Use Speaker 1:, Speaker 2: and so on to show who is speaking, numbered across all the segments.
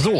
Speaker 1: So,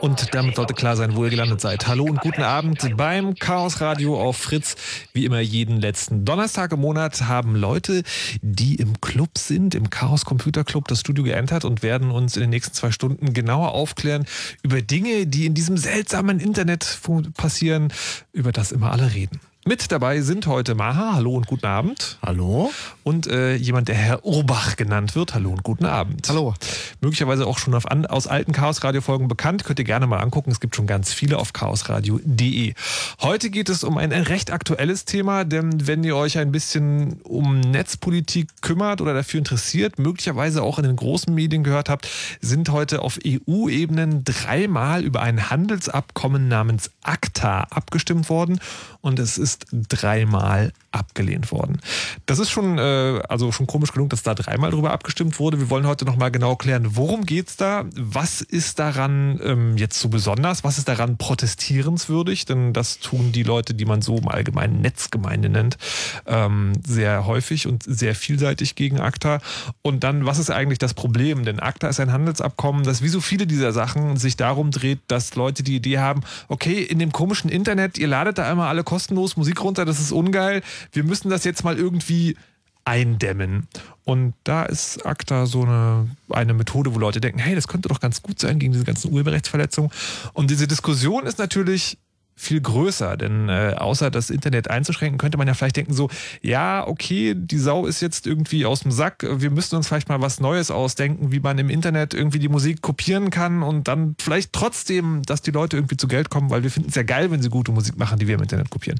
Speaker 1: und damit sollte klar sein, wo ihr gelandet seid. Hallo und guten Abend beim Chaos Radio auf Fritz. Wie immer jeden letzten Donnerstag im Monat haben Leute, die im Club sind, im Chaos Computer Club, das Studio geentert und werden uns in den nächsten zwei Stunden genauer aufklären über Dinge, die in diesem seltsamen Internet passieren, über das immer alle reden. Mit dabei sind heute Maha, hallo und guten Abend.
Speaker 2: Hallo.
Speaker 1: Und äh, jemand, der Herr Urbach genannt wird, hallo und guten Abend.
Speaker 2: Hallo.
Speaker 1: Möglicherweise auch schon auf, aus alten Chaos-Radio-Folgen bekannt, könnt ihr gerne mal angucken. Es gibt schon ganz viele auf chaosradio.de. Heute geht es um ein recht aktuelles Thema, denn wenn ihr euch ein bisschen um Netzpolitik kümmert oder dafür interessiert, möglicherweise auch in den großen Medien gehört habt, sind heute auf EU-Ebenen dreimal über ein Handelsabkommen namens ACTA abgestimmt worden und es ist dreimal abgelehnt worden. Das ist schon, äh, also schon komisch genug, dass da dreimal drüber abgestimmt wurde. Wir wollen heute nochmal genau klären, worum geht's da? Was ist daran ähm, jetzt so besonders? Was ist daran protestierenswürdig? Denn das tun die Leute, die man so im allgemeinen Netzgemeinde nennt, ähm, sehr häufig und sehr vielseitig gegen ACTA. Und dann, was ist eigentlich das Problem? Denn ACTA ist ein Handelsabkommen, das wie so viele dieser Sachen sich darum dreht, dass Leute die Idee haben, okay, in dem komischen Internet, ihr ladet da einmal alle kostenlos Musik runter, das ist ungeil wir müssen das jetzt mal irgendwie eindämmen. Und da ist ACTA so eine, eine Methode, wo Leute denken, hey, das könnte doch ganz gut sein gegen diese ganzen Urheberrechtsverletzungen. Und diese Diskussion ist natürlich viel größer, denn äh, außer das Internet einzuschränken, könnte man ja vielleicht denken so, ja, okay, die Sau ist jetzt irgendwie aus dem Sack, wir müssten uns vielleicht mal was Neues ausdenken, wie man im Internet irgendwie die Musik kopieren kann und dann vielleicht trotzdem, dass die Leute irgendwie zu Geld kommen, weil wir finden es ja geil, wenn sie gute Musik machen, die wir im Internet kopieren.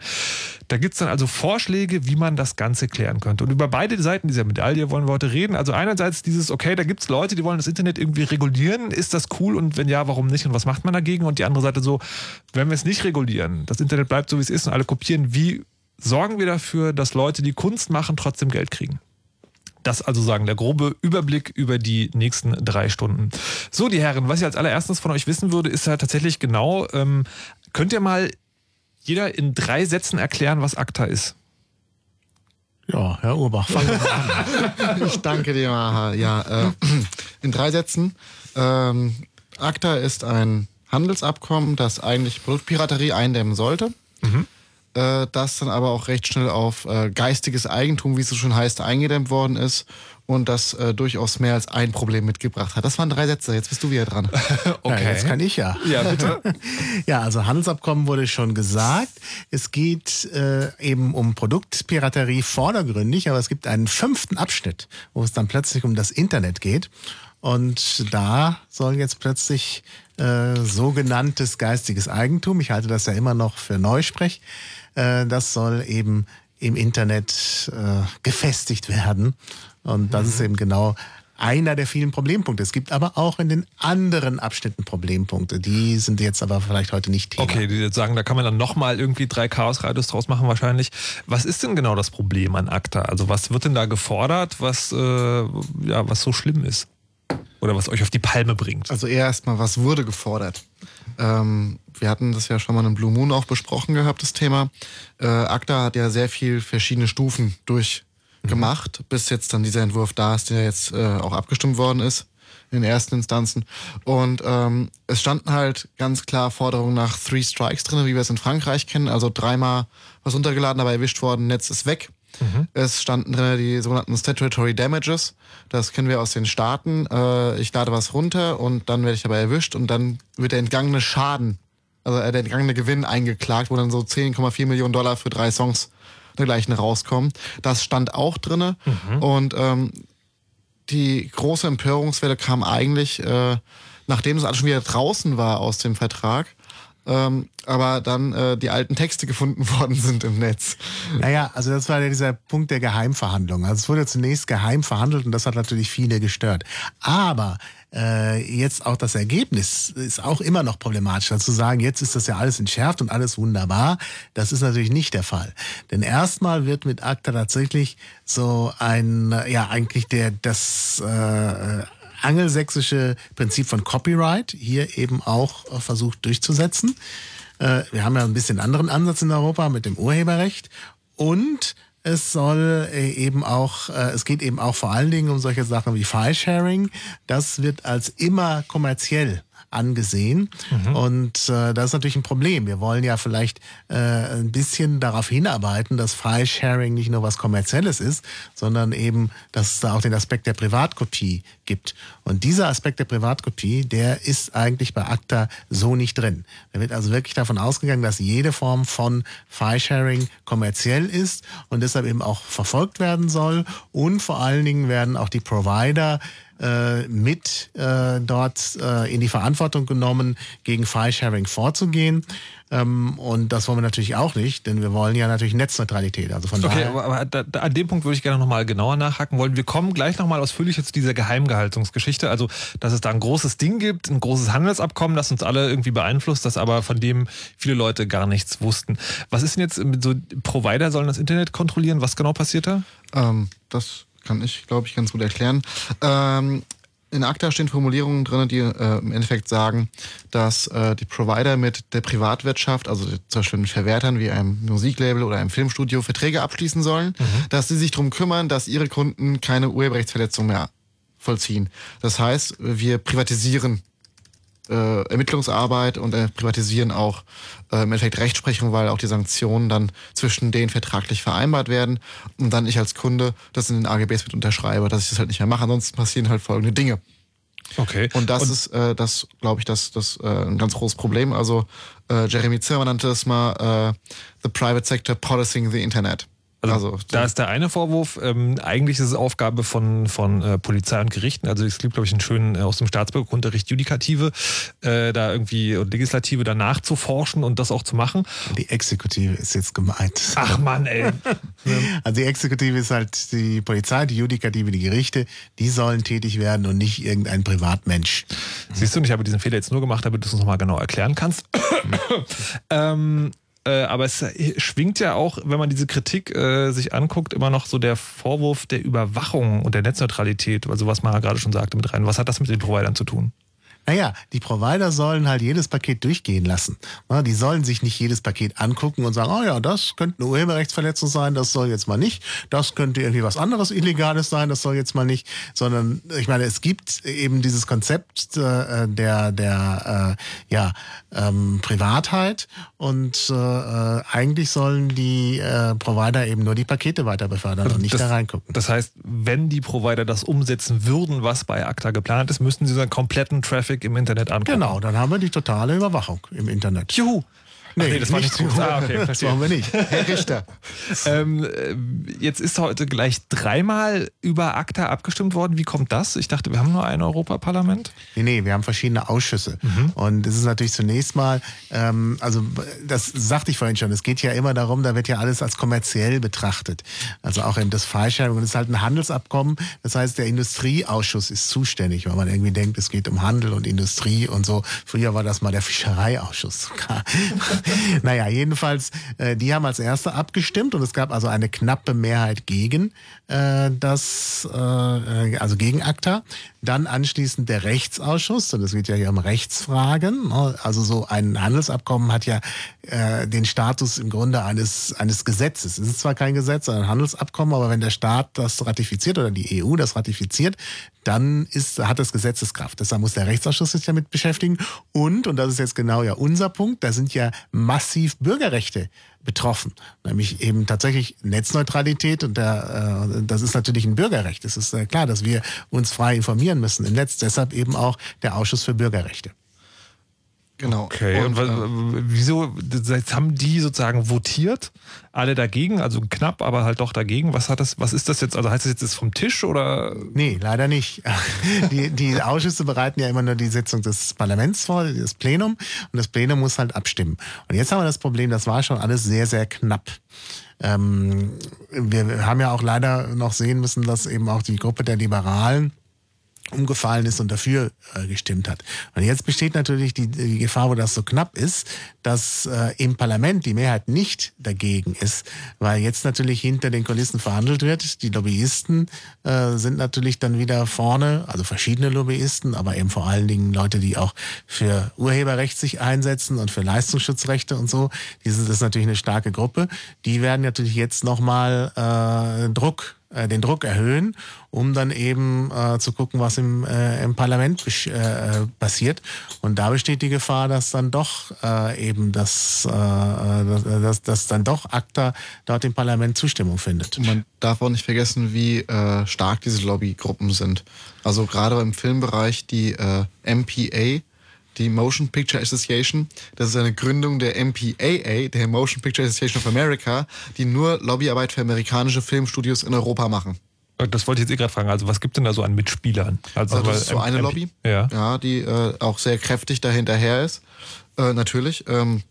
Speaker 1: Da gibt es dann also Vorschläge, wie man das Ganze klären könnte. Und über beide Seiten dieser Medaille wollen wir heute reden. Also einerseits dieses, okay, da gibt es Leute, die wollen das Internet irgendwie regulieren, ist das cool und wenn ja, warum nicht und was macht man dagegen? Und die andere Seite so, wenn wir es nicht regulieren. Das Internet bleibt so, wie es ist und alle kopieren. Wie sorgen wir dafür, dass Leute, die Kunst machen, trotzdem Geld kriegen? Das also sagen der grobe Überblick über die nächsten drei Stunden. So, die Herren, was ich als allererstes von euch wissen würde, ist ja tatsächlich genau, ähm, könnt ihr mal jeder in drei Sätzen erklären, was ACTA ist?
Speaker 2: Ja, Herr Urbach, fangen wir an.
Speaker 3: ich danke dir, Maha. Ja, äh, in drei Sätzen. Ähm, ACTA ist ein Handelsabkommen, das eigentlich Produktpiraterie eindämmen sollte. Äh, das dann aber auch recht schnell auf äh, geistiges Eigentum, wie es so schon heißt, eingedämmt worden ist und das äh, durchaus mehr als ein Problem mitgebracht hat. Das waren drei Sätze, jetzt bist du wieder dran.
Speaker 2: okay. Ja, jetzt kann ich ja.
Speaker 1: Ja, bitte.
Speaker 2: ja, also Handelsabkommen wurde schon gesagt. Es geht äh, eben um Produktpiraterie vordergründig, aber es gibt einen fünften Abschnitt, wo es dann plötzlich um das Internet geht. Und da soll jetzt plötzlich äh, sogenanntes geistiges Eigentum, ich halte das ja immer noch für Neusprech, äh, das soll eben im Internet äh, gefestigt werden. Und das mhm. ist eben genau einer der vielen Problempunkte. Es gibt aber auch in den anderen Abschnitten Problempunkte. Die sind jetzt aber vielleicht heute nicht Thema.
Speaker 1: Okay, die jetzt sagen, da kann man dann nochmal irgendwie drei Chaos-Radios draus machen wahrscheinlich. Was ist denn genau das Problem an ACTA? Also was wird denn da gefordert, was, äh, ja, was so schlimm ist? Oder was euch auf die Palme bringt?
Speaker 3: Also eher erstmal, was wurde gefordert? Ähm, wir hatten das ja schon mal in Blue Moon auch besprochen gehabt, das Thema. Äh, ACTA hat ja sehr viel verschiedene Stufen durchgemacht, mhm. bis jetzt dann dieser Entwurf da ist, der jetzt äh, auch abgestimmt worden ist in den ersten Instanzen. Und ähm, es standen halt ganz klar Forderungen nach Three Strikes drin, wie wir es in Frankreich kennen. Also dreimal was runtergeladen, aber erwischt worden, Netz ist weg. Mhm. Es standen drin die sogenannten Statutory Damages. Das kennen wir aus den Staaten. Äh, ich lade was runter und dann werde ich dabei erwischt und dann wird der entgangene Schaden, also der entgangene Gewinn eingeklagt, wo dann so 10,4 Millionen Dollar für drei Songs dergleichen rauskommen. Das stand auch drinne mhm. und ähm, die große Empörungswelle kam eigentlich, äh, nachdem es alles schon wieder draußen war aus dem Vertrag ähm, aber dann äh, die alten Texte gefunden worden sind im Netz.
Speaker 2: Naja, also das war ja dieser Punkt der Geheimverhandlung. Also es wurde zunächst geheim verhandelt und das hat natürlich viele gestört. Aber äh, jetzt auch das Ergebnis ist auch immer noch problematisch. Also zu sagen, jetzt ist das ja alles entschärft und alles wunderbar, das ist natürlich nicht der Fall. Denn erstmal wird mit ACTA tatsächlich so ein, ja eigentlich der, das äh, angelsächsische Prinzip von Copyright hier eben auch äh, versucht durchzusetzen. Äh, wir haben ja ein bisschen anderen Ansatz in Europa mit dem Urheberrecht und es soll äh, eben auch, es geht eben auch vor allen Dingen um solche Sachen wie File-Sharing. Das wird als immer kommerziell angesehen. Mhm. Und äh, das ist natürlich ein Problem. Wir wollen ja vielleicht äh, ein bisschen darauf hinarbeiten, dass File-Sharing nicht nur was Kommerzielles ist, sondern eben, dass es da auch den Aspekt der Privatkopie gibt. Und dieser Aspekt der Privatkopie, der ist eigentlich bei ACTA so nicht drin. Da wird also wirklich davon ausgegangen, dass jede Form von File-Sharing kommerziell ist und deshalb eben auch verfolgt werden soll. Und vor allen Dingen werden auch die Provider äh, mit äh, dort äh, in die Verantwortung genommen, gegen File-Sharing vorzugehen. Ähm, und das wollen wir natürlich auch nicht, denn wir wollen ja natürlich Netzneutralität. Also von
Speaker 1: Okay,
Speaker 2: daher.
Speaker 1: aber, aber da, da, an dem Punkt würde ich gerne nochmal genauer nachhaken wollen. Wir kommen gleich nochmal ausführlicher zu dieser Geheimgehaltungsgeschichte. Also, dass es da ein großes Ding gibt, ein großes Handelsabkommen, das uns alle irgendwie beeinflusst, das aber von dem viele Leute gar nichts wussten. Was ist denn jetzt mit so Provider sollen das Internet kontrollieren? Was genau passiert da?
Speaker 3: Ähm, das kann ich, glaube ich, ganz gut erklären. Ähm, in ACTA stehen Formulierungen drin, die äh, im Endeffekt sagen, dass äh, die Provider mit der Privatwirtschaft, also zum Beispiel mit Verwertern wie einem Musiklabel oder einem Filmstudio, Verträge abschließen sollen, dass sie sich darum kümmern, dass ihre Kunden keine Urheberrechtsverletzung mehr vollziehen. Das heißt, wir privatisieren äh, Ermittlungsarbeit und äh, privatisieren auch äh, im Endeffekt Rechtsprechung, weil auch die Sanktionen dann zwischen denen vertraglich vereinbart werden und dann ich als Kunde das in den AGBs mit unterschreibe, dass ich das halt nicht mehr mache. Ansonsten passieren halt folgende Dinge.
Speaker 1: Okay.
Speaker 3: Und das ist, äh, das glaube ich, das, das äh, ein ganz großes Problem. Also äh, Jeremy Zimmer nannte es mal äh, The Private Sector Policing the Internet.
Speaker 1: Also, da ist der eine Vorwurf, ähm, eigentlich ist es Aufgabe von, von äh, Polizei und Gerichten. Also es gibt, glaube ich, einen schönen äh, aus dem Staatsbürgerunterricht Judikative, äh, da irgendwie und Legislative danach zu forschen und das auch zu machen.
Speaker 2: Die Exekutive ist jetzt gemeint.
Speaker 1: Ach Mann, ey.
Speaker 2: Also die Exekutive ist halt die Polizei, die Judikative, die Gerichte, die sollen tätig werden und nicht irgendein Privatmensch.
Speaker 1: Siehst du, und ich habe diesen Fehler jetzt nur gemacht, damit du es uns nochmal genau erklären kannst. ähm, äh, aber es schwingt ja auch, wenn man diese Kritik äh, sich anguckt, immer noch so der Vorwurf der Überwachung und der Netzneutralität, also was Mara gerade schon sagte, mit rein. Was hat das mit den Providern zu tun?
Speaker 2: Naja, die Provider sollen halt jedes Paket durchgehen lassen. Die sollen sich nicht jedes Paket angucken und sagen, oh ja, das könnte eine Urheberrechtsverletzung sein, das soll jetzt mal nicht. Das könnte irgendwie was anderes Illegales sein, das soll jetzt mal nicht. Sondern, ich meine, es gibt eben dieses Konzept äh, der, der äh, ja, ähm, Privatheit und äh, äh, eigentlich sollen die äh, Provider eben nur die Pakete weiter befördern und nicht
Speaker 1: das,
Speaker 2: da reingucken.
Speaker 1: Das heißt, wenn die Provider das umsetzen würden, was bei ACTA geplant ist, müssten sie seinen kompletten Traffic im Internet angucken.
Speaker 2: Genau, dann haben wir die totale Überwachung im Internet.
Speaker 1: Juhu. Ach nee, das war nicht gut. Ah, okay,
Speaker 2: das machen wir nicht.
Speaker 3: Herr Richter.
Speaker 1: Ähm, äh, jetzt ist heute gleich dreimal über ACTA abgestimmt worden. Wie kommt das? Ich dachte, wir haben nur ein Europaparlament.
Speaker 2: Nee, nee, wir haben verschiedene Ausschüsse. Und es ist natürlich zunächst mal, ähm, also das sagte ich vorhin schon, es geht ja immer darum, da wird ja alles als kommerziell betrachtet. Also auch eben das Fallschirm. Und es ist halt ein Handelsabkommen. Das heißt, der Industrieausschuss ist zuständig, weil man irgendwie denkt, es geht um Handel und Industrie und so. Früher war das mal der Fischereiausschuss. naja, jedenfalls, äh, die haben als Erste abgestimmt und es gab also eine knappe Mehrheit gegen äh, das, äh, also gegen ACTA. Dann anschließend der Rechtsausschuss, und es geht ja hier um Rechtsfragen. ne? Also so ein Handelsabkommen hat ja äh, den Status im Grunde eines, eines Gesetzes. Es ist zwar kein Gesetz, sondern ein Handelsabkommen, aber wenn der Staat das ratifiziert oder die EU das ratifiziert, dann ist, hat das Gesetzeskraft. Deshalb muss der Rechtsausschuss sich damit beschäftigen. Und, und das ist jetzt genau ja unser Punkt, da sind ja massiv Bürgerrechte betroffen. Nämlich eben tatsächlich Netzneutralität und der, äh, das ist natürlich ein Bürgerrecht. Es ist äh, klar, dass wir uns frei informieren müssen im Netz. Deshalb eben auch der Ausschuss für Bürgerrechte.
Speaker 3: Genau.
Speaker 1: Okay, und,
Speaker 3: Und, äh,
Speaker 1: wieso, jetzt haben die sozusagen votiert, alle dagegen, also knapp, aber halt doch dagegen. Was hat das, was ist das jetzt? Also heißt das jetzt ist vom Tisch oder?
Speaker 2: Nee, leider nicht. Die, die Ausschüsse bereiten ja immer nur die Sitzung des Parlaments vor, das Plenum. Und das Plenum muss halt abstimmen. Und jetzt haben wir das Problem, das war schon alles sehr, sehr knapp. Ähm, wir haben ja auch leider noch sehen müssen, dass eben auch die Gruppe der Liberalen umgefallen ist und dafür äh, gestimmt hat. Und jetzt besteht natürlich die, die Gefahr, wo das so knapp ist, dass äh, im Parlament die Mehrheit nicht dagegen ist, weil jetzt natürlich hinter den Kulissen verhandelt wird. Die Lobbyisten äh, sind natürlich dann wieder vorne, also verschiedene Lobbyisten, aber eben vor allen Dingen Leute, die auch für Urheberrecht sich einsetzen und für Leistungsschutzrechte und so. Die sind, das ist natürlich eine starke Gruppe. Die werden natürlich jetzt nochmal äh, Druck äh, den Druck erhöhen, um dann eben äh, zu gucken, was im, äh, im Parlament äh, passiert. Und da besteht die Gefahr, dass dann doch äh, eben das, dass, dass, dann doch ACTA dort im Parlament Zustimmung findet.
Speaker 3: Man darf auch nicht vergessen, wie stark diese Lobbygruppen sind. Also gerade im Filmbereich die MPA, die Motion Picture Association, das ist eine Gründung der MPAA, der Motion Picture Association of America, die nur Lobbyarbeit für amerikanische Filmstudios in Europa machen.
Speaker 1: Das wollte ich jetzt eh gerade fragen. Also was gibt denn da so an Mitspielern?
Speaker 3: Also,
Speaker 1: weil
Speaker 3: das ist so eine
Speaker 1: M-
Speaker 3: Lobby,
Speaker 1: Ja.
Speaker 3: ja die äh, auch sehr kräftig dahinterher ist. Äh, natürlich. Ähm,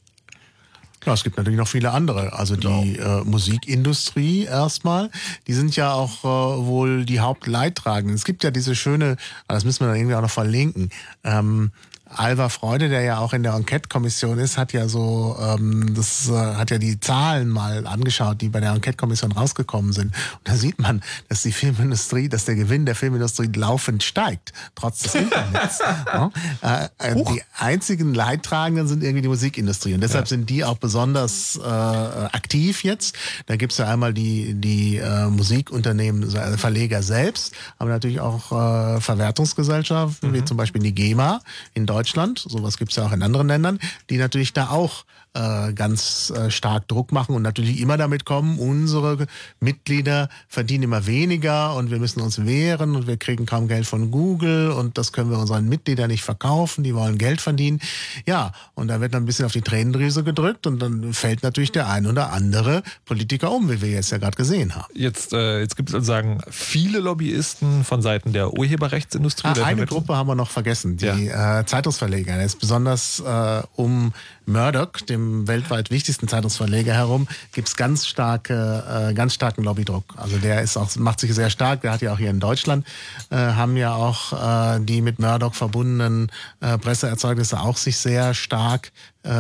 Speaker 2: Ja, es gibt natürlich noch viele andere. Also die äh, Musikindustrie erstmal, die sind ja auch äh, wohl die Hauptleidtragenden. Es gibt ja diese schöne, das müssen wir dann irgendwie auch noch verlinken, ähm, Alva Freude, der ja auch in der Enquete-Kommission ist, hat ja so, ähm, das äh, hat ja die Zahlen mal angeschaut, die bei der Enquete-Kommission rausgekommen sind. Und da sieht man, dass die Filmindustrie, dass der Gewinn der Filmindustrie laufend steigt, trotz des Internets. ja? äh, äh, die einzigen Leidtragenden sind irgendwie die Musikindustrie. Und deshalb sind die auch besonders äh, aktiv jetzt. Da gibt's ja einmal die, die äh, Musikunternehmen, also Verleger selbst, aber natürlich auch äh, Verwertungsgesellschaften, wie zum Beispiel die GEMA in Deutschland. Sowas gibt's ja auch in anderen Ländern, die natürlich da auch äh, ganz äh, stark Druck machen und natürlich immer damit kommen, unsere Mitglieder verdienen immer weniger und wir müssen uns wehren und wir kriegen kaum Geld von Google und das können wir unseren Mitgliedern nicht verkaufen, die wollen Geld verdienen. Ja, und da wird dann ein bisschen auf die Tränendrüse gedrückt und dann fällt natürlich der ein oder andere Politiker um, wie wir jetzt ja gerade gesehen haben.
Speaker 1: Jetzt, äh, jetzt gibt es sozusagen viele Lobbyisten von Seiten der Urheberrechtsindustrie.
Speaker 2: Ah, eine. Gruppe haben wir noch vergessen, die äh, Zeitungsverleger. Da ist besonders äh, um Murdoch, dem weltweit wichtigsten Zeitungsverleger herum, gibt's ganz starke, äh, ganz starken Lobbydruck. Also der ist auch, macht sich sehr stark. Der hat ja auch hier in Deutschland, äh, haben ja auch äh, die mit Murdoch verbundenen äh, Presseerzeugnisse auch sich sehr stark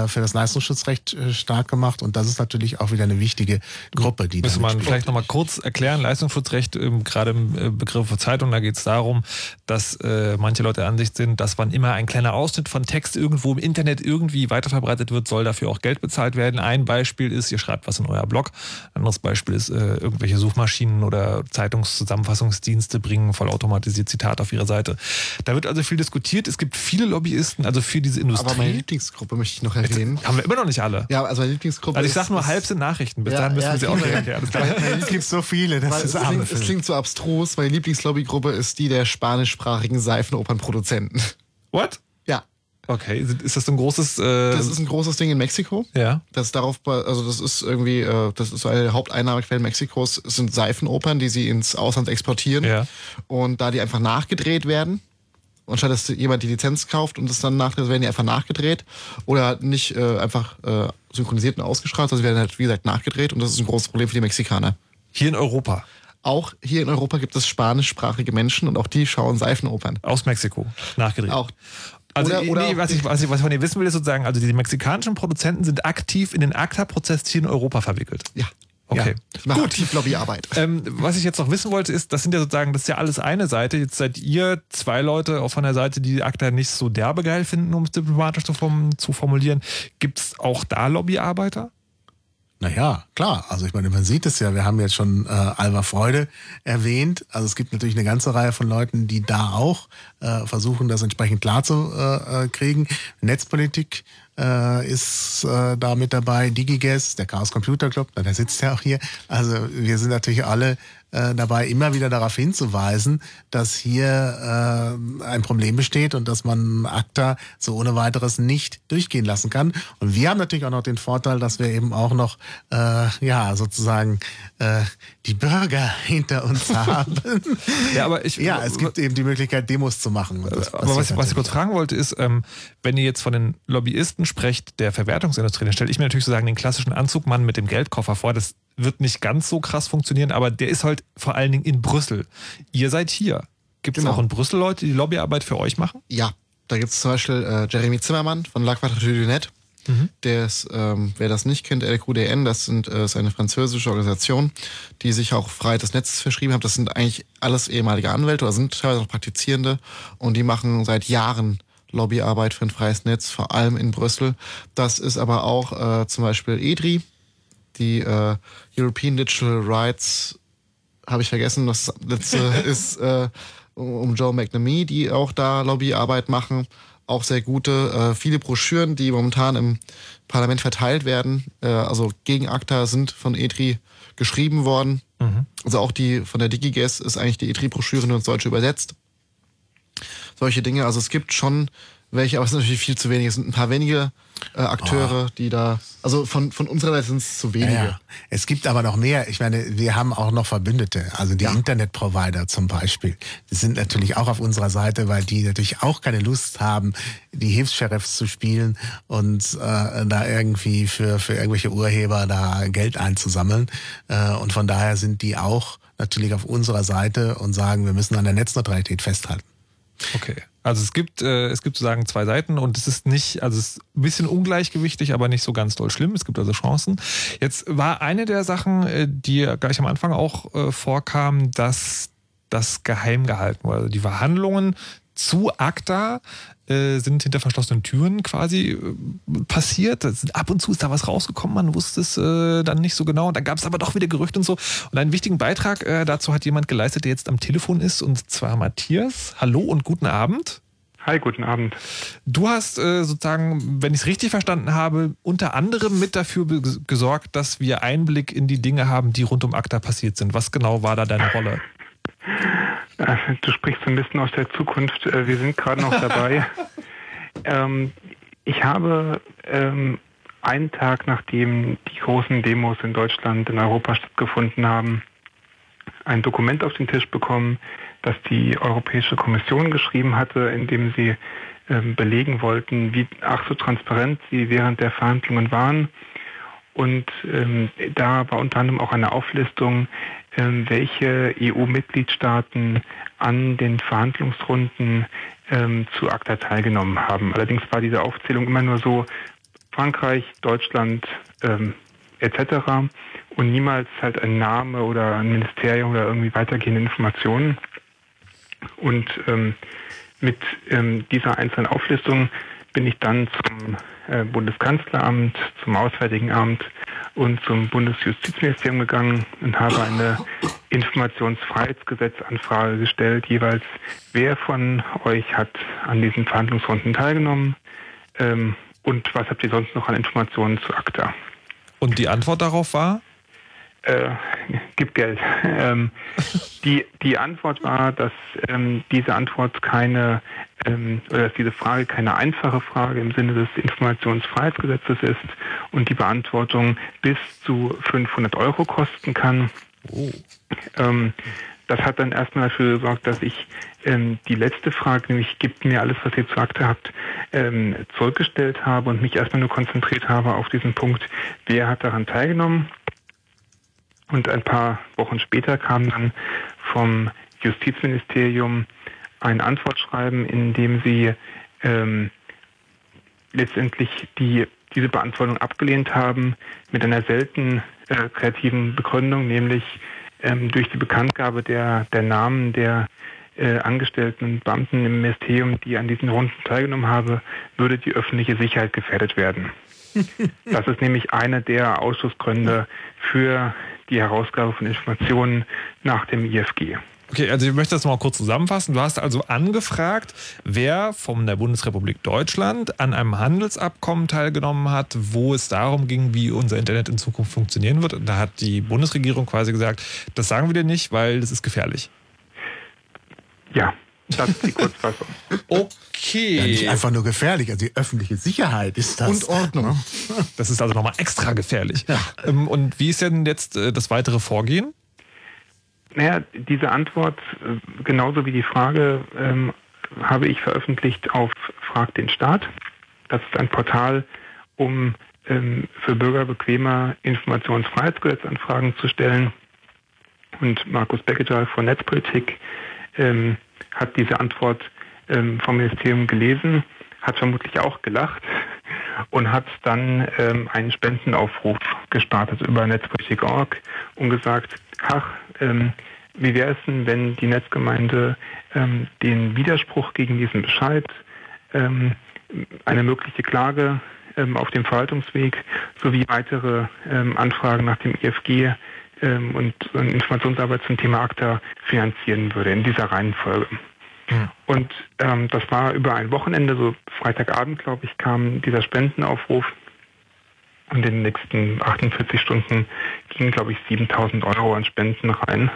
Speaker 2: für das Leistungsschutzrecht äh, stark gemacht. Und das ist natürlich auch wieder eine wichtige Gruppe, die
Speaker 1: Müsste man
Speaker 2: mitspielt.
Speaker 1: vielleicht nochmal kurz erklären, Leistungsschutzrecht, ähm, gerade im äh, Begriff Zeitung, da geht es darum, dass äh, manche Leute der Ansicht sind, dass wann immer ein kleiner Ausschnitt von Text irgendwo im Internet irgendwie weiterverbreitet wird, soll dafür auch Geld bezahlt werden. Ein Beispiel ist, ihr schreibt was in euer Blog. Ein anderes Beispiel ist, äh, irgendwelche Suchmaschinen oder Zeitungszusammenfassungsdienste bringen vollautomatisiert Zitate auf ihre Seite. Da wird also viel diskutiert. Es gibt viele Lobbyisten, also für diese
Speaker 3: aber meine
Speaker 1: Industrie.
Speaker 3: Lieblingsgruppe möchte ich noch erwähnen.
Speaker 1: Haben wir immer noch nicht alle.
Speaker 3: Ja, also meine Lieblingsgruppe
Speaker 1: Also ich sag nur, halb sind Nachrichten. Bis
Speaker 3: Ja,
Speaker 1: dahin müssen
Speaker 3: ja,
Speaker 1: wir sie auch
Speaker 3: ich-
Speaker 1: nicht erklären. Alles klar.
Speaker 2: Es gibt so viele, das ist
Speaker 3: es, klingt, es klingt so abstrus. Meine Lieblingslobbygruppe ist die der spanischsprachigen Seifenopernproduzenten.
Speaker 1: What?
Speaker 3: Ja,
Speaker 1: Okay, ist das so ein großes. Äh,
Speaker 3: das ist ein großes Ding in Mexiko.
Speaker 1: ja.
Speaker 3: Das darauf, also das ist irgendwie, äh, das ist eine der Haupteinnahmequellen Mexikos, es sind Seifenopern, die sie ins Ausland exportieren.
Speaker 1: Ja.
Speaker 3: Und da die einfach nachgedreht werden, anstatt dass jemand die Lizenz kauft und es dann nachdreht, werden die einfach nachgedreht oder nicht äh, einfach äh, synchronisiert und ausgestrahlt, sondern sie werden halt, wie gesagt, nachgedreht und das ist ein großes Problem für die Mexikaner.
Speaker 1: Hier in Europa.
Speaker 3: Auch hier in Europa gibt es spanischsprachige Menschen und auch die schauen Seifenopern.
Speaker 1: Aus Mexiko. Nachgedreht.
Speaker 3: Auch.
Speaker 1: Also,
Speaker 3: Oder- oder
Speaker 1: nee, ich, was, ich, was ich von dir wissen will, ist sozusagen, also die mexikanischen Produzenten sind aktiv in den ACTA-Prozess hier in Europa verwickelt.
Speaker 3: Ja.
Speaker 1: Okay.
Speaker 3: Ich mache aktiv Lobbyarbeit.
Speaker 1: Ähm, was ich jetzt noch wissen wollte, ist, das sind ja sozusagen, das ist ja alles eine Seite. Jetzt seid ihr zwei Leute auch von der Seite, die ACTA nicht so derbe geil finden, um es diplomatisch zu, form zu formulieren. Gibt es auch da Lobbyarbeiter?
Speaker 2: Naja, klar. Also ich meine, man sieht es ja, wir haben jetzt schon äh, Alva Freude erwähnt. Also es gibt natürlich eine ganze Reihe von Leuten, die da auch äh, versuchen, das entsprechend klar zu äh, äh, kriegen. Netzpolitik äh, ist äh, da mit dabei, DigiGuess, der Chaos Computer Club, der sitzt ja auch hier. Also wir sind natürlich alle äh, dabei, immer wieder darauf hinzuweisen, dass hier äh, ein Problem besteht und dass man ACTA so ohne weiteres nicht durchgehen lassen kann. Und wir haben natürlich auch noch den Vorteil, dass wir eben auch noch äh, ja sozusagen äh, die Bürger hinter uns haben.
Speaker 1: Ja, aber ich.
Speaker 2: ja, es gibt eben die Möglichkeit, Demos zu machen. Das
Speaker 1: Aber was, was ich kurz fragen wollte, ist, ähm, wenn ihr jetzt von den Lobbyisten sprecht, der Verwertungsindustrie, dann stelle ich mir natürlich sozusagen den klassischen Anzugmann mit dem Geldkoffer vor. Das wird nicht ganz so krass funktionieren, aber der ist halt vor allen Dingen in Brüssel. Ihr seid hier. Gibt es
Speaker 3: Genau.
Speaker 1: auch in Brüssel Leute, die Lobbyarbeit für euch machen?
Speaker 3: Ja, da gibt es zum Beispiel äh, Jeremy Zimmermann von La Quadrature du Net. Der ist, ähm, wer das nicht kennt, LQDN, das sind, äh, ist eine französische Organisation, die sich auch Freiheit des Netzes verschrieben hat. Das sind eigentlich alles ehemalige Anwälte oder sind teilweise noch Praktizierende und die machen seit Jahren Lobbyarbeit für ein freies Netz, vor allem in Brüssel. Das ist aber auch äh, zum Beispiel EDRI, die äh, European Digital Rights habe ich vergessen, das letzte ist äh, um Joe McNamee, die auch da Lobbyarbeit machen. Auch sehr gute, äh, viele Broschüren, die momentan im Parlament verteilt werden, äh, also gegen ACTA sind von ETRI geschrieben worden. Also auch die von der DigiGuess ist eigentlich die ETRI-Broschüre nur ins Deutsche übersetzt. Solche Dinge. Also es gibt schon welche, aber es sind natürlich viel zu wenig. Es sind ein paar wenige äh, Akteure, oh. die da, also von, von unserer Seite sind es zu wenige. Ja, ja.
Speaker 2: Es gibt aber noch mehr. Ich meine, wir haben auch noch Verbündete, also die ja. Internetprovider zum Beispiel. Die sind natürlich auch auf unserer Seite, weil die natürlich auch keine Lust haben, die Hilfs-Sheriffs zu spielen und äh, da irgendwie für, für irgendwelche Urheber da Geld einzusammeln. Äh, und von daher sind die auch natürlich auf unserer Seite und sagen, wir müssen an der Netzneutralität festhalten.
Speaker 1: Okay. Also es gibt, äh, es gibt sozusagen zwei Seiten und es ist nicht, also es ist ein bisschen ungleichgewichtig, aber nicht so ganz doll schlimm. Es gibt also Chancen. Jetzt war eine der Sachen, äh, die gleich am Anfang auch äh, vorkam, dass das geheim gehalten wurde. Also die Verhandlungen zu ACTA äh, sind hinter verschlossenen Türen quasi äh, passiert. Ab und zu ist da was rausgekommen, man wusste es äh, dann nicht so genau. Und dann gab es aber doch wieder Gerüchte und so. Und einen wichtigen Beitrag äh, dazu hat jemand geleistet, der jetzt am Telefon ist, und zwar Matthias. Hallo und guten Abend.
Speaker 4: Hi, guten Abend.
Speaker 1: Du hast äh, sozusagen, wenn ich es richtig verstanden habe, unter anderem mit dafür gesorgt, dass wir Einblick in die Dinge haben, die rund um ACTA passiert sind. Was genau war da deine Rolle?
Speaker 4: Äh, du sprichst ein bisschen aus der Zukunft. Äh, wir sind gerade noch dabei. ähm, ich habe ähm, einen Tag nachdem die großen Demos in Deutschland, in Europa stattgefunden haben, ein Dokument auf den Tisch bekommen, das die Europäische Kommission geschrieben hatte, in dem sie ähm, belegen wollten, wie ach so transparent sie während der Verhandlungen waren. Und ähm, da war unter anderem auch eine Auflistung ähm, welche EU-Mitgliedstaaten an den Verhandlungsrunden ähm, zu ACTA teilgenommen haben. Allerdings war diese Aufzählung immer nur so Frankreich, Deutschland ähm, etc. und niemals halt ein Name oder ein Ministerium oder irgendwie weitergehende Informationen. Und ähm, mit ähm, dieser einzelnen Auflistung bin ich dann zum Bundeskanzleramt, zum Auswärtigen Amt und zum Bundesjustizministerium gegangen und habe eine Informationsfreiheitsgesetzanfrage gestellt, jeweils wer von euch hat an diesen Verhandlungsrunden teilgenommen ähm, und was habt ihr sonst noch an Informationen zu ACTA.
Speaker 1: Und die Antwort darauf war?
Speaker 4: Äh, gib Geld. Ähm, die, die Antwort war, dass ähm, diese Antwort keine, ähm, oder dass diese Frage keine einfache Frage im Sinne des Informationsfreiheitsgesetzes ist und die Beantwortung bis zu 500 Euro kosten kann. Oh. Ähm, das hat dann erstmal dafür gesorgt, dass ich ähm, die letzte Frage, nämlich gibt mir alles, was ihr zu Akte habt, ähm, zurückgestellt habe und mich erstmal nur konzentriert habe auf diesen Punkt, wer hat daran teilgenommen. Und ein paar Wochen später kam dann vom Justizministerium ein Antwortschreiben, in dem sie ähm, letztendlich die, diese Beantwortung abgelehnt haben mit einer selten äh, kreativen Begründung, nämlich ähm, durch die Bekanntgabe der, der Namen der äh, Angestellten und Beamten im Ministerium, die an diesen Runden teilgenommen haben, würde die öffentliche Sicherheit gefährdet werden. Das ist nämlich einer der Ausschussgründe für die Herausgabe von Informationen nach dem IFG.
Speaker 1: Okay, also ich möchte das mal kurz zusammenfassen. Du hast also angefragt, wer von der Bundesrepublik Deutschland an einem Handelsabkommen teilgenommen hat, wo es darum ging, wie unser Internet in Zukunft funktionieren wird. Und da hat die Bundesregierung quasi gesagt, das sagen wir dir nicht, weil das ist gefährlich.
Speaker 4: Ja, das ist die Kurzfassung.
Speaker 1: Okay.
Speaker 2: Ja, nicht einfach nur gefährlich, also die öffentliche Sicherheit ist das.
Speaker 1: Und Ordnung. Das ist also nochmal extra gefährlich. Ja. Ähm, und wie ist denn jetzt äh, das weitere Vorgehen?
Speaker 4: Naja, diese Antwort, äh, genauso wie die Frage, ähm, habe ich veröffentlicht auf Frag den Staat. Das ist ein Portal, um ähm, für Bürger bequemer Informationsfreiheitsgesetzanfragen zu stellen. Und Markus Becketal von Netzpolitik ähm, hat diese Antwort ähm, vom Ministerium gelesen, hat vermutlich auch gelacht und hat dann ähm, einen Spendenaufruf gestartet über Netzpolitik.org und gesagt, ach, ähm, wie wäre es denn, wenn die Netzgemeinde ähm, den Widerspruch gegen diesen Bescheid, ähm, eine mögliche Klage ähm, auf dem Verwaltungsweg sowie weitere ähm, Anfragen nach dem IFG ähm, und, und Informationsarbeit zum Thema ACTA finanzieren würde in dieser Reihenfolge. Ja. Und ähm, das war über ein Wochenende, so Freitagabend, glaube ich, kam dieser Spendenaufruf. In den nächsten 48 Stunden gingen, glaube ich, 7000 Euro an Spenden rein.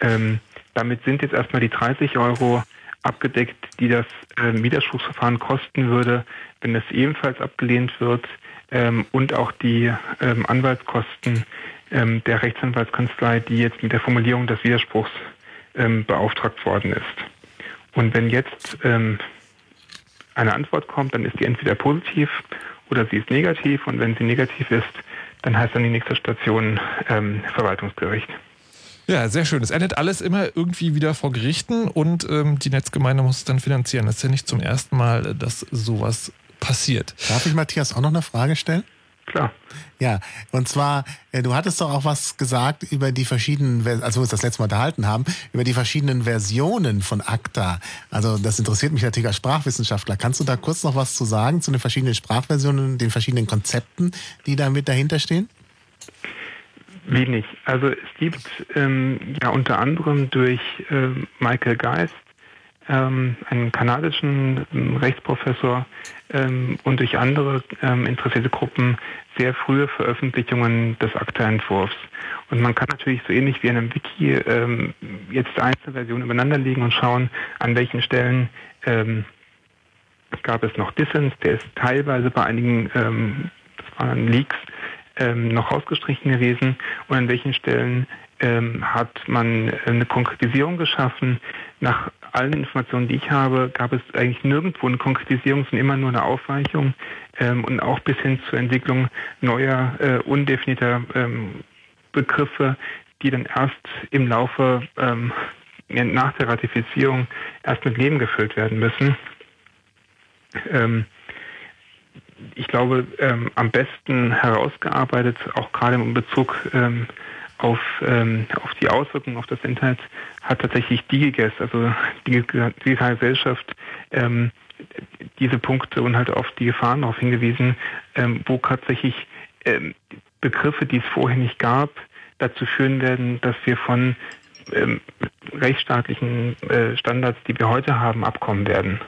Speaker 4: Ähm, damit sind jetzt erstmal die 30 Euro abgedeckt, die das äh, Widerspruchsverfahren kosten würde, wenn es ebenfalls abgelehnt wird ähm, und auch die ähm, Anwaltskosten ähm, der Rechtsanwaltskanzlei, die jetzt mit der Formulierung des Widerspruchs ähm, beauftragt worden ist. Und wenn jetzt ähm, eine Antwort kommt, dann ist die entweder positiv oder sie ist negativ und wenn sie negativ ist, dann heißt dann die nächste Station ähm, Verwaltungsgericht.
Speaker 1: Ja, sehr schön. Es endet alles immer irgendwie wieder vor Gerichten und ähm, die Netzgemeinde muss es dann finanzieren. Das ist ja nicht zum ersten Mal, dass sowas passiert.
Speaker 2: Darf ich Matthias auch noch eine Frage stellen?
Speaker 4: Klar.
Speaker 2: Ja, und zwar, äh, du hattest doch auch was gesagt über die verschiedenen, also wir uns das letzte Mal unterhalten haben, über die verschiedenen Versionen von ACTA. Also das interessiert mich natürlich als Sprachwissenschaftler. Kannst du da kurz noch was zu sagen zu den verschiedenen Sprachversionen, den verschiedenen Konzepten, die da mit dahinter stehen?
Speaker 4: Wenig. Also es gibt ähm, ja unter anderem durch äh, Michael Geist, ähm, einen kanadischen ähm, Rechtsprofessor ähm, und durch andere ähm, interessierte Gruppen sehr frühe Veröffentlichungen des ACTA-Entwurfs. Und man kann natürlich so ähnlich wie in einem Wiki ähm, jetzt einzelne Versionen übereinander legen und schauen, an welchen Stellen ähm, gab es noch Dissens, der ist teilweise bei einigen ähm, das waren Leaks ähm, noch rausgestrichen gewesen und an welchen Stellen ähm, hat man eine Konkretisierung geschaffen. Nach allen Informationen, die ich habe, gab es eigentlich nirgendwo eine Konkretisierung, sondern immer nur eine Aufweichung ähm, und auch bis hin zur Entwicklung neuer, äh, undefinierter ähm, Begriffe, die dann erst im Laufe ähm, nach der Ratifizierung erst mit Leben gefüllt werden müssen. Ähm, ich glaube, ähm, am besten herausgearbeitet, auch gerade in Bezug auf, ähm, auf die Auswirkungen auf das Internet, hat tatsächlich DigiGuess, also die digitale Gesellschaft, ähm, diese Punkte und halt auf die Gefahren darauf hingewiesen, ähm, wo tatsächlich ähm, Begriffe, die es vorher nicht gab, dazu führen werden, dass wir von ähm, rechtsstaatlichen äh, Standards, die wir heute haben, abkommen werden.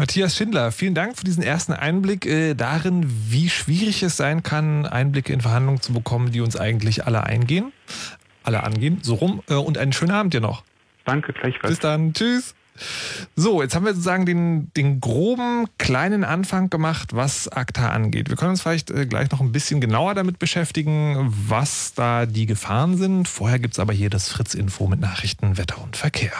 Speaker 1: Matthias Schindler, vielen Dank für diesen ersten Einblick äh, darin, wie schwierig es sein kann, Einblicke in Verhandlungen zu bekommen, die uns eigentlich alle eingehen, alle angehen, so rum. Äh, und einen schönen Abend dir noch.
Speaker 4: Danke, gleichfalls.
Speaker 1: Bis dann, tschüss. So, jetzt haben wir sozusagen den, den groben, kleinen Anfang gemacht, was ACTA angeht. Wir können uns vielleicht äh, gleich noch ein bisschen genauer damit beschäftigen, was da die Gefahren sind. Vorher gibt es aber hier das Fritz-Info mit Nachrichten, Wetter und Verkehr.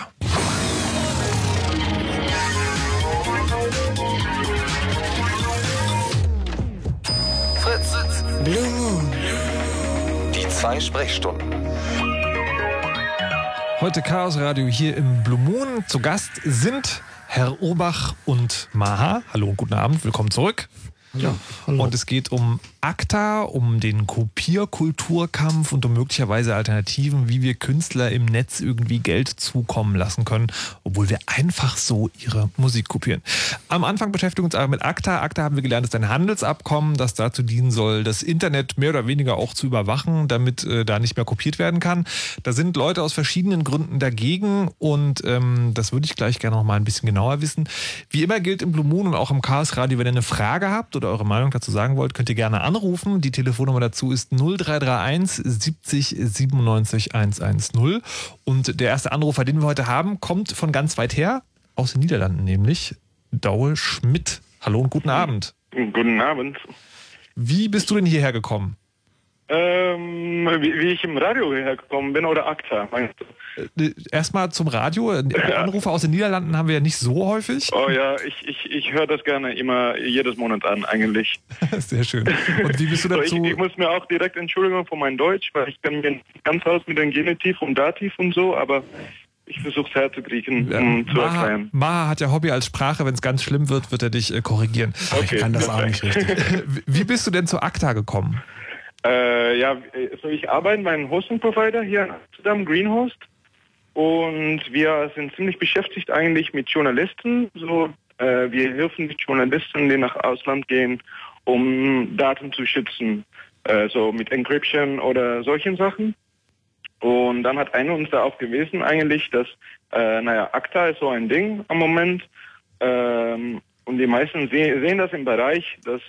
Speaker 5: Blue Moon.
Speaker 6: Die zwei Sprechstunden.
Speaker 1: Heute Chaos Radio hier im Blue Moon. Zu Gast sind Herr Urbach und Maha. Hallo und guten Abend, willkommen zurück.
Speaker 2: Ja, hallo.
Speaker 1: Und es geht um ACTA, um den Kopierkulturkampf und um möglicherweise Alternativen, wie wir Künstler im Netz irgendwie Geld zukommen lassen können, obwohl wir einfach so ihre Musik kopieren. Am Anfang beschäftigen wir uns aber mit ACTA. ACTA haben wir gelernt, ist ein Handelsabkommen, das dazu dienen soll, das Internet mehr oder weniger auch zu überwachen, damit äh, da nicht mehr kopiert werden kann. Da sind Leute aus verschiedenen Gründen dagegen und ähm, das würde ich gleich gerne noch mal ein bisschen genauer wissen. Wie immer gilt im Blue Moon und auch im Chaos Radio, wenn ihr eine Frage habt oder eure Meinung dazu sagen wollt, könnt ihr gerne anrufen. Die Telefonnummer dazu ist 0331 70 97 110. Und der erste Anrufer, den wir heute haben, kommt von ganz weit her, aus den Niederlanden nämlich, Daue Schmidt. Hallo und guten Abend.
Speaker 7: Guten Abend.
Speaker 1: Wie bist du denn hierher gekommen?
Speaker 7: Ähm, wie, wie ich im Radio hergekommen bin oder ACTA, meinst du?
Speaker 1: Äh, Erstmal zum Radio. Anrufe aus den Niederlanden haben wir ja nicht so häufig.
Speaker 7: Oh ja, ich, ich, ich höre das gerne immer jedes Monat an, eigentlich.
Speaker 1: Sehr schön. Und wie bist du
Speaker 7: So, ich,
Speaker 1: dazu?
Speaker 7: ich muss mir auch direkt Entschuldigung für mein Deutsch, weil ich kann mir ganz aus mit dem Genitiv und Dativ und so, aber ich versuche es herzukriegen, um zu
Speaker 1: Maha,
Speaker 7: erklären.
Speaker 1: Maha hat ja Hobby als Sprache. Wenn es ganz schlimm wird, wird er dich äh, korrigieren.
Speaker 2: ich kann das auch nicht richtig.
Speaker 1: Wie bist du denn zu ACTA gekommen?
Speaker 7: Äh, ja, also ich arbeite bei einem Hosting-Provider hier in Amsterdam, Greenhost. Und wir sind ziemlich beschäftigt eigentlich mit Journalisten. So, äh, wir helfen mit Journalisten, die nach Ausland gehen, um Daten zu schützen. Äh, so mit Encryption oder solchen Sachen. Und dann hat einer uns da auch gewesen eigentlich, dass, äh, naja, ACTA ist so ein Ding am Moment. Ähm, und die meisten se sehen das im Bereich, dass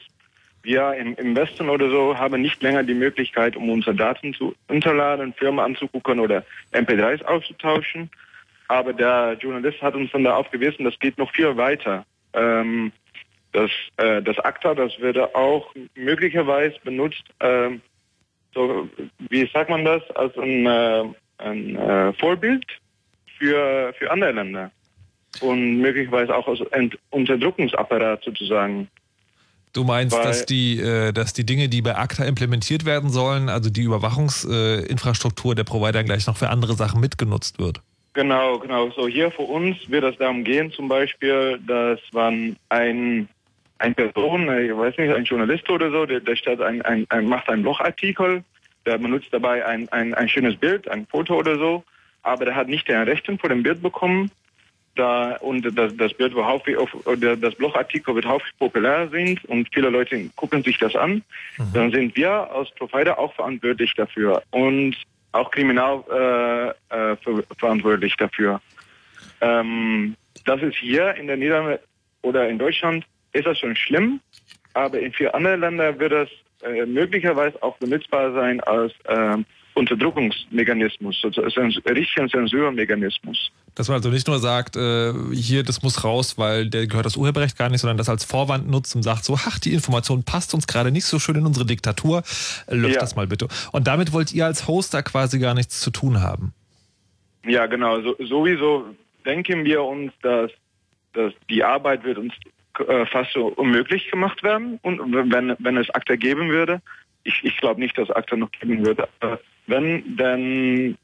Speaker 7: wir im, im Westen oder so haben nicht länger die Möglichkeit, um unsere Daten zu unterladen, Firmen anzugucken oder MP3s auszutauschen. aber der Journalist hat uns dann darauf gewiesen, das geht noch viel weiter. Ähm, das, äh, das ACTA, das wird auch möglicherweise benutzt, ähm, so, wie sagt man das, als ein, äh, ein äh, Vorbild für, für andere Länder und möglicherweise auch als Unterdrückungsapparat sozusagen.
Speaker 1: Du meinst,
Speaker 7: Weil-
Speaker 1: dass die, äh, dass die Dinge, die bei ACTA implementiert werden sollen, also die Überwachungsinfrastruktur der Provider gleich noch für andere Sachen mitgenutzt wird?
Speaker 7: Genau, genau. So hier für uns wird es darum gehen, zum Beispiel, dass man ein, ein Person, äh, ich weiß nicht, ein Journalist oder so, der, der stellt ein, ein, ein, macht einen Blogartikel, der benutzt dabei ein, ein, ein schönes Bild, ein Foto oder so, aber der hat nicht den Rechten vor dem Bild bekommen. Da, und das, das Bild wird häufig auf, das Blogartikel wird häufig populär sind und viele Leute gucken sich das an, dann sind wir als Provider auch verantwortlich dafür und auch kriminal äh, äh, ver verantwortlich dafür. Ähm, das ist hier in der Niederlande oder in Deutschland ist das schon schlimm, aber in vielen anderen Ländern wird das äh, möglicherweise auch benutzbar sein als ähm, Unterdrückungsmechanismus, sozusagen ein richtigen Zensurmechanismus.
Speaker 1: Dass man also nicht nur sagt, äh, hier, das muss raus, weil der gehört das Urheberrecht gar nicht, sondern das als Vorwand nutzt und sagt so, ach, die Information passt uns gerade nicht so schön in unsere Diktatur, löscht
Speaker 7: Ja.
Speaker 1: das mal bitte. Und damit wollt ihr als Hoster quasi gar nichts zu tun haben.
Speaker 7: Ja, genau. So, sowieso denken wir uns, dass, dass die Arbeit wird uns äh, fast so unmöglich gemacht werden. Und wenn, wenn es ACTA geben würde, ich, ich glaube nicht, dass ACTA noch geben würde. Wenn, dann,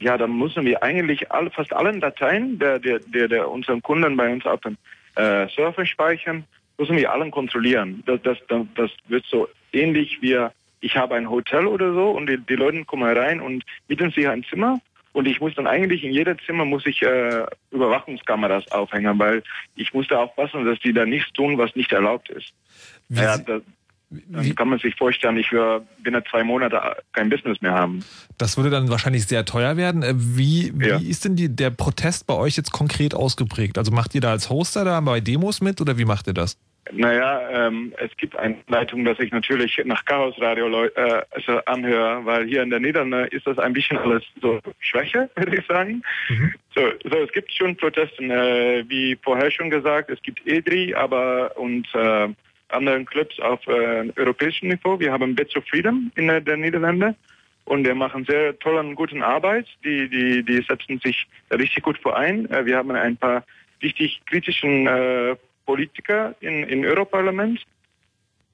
Speaker 7: ja, dann müssen wir eigentlich alle, fast allen Dateien, der, der, der, der unseren Kunden bei uns auf dem äh, Server speichern, müssen wir allen kontrollieren. Das, das, das, das wird so ähnlich wie ich habe ein Hotel oder so und die, die Leute kommen rein und mieten sich ein Zimmer und ich muss dann eigentlich in jedem Zimmer muss ich äh, Überwachungskameras aufhängen, weil ich muss da aufpassen, dass die da nichts tun, was nicht erlaubt ist.
Speaker 1: Wie,
Speaker 7: Ja, da, dann
Speaker 1: wie,
Speaker 7: kann man sich vorstellen, ich werde binnen zwei Monate kein Business mehr haben.
Speaker 1: das würde dann wahrscheinlich sehr teuer werden. Äh, Wie, wie
Speaker 7: Ja.
Speaker 1: ist denn die, der Protest bei euch jetzt konkret ausgeprägt? Also macht ihr da als Hoster da bei Demos mit oder wie macht ihr das?
Speaker 7: Naja, ähm, es gibt eine Leitung, dass ich natürlich nach Chaos Radio äh, also anhöre, weil hier in der Niederlande ist das ein bisschen alles so Schwäche, würde ich sagen. So, so, es gibt schon Proteste, äh, wie vorher schon gesagt, es gibt EDRI, aber und äh, anderen Clubs auf äh, europäischem Niveau. Wir haben Bits of Freedom in äh, der Niederlande und wir machen sehr tolle und guten Arbeit. Die, die, die setzen sich richtig gut vor ein. Äh, wir haben ein paar richtig kritischen äh, Politiker in, in Europarlament.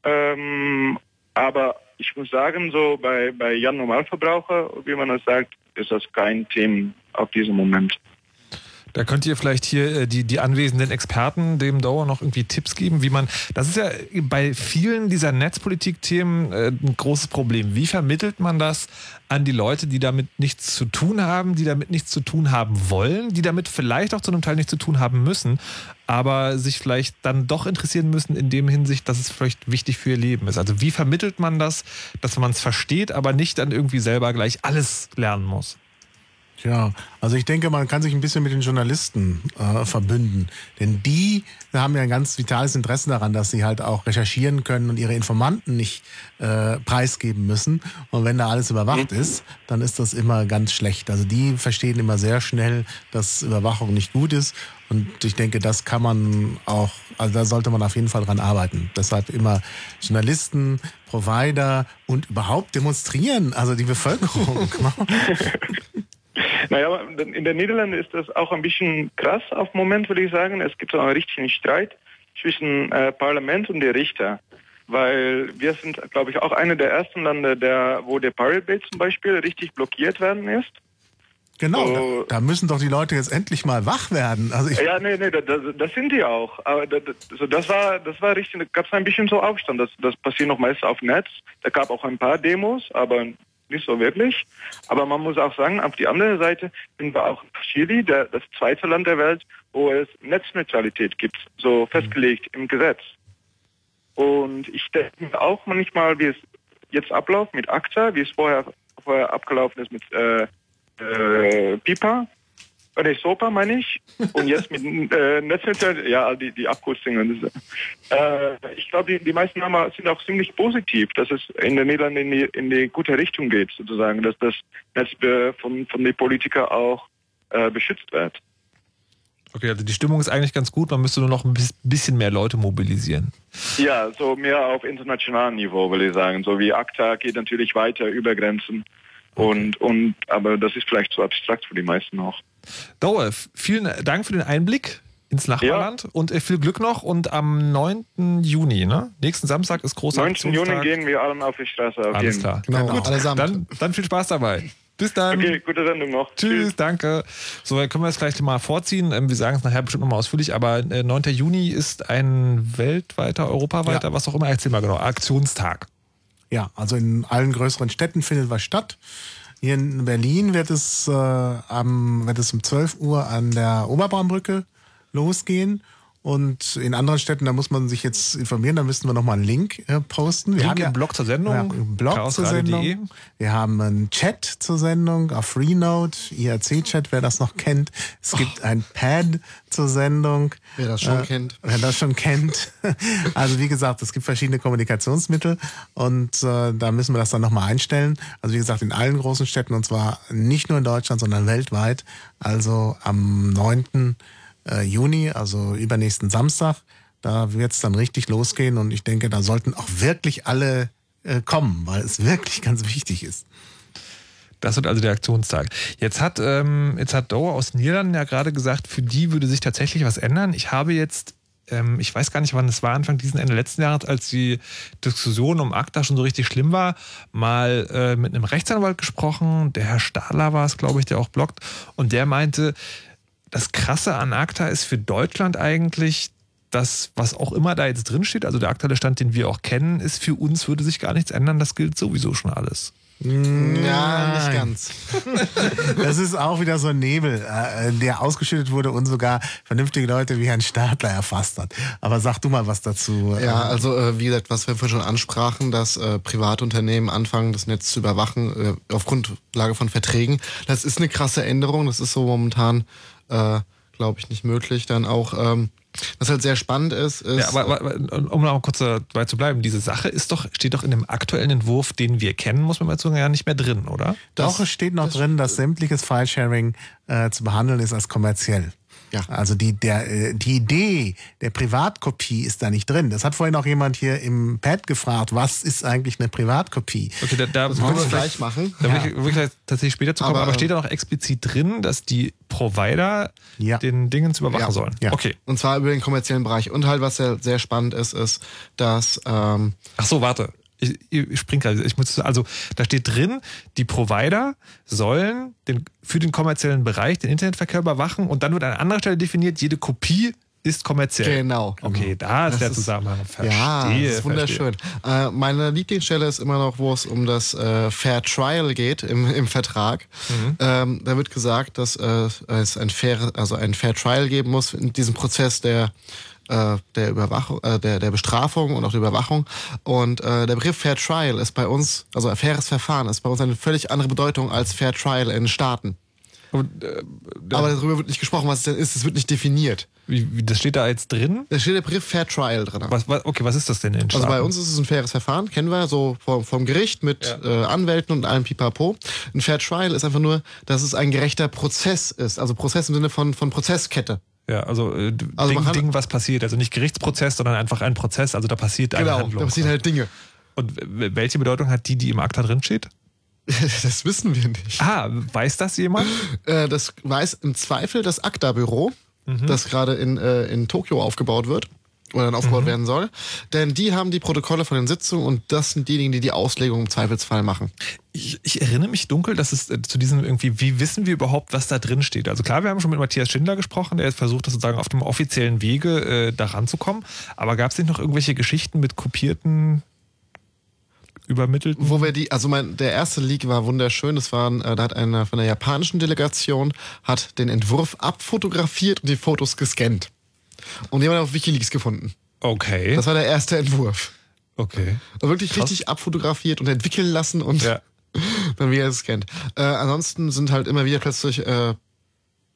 Speaker 7: Ähm, aber ich muss sagen, so bei, bei Jan Normalverbraucher, wie man das sagt, ist das kein Thema auf diesem Moment.
Speaker 1: Da könnt ihr vielleicht hier äh, die, die anwesenden Experten dem Dauer noch irgendwie Tipps geben, wie man. Das ist ja bei vielen dieser Netzpolitik-Themen äh, ein großes Problem. Wie vermittelt man das an die Leute, die damit nichts zu tun haben, die damit nichts zu tun haben wollen, die damit vielleicht auch zu einem Teil nichts zu tun haben müssen, aber sich vielleicht dann doch interessieren müssen in dem Hinsicht, dass es vielleicht wichtig für ihr Leben ist. Also wie vermittelt man das, dass man es versteht, aber nicht dann irgendwie selber gleich alles lernen muss?
Speaker 2: Ja, also ich denke, man kann sich ein bisschen mit den Journalisten äh, verbünden. Denn die haben ja ein ganz vitales Interesse daran, dass sie halt auch recherchieren können und ihre Informanten nicht äh, preisgeben müssen. Und wenn da alles überwacht ist, dann ist das immer ganz schlecht. Also die verstehen immer sehr schnell, dass Überwachung nicht gut ist. Und ich denke, das kann man auch, also da sollte man auf jeden Fall dran arbeiten. Deshalb immer Journalisten, Provider und überhaupt demonstrieren, also die Bevölkerung.
Speaker 7: Naja, in den Niederlanden ist das auch ein bisschen krass auf den Moment, würde ich sagen. Es gibt so einen richtigen Streit zwischen äh, Parlament und der Richter. Weil wir sind, glaube ich, auch eine der ersten Länder, der, wo der Pirate Bay zum Beispiel richtig blockiert werden ist.
Speaker 2: Genau,
Speaker 7: So.
Speaker 2: da, da müssen doch die Leute jetzt endlich mal wach werden. Also ich,
Speaker 7: Ja, nee, nee, das, das sind die auch. Aber das, das war, das war richtig, da gab es ein bisschen so Aufstand. Das, das passiert noch meist auf Netz. Da gab auch ein paar Demos, aber nicht so wirklich. Aber man muss auch sagen, auf die andere Seite sind wir auch Chile, der, das zweite Land der Welt, wo es Netzneutralität gibt, so festgelegt im Gesetz. Und ich denke mir auch manchmal, wie es jetzt abläuft mit ACTA, wie es vorher, vorher abgelaufen ist mit äh, äh, Pipa, äh, nee, SOPA meine ich, und jetzt mit äh, Netzneutralität, ja, die, die Abkürzungen. Äh, ich glaube, die, die meisten haben, sind auch ziemlich positiv, dass es in den Niederlanden in die, in die gute Richtung geht, sozusagen, dass das Netz äh, von, von den Politikern auch äh, beschützt wird.
Speaker 1: Okay, also die Stimmung ist eigentlich ganz gut, man müsste nur noch ein bis- bisschen mehr Leute mobilisieren.
Speaker 7: Ja, so mehr auf internationalem Niveau, will ich sagen. So wie ACTA geht natürlich weiter über Grenzen. Und, und, aber das ist vielleicht zu abstrakt für die meisten auch.
Speaker 1: Dauer, vielen Dank für den Einblick ins Nachbarland und äh, viel Glück noch. Und am 9. Juni, ne? Nächsten Samstag ist großer
Speaker 7: 19. Juni gehen wir alle auf die Straße. Auf
Speaker 1: Alles
Speaker 7: jeden.
Speaker 1: klar.
Speaker 3: Genau,
Speaker 1: Gut,
Speaker 3: allesamt.
Speaker 1: Dann, dann viel Spaß dabei. Bis dann.
Speaker 7: Okay, gute Sendung noch.
Speaker 1: Tschüss, danke. So, dann können wir es gleich mal vorziehen. Ähm, Wir sagen es nachher bestimmt nochmal ausführlich, aber äh, 9. Juni ist ein weltweiter, europaweiter, was auch immer, erzähl mal genau, Aktionstag.
Speaker 2: Ja, also in allen größeren Städten findet was statt. Hier in Berlin wird es, äh, am, wird es um 12 Uhr an der Oberbaumbrücke losgehen. Und in anderen Städten, da muss man sich jetzt informieren, da müssten wir nochmal einen Link äh, posten. Wir
Speaker 1: Link
Speaker 2: haben ja,
Speaker 1: im Blog zur Sendung,
Speaker 2: Ja, im Blog zur. Sendung. Wir haben einen Chat zur Sendung auf Freenode, IRC-Chat, wer das noch kennt. Es gibt ein Pad zur Sendung.
Speaker 3: Wer das schon kennt.
Speaker 2: Wer das schon kennt. Also wie gesagt, es gibt verschiedene Kommunikationsmittel und äh, da müssen wir das dann nochmal einstellen. Also wie gesagt, in allen großen Städten und zwar nicht nur in Deutschland, sondern weltweit. Also am 9. äh, Juni, also übernächsten Samstag, da wird es dann richtig losgehen und ich denke, da sollten auch wirklich alle äh, kommen, weil es wirklich ganz wichtig ist.
Speaker 1: Das wird also der Aktionstag. Jetzt hat, ähm, hat Doe aus den Niederlanden ja gerade gesagt, für die würde sich tatsächlich was ändern. Ich habe jetzt, ähm, ich weiß gar nicht, wann es war, Anfang diesen Ende letzten Jahres, als die Diskussion um ACTA schon so richtig schlimm war, mal äh, mit einem Rechtsanwalt gesprochen. Der Herr Stahler war es, glaube ich, der auch bloggt. Und der meinte, das Krasse an ACTA ist für Deutschland eigentlich, das, was auch immer da jetzt drin steht, also der aktuelle Stand, den wir auch kennen, ist für uns würde sich gar nichts ändern. Das gilt sowieso schon alles.
Speaker 3: Ja, nicht ganz.
Speaker 2: Das ist auch wieder so ein Nebel, äh, der ausgeschüttet wurde und sogar vernünftige Leute wie Herrn Stadler erfasst hat. Aber sag du mal was dazu.
Speaker 3: Ja, also äh, wie gesagt, was wir vorhin schon ansprachen, dass äh, Privatunternehmen anfangen, das Netz zu überwachen äh, auf Grundlage von Verträgen. Das ist eine krasse Änderung. Das ist so momentan, äh, glaube ich, nicht möglich. Dann auch, ähm, was halt sehr spannend ist, ist
Speaker 1: Ja, aber, aber um noch kurz dabei zu bleiben, diese Sache ist doch, steht doch in dem aktuellen Entwurf, den wir kennen, muss man mal sagen, ja nicht mehr drin, oder?
Speaker 2: Doch, es steht noch drin, dass sämtliches Filesharing äh, zu behandeln ist als kommerziell.
Speaker 3: Ja.
Speaker 2: Also die, der, äh, die Idee der Privatkopie ist da nicht drin. Das hat vorhin auch jemand hier im Pad gefragt, was ist eigentlich eine Privatkopie?
Speaker 1: Okay, da, da
Speaker 3: das
Speaker 1: wollen
Speaker 3: wir gleich machen.
Speaker 1: Da will ich, will ich gleich tatsächlich später zu kommen, aber,
Speaker 3: Aber,
Speaker 1: steht da noch explizit drin, dass die Provider
Speaker 2: Ja.
Speaker 1: den Dingen zu überwachen
Speaker 3: Ja.
Speaker 1: sollen?
Speaker 2: Ja.
Speaker 1: Okay.
Speaker 3: Und zwar über den kommerziellen Bereich. Und halt, was sehr, sehr spannend ist, ist, dass ähm,
Speaker 1: Ach so, warte. Ich, ich spring gerade. Ich muss, also da steht drin, die Provider sollen den, für den kommerziellen Bereich den Internetverkehr überwachen und dann wird an anderer Stelle definiert, jede Kopie ist kommerziell.
Speaker 3: Genau.
Speaker 1: Okay, da ist
Speaker 3: Das
Speaker 1: der Zusammenhang. Verstehe,
Speaker 3: ja, das ist wunderschön. Äh, meine Lieblingsstelle ist immer noch, wo es um das äh, Fair Trial geht im, im Vertrag.
Speaker 1: Mhm.
Speaker 3: Ähm, da wird gesagt, dass äh, es ein fair, also ein Fair Trial geben muss in diesem Prozess der äh, der Überwachung, äh, der, der Bestrafung und auch der Überwachung. Und äh, der Begriff Fair Trial ist bei uns, also ein faires Verfahren, ist bei uns eine völlig andere Bedeutung als Fair Trial in Staaten.
Speaker 1: Und, äh,
Speaker 3: Aber darüber wird nicht gesprochen, was es denn ist. Es wird nicht definiert.
Speaker 1: wie, wie, das steht da jetzt drin?
Speaker 3: Da steht der Begriff Fair Trial drin.
Speaker 1: Was, was, okay, was ist das denn in
Speaker 3: Also
Speaker 1: Staaten?
Speaker 3: bei uns ist es ein faires Verfahren, kennen wir, so vom, vom Gericht mit
Speaker 1: Ja.
Speaker 3: äh, Anwälten und allem Pipapo. Ein Fair Trial ist einfach nur, dass es ein gerechter Prozess ist. Also Prozess im Sinne von, von Prozesskette.
Speaker 1: Ja, also, äh,
Speaker 3: Also
Speaker 1: Ding, Ding, was passiert. Also nicht Gerichtsprozess, sondern einfach ein Prozess. Also da passiert eine
Speaker 3: Genau,
Speaker 1: Handlung.
Speaker 3: da passieren halt Dinge.
Speaker 1: Und welche Bedeutung hat die, die im Akta drin steht?
Speaker 3: das wissen wir nicht.
Speaker 1: Ah, weiß das jemand?
Speaker 3: Äh, das weiß im Zweifel das ACTA-Büro,
Speaker 1: Mhm.
Speaker 3: das gerade in, äh, in Tokio aufgebaut wird oder dann
Speaker 1: Mhm.
Speaker 3: aufgebaut werden soll. Denn die haben die Protokolle von den Sitzungen und das sind diejenigen, die die Auslegung im Zweifelsfall machen.
Speaker 1: Ich, ich erinnere mich dunkel, dass es äh, zu diesem irgendwie, wie wissen wir überhaupt, was da drin steht? Also klar, wir haben schon mit Matthias Schindler gesprochen, der versucht, das sozusagen auf dem offiziellen Wege äh, da ranzukommen. Aber gab es nicht noch irgendwelche Geschichten mit kopierten, übermittelten?
Speaker 3: Wo wir die, also mein, der erste Leak war wunderschön. Das waren, äh, da hat einer von der japanischen Delegation hat den Entwurf abfotografiert und die Fotos gescannt. Und die haben wir auf WikiLeaks gefunden.
Speaker 1: Okay.
Speaker 3: Das war der erste Entwurf.
Speaker 1: okay.
Speaker 3: War wirklich richtig abfotografiert und entwickeln lassen und
Speaker 1: Ja.
Speaker 3: dann wieder gescannt. Äh, ansonsten sind halt immer wieder plötzlich äh,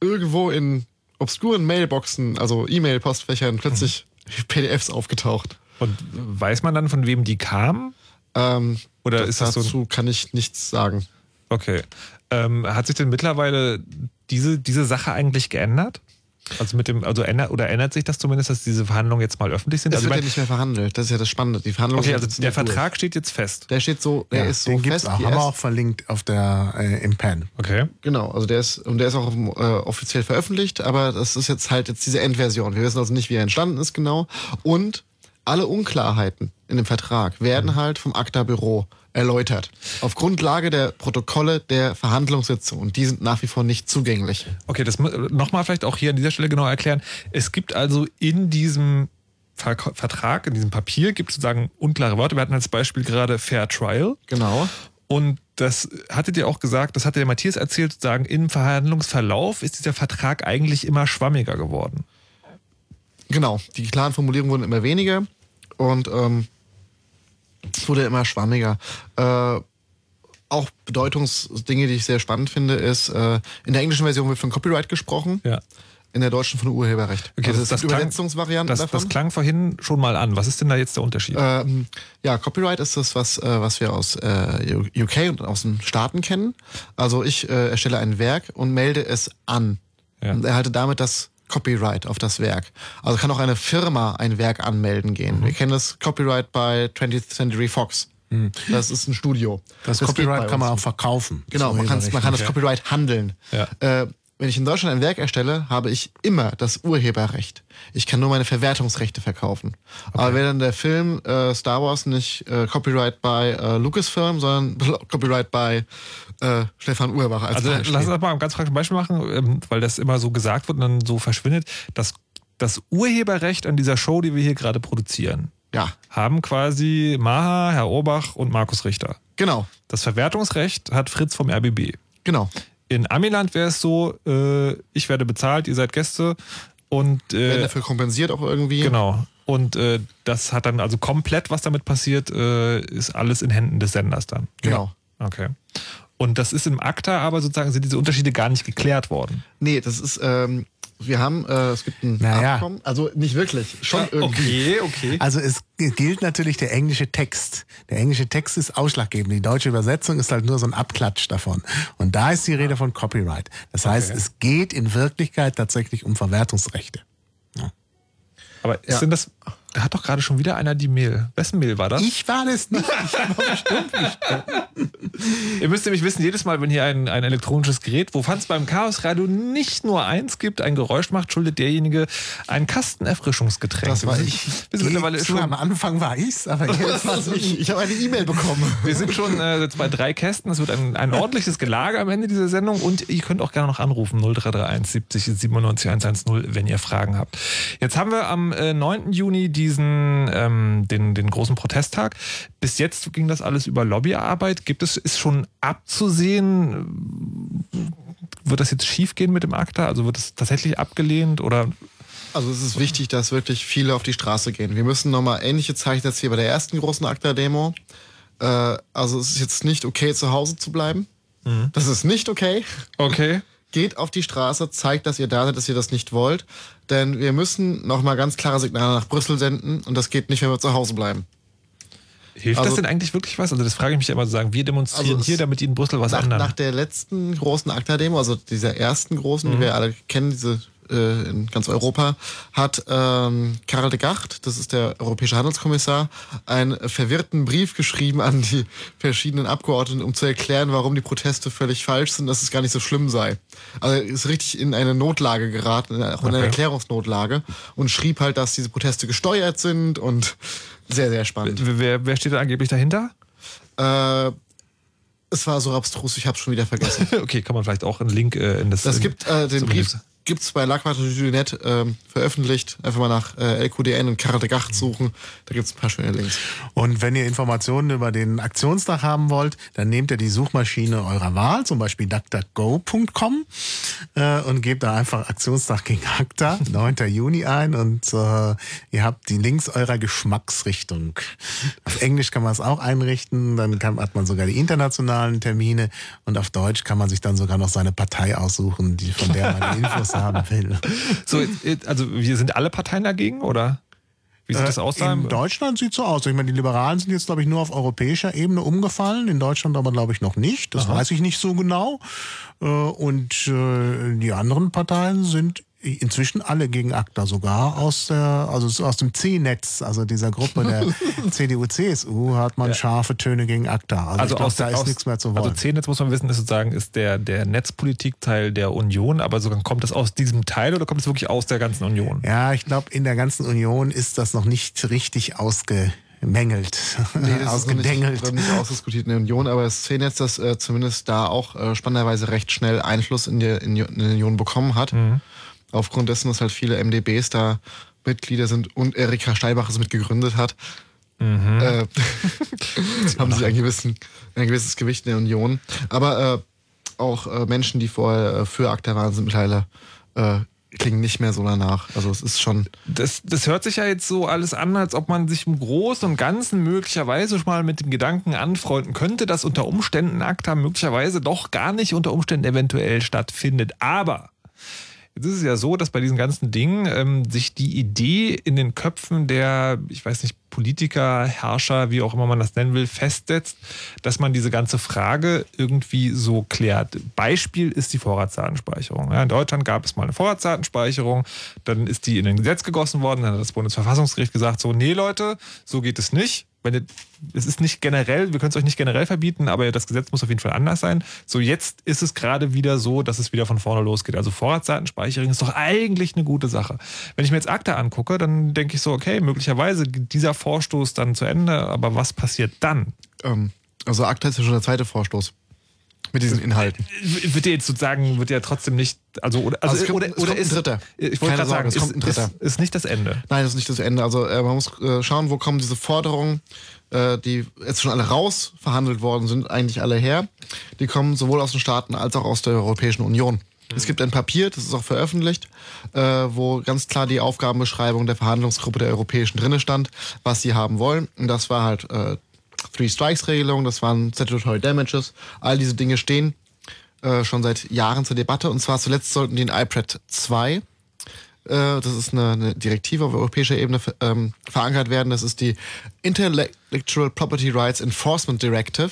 Speaker 3: irgendwo in obskuren Mailboxen, also E-Mail-Postfächern, plötzlich PDFs aufgetaucht.
Speaker 1: Und weiß man dann, von wem die kamen?
Speaker 3: Ähm,
Speaker 1: Oder ist das so-
Speaker 3: dazu kann ich nichts sagen.
Speaker 1: Okay. Ähm, hat sich denn mittlerweile diese, diese Sache eigentlich geändert? Also mit dem, also ändert oder ändert sich das zumindest, dass diese Verhandlungen jetzt mal öffentlich sind?
Speaker 3: Es
Speaker 1: also
Speaker 3: wird ja nicht mehr verhandelt. Das ist ja das Spannende. Die Verhandlungen
Speaker 1: okay, also der
Speaker 3: nicht durch.
Speaker 1: Vertrag steht jetzt fest.
Speaker 3: Der steht so, der
Speaker 2: Ja,
Speaker 3: ist so
Speaker 2: den gibt's
Speaker 3: fest.
Speaker 2: auch, haben wir auch verlinkt auf der, äh, im Pen.
Speaker 1: Okay.
Speaker 3: Genau, also der ist und der ist auch äh, offiziell veröffentlicht, aber das ist jetzt halt jetzt diese Endversion. Wir wissen also nicht, wie er entstanden ist genau und alle Unklarheiten in dem Vertrag werden halt vom ACTA-Büro erläutert. Auf Grundlage der Protokolle der Verhandlungssitzung und die sind nach wie vor nicht zugänglich.
Speaker 1: Okay, das nochmal vielleicht auch hier an dieser Stelle genau erklären. Es gibt also in diesem Ver Vertrag, in diesem Papier, gibt es sozusagen unklare Worte. Wir hatten als Beispiel gerade Fair Trial.
Speaker 3: Genau.
Speaker 1: Und das hattet ihr auch gesagt, das hatte der Matthias erzählt, sozusagen im Verhandlungsverlauf ist dieser Vertrag eigentlich immer schwammiger geworden.
Speaker 3: Genau, die klaren Formulierungen wurden immer weniger und ähm, es wurde immer schwammiger. Äh, auch Bedeutungsdinge, die ich sehr spannend finde, ist, äh, in der englischen Version wird von Copyright gesprochen,
Speaker 1: Ja.
Speaker 3: in der deutschen von Urheberrecht.
Speaker 1: Okay,
Speaker 3: also
Speaker 1: das- das klang- Das,
Speaker 3: davon.
Speaker 1: das klang vorhin schon mal an. Was ist denn da jetzt der Unterschied?
Speaker 3: Ähm, ja, Copyright ist das, was, äh, was wir aus äh, UK und aus den Staaten kennen. Also ich äh, erstelle ein Werk und melde es an
Speaker 1: Ja.
Speaker 3: und erhalte damit das Copyright auf das Werk. Also kann auch eine Firma ein Werk anmelden gehen.
Speaker 1: Mhm.
Speaker 3: Wir kennen das Copyright bei 20th Century Fox. Das ist ein Studio.
Speaker 2: Das,
Speaker 3: geht
Speaker 2: Copyright kann man auch verkaufen.
Speaker 3: Genau,
Speaker 2: Das
Speaker 3: man, man kann das. Copyright handeln.
Speaker 1: Ja.
Speaker 3: Äh, wenn ich in Deutschland ein Werk erstelle, habe ich immer das Urheberrecht. Ich kann nur meine Verwertungsrechte verkaufen. Aber wäre dann der Film äh, Star Wars nicht äh, Copyright bei äh, Lucasfilm, sondern Copyright bei äh, Stefan Urbach als
Speaker 1: Also
Speaker 3: Beispiel.
Speaker 1: lass uns mal ein ganz praktisches Beispiel machen, ähm, weil das immer so gesagt wird und dann so verschwindet. Das, das Urheberrecht an dieser Show, die wir hier gerade produzieren,
Speaker 3: Ja,
Speaker 1: haben quasi Maha, Herr Orbach und Markus Richter.
Speaker 3: genau,
Speaker 1: Das Verwertungsrecht hat Fritz vom RBB.
Speaker 3: genau.
Speaker 1: In Amiland wäre es so, äh, ich werde bezahlt, ihr seid Gäste und
Speaker 3: Werden
Speaker 1: äh,
Speaker 3: dafür kompensiert auch irgendwie.
Speaker 1: genau. Und äh, das hat dann also komplett, was damit passiert, äh, ist alles in Händen des Senders dann.
Speaker 3: Genau.
Speaker 1: Okay. Und das ist im ACTA aber sozusagen sind diese Unterschiede gar nicht geklärt worden.
Speaker 3: Nee, das ist, ähm, wir haben, äh, es gibt ein
Speaker 2: Naja.
Speaker 3: Abkommen, also nicht wirklich, schon irgendwie.
Speaker 1: Okay, okay.
Speaker 2: Also es gilt natürlich der englische Text. Der englische Text ist ausschlaggebend. Die deutsche Übersetzung ist halt nur so ein Abklatsch davon. Und da ist die Rede von Copyright. Das heißt,
Speaker 1: Okay.
Speaker 2: es geht in Wirklichkeit tatsächlich um Verwertungsrechte.
Speaker 1: Aber ist
Speaker 3: Ja.
Speaker 1: denn das, da hat doch gerade schon wieder einer die Mail. Wessen Mail war das?
Speaker 2: Ich war das nicht.
Speaker 1: Ihr müsst nämlich wissen, jedes Mal, wenn hier ein, ein elektronisches Gerät, wovon es beim Chaos Radio nicht nur eins gibt, ein Geräusch macht, schuldet derjenige einen Kasten Erfrischungsgetränk.
Speaker 3: Das war ich.
Speaker 1: Wir sind mittlerweile
Speaker 2: Zu, am
Speaker 1: schon,
Speaker 2: Anfang war ich's, aber jetzt
Speaker 3: Also ich ich habe eine E-Mail bekommen.
Speaker 1: wir sind schon äh, jetzt bei drei Kästen. Es wird ein, ein ordentliches Gelage am Ende dieser Sendung und ihr könnt auch gerne noch anrufen 0331 70 97 110, wenn ihr Fragen habt. Jetzt haben wir am äh, 9. Juni diesen ähm, den, den großen Protesttag. Bis jetzt ging das alles über Lobbyarbeit. Gibt es ist schon abzusehen, wird das jetzt schief gehen mit dem ACTA? Also wird es tatsächlich abgelehnt oder
Speaker 3: Also es ist wichtig, dass wirklich viele auf die Straße gehen. Wir müssen nochmal ähnliche Zeichen setzen wie bei der ersten großen ACTA-Demo. Äh, also es ist jetzt nicht okay, zu Hause zu bleiben. Das ist nicht okay.
Speaker 1: okay?
Speaker 3: Geht auf die Straße, zeigt, dass ihr da seid, dass ihr das nicht wollt. Denn wir müssen nochmal ganz klare Signale nach Brüssel senden und das geht nicht, wenn wir zu Hause bleiben.
Speaker 1: Hilft
Speaker 3: Also-
Speaker 1: das denn eigentlich wirklich was? Also das frage ich mich ja immer so sagen, wir demonstrieren
Speaker 3: Also
Speaker 1: hier, damit die in Brüssel was
Speaker 3: nach,
Speaker 1: ändern.
Speaker 3: nach der letzten großen ACTA-Demo, also dieser ersten großen, die wir alle kennen, diese äh, in ganz Europa, hat ähm, Karel de Gacht, das ist der europäische Handelskommissar, einen verwirrten Brief geschrieben an die verschiedenen Abgeordneten, um zu erklären, warum die Proteste völlig falsch sind, dass es gar nicht so schlimm sei. Also er ist richtig in eine Notlage geraten, auch in eine
Speaker 1: Okay.
Speaker 3: Erklärungsnotlage und schrieb halt, dass diese Proteste gesteuert sind und sehr, sehr spannend.
Speaker 1: wer, wer steht da angeblich dahinter?
Speaker 3: Äh, es war so abstrus, ich habe schon wieder vergessen.
Speaker 1: Okay, kann man vielleicht auch einen Link äh, in das.
Speaker 3: Das
Speaker 1: in,
Speaker 3: gibt äh, den Brief
Speaker 1: News.
Speaker 3: Gibt's bei Lagwater.net ähm, veröffentlicht. Einfach mal nach äh, LQDN und Karate Gacht suchen. Da gibt's ein paar schöne Links.
Speaker 2: Und wenn ihr Informationen über den Aktionstag haben wollt, dann nehmt ihr die Suchmaschine eurer Wahl, zum Beispiel duckduckgo.com äh, und gebt da einfach Aktionstag gegen ACTA, 9. Juni ein und äh, ihr habt die Links eurer Geschmacksrichtung. Auf Englisch kann man es auch einrichten, dann kann, hat man sogar die internationalen Termine und auf Deutsch kann man sich dann sogar noch seine Partei aussuchen, die, von der man die Infos haben will.
Speaker 1: So, äh, also wir sind alle Parteien dagegen, oder? Wie sieht das aus da?
Speaker 2: In Deutschland sieht es so aus. Ich meine, die Liberalen sind jetzt, glaube ich, nur auf europäischer Ebene umgefallen. In Deutschland aber, glaube ich, noch nicht. Das weiß ich nicht so genau. Äh, Und äh, die anderen Parteien sind inzwischen alle gegen ACTA, sogar aus der, also aus dem C-Netz, also dieser Gruppe der CDU-CSU, hat man scharfe Töne gegen ACTA. Also,
Speaker 1: Also
Speaker 2: ich glaub,
Speaker 1: aus
Speaker 2: da ist
Speaker 1: aus-
Speaker 2: nichts mehr zu wollen.
Speaker 1: Also C-Netz muss man wissen, ist sozusagen ist der, der Netzpolitikteil der Union, aber sogar kommt das aus diesem Teil oder kommt es wirklich aus der ganzen Union?
Speaker 2: Ja, ich glaube, in der ganzen Union ist das noch nicht richtig ausgemängelt,
Speaker 3: Nee, das
Speaker 2: ausgedengelt.
Speaker 3: ist noch nicht, noch nicht ausdiskutiert in der Union, aber das C-Netz, das äh, zumindest da auch äh, spannenderweise recht schnell Einfluss in die, in die in die Union bekommen hat. Aufgrund dessen, dass halt viele MDBs da Mitglieder sind und Erika Steilbach es mit gegründet hat, äh, haben sie ein, gewissen, ein gewisses Gewicht in der Union. Aber äh, auch äh, Menschen, die vorher äh, für ACTA waren, sind mittlerweile äh, klingen nicht mehr so danach. Also es ist schon
Speaker 1: Das, das hört sich ja jetzt so alles an, als ob man sich im Großen und Ganzen möglicherweise schon mal mit dem Gedanken anfreunden könnte, dass unter Umständen ACTA möglicherweise doch gar nicht unter Umständen eventuell stattfindet. Aber Jetzt ist es ja so, dass bei diesen ganzen Dingen ähm, sich die Idee in den Köpfen der, ich weiß nicht, Politiker, Herrscher, wie auch immer man das nennen will, festsetzt, dass man diese ganze Frage irgendwie so klärt. Beispiel ist die Vorratsdatenspeicherung. Ja, in Deutschland gab es mal eine Vorratsdatenspeicherung, dann ist die in ein Gesetz gegossen worden, dann hat das Bundesverfassungsgericht gesagt, so, nee Leute, so geht es nicht. Ihr, es ist nicht generell, wir können es euch nicht generell verbieten, aber das Gesetz muss auf jeden Fall anders sein. So, jetzt ist es gerade wieder so, dass es wieder von vorne losgeht. Also Vorratsdatenspeicherung ist doch eigentlich eine gute Sache. Wenn ich mir jetzt ACTA angucke, dann denke ich so, okay, möglicherweise geht dieser Vorstoß dann zu Ende, aber was passiert dann?
Speaker 3: ähm, also ACTA ist ja schon der zweite Vorstoß mit diesen Inhalten.
Speaker 1: Wird ja jetzt sozusagen, wird ja trotzdem nicht, also, oder, also,
Speaker 3: Also es kommt-
Speaker 1: oder, oder ist,
Speaker 3: Dritter.
Speaker 1: ich wollte gerade sagen,
Speaker 3: es
Speaker 1: ist,
Speaker 3: kommt ein Dritter.
Speaker 1: Ist, ist nicht das Ende.
Speaker 3: Nein, das ist nicht das Ende. Also äh, man muss äh, schauen, wo kommen diese Forderungen, äh, die jetzt schon alle raus verhandelt worden sind, eigentlich alle her. Die kommen sowohl aus den Staaten als auch aus der Europäischen Union. Es gibt ein Papier, das ist auch veröffentlicht, äh, wo ganz klar die Aufgabenbeschreibung der Verhandlungsgruppe der Europäischen drinne stand, was sie haben wollen. Und das war halt äh, Three Strikes Regelung, das waren Statutory Damages, all diese Dinge stehen äh, schon seit Jahren zur Debatte. Und zwar zuletzt sollten die in IPRED 2 äh, das ist eine, eine Direktive auf europäischer Ebene ähm, verankert werden. Das ist die Intellectual Property Rights Enforcement Directive.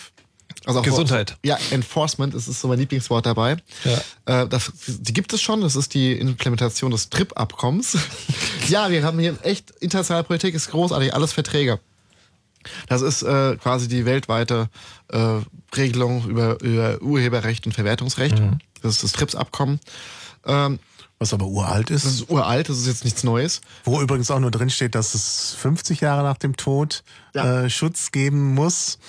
Speaker 3: Also auch
Speaker 1: Gesundheit.
Speaker 3: Ja, Enforcement, das ist so mein Lieblingswort dabei.
Speaker 1: Ja.
Speaker 3: Äh, das, die gibt es schon, das ist die Implementation des TRIP-Abkommens. ja, wir haben hier echt internationale Politik, ist großartig, alles Verträge. Das ist äh, quasi die weltweite äh, Regelung über, über Urheberrecht und Verwertungsrecht. Das ist das TRIPS-Abkommen. Ähm,
Speaker 2: Was aber uralt
Speaker 3: das
Speaker 2: ist.
Speaker 3: ist uralt, das ist jetzt nichts Neues.
Speaker 2: Wo übrigens auch nur drin steht, dass es 50 Jahre nach dem Tod
Speaker 3: Ja.
Speaker 2: äh, Schutz geben muss.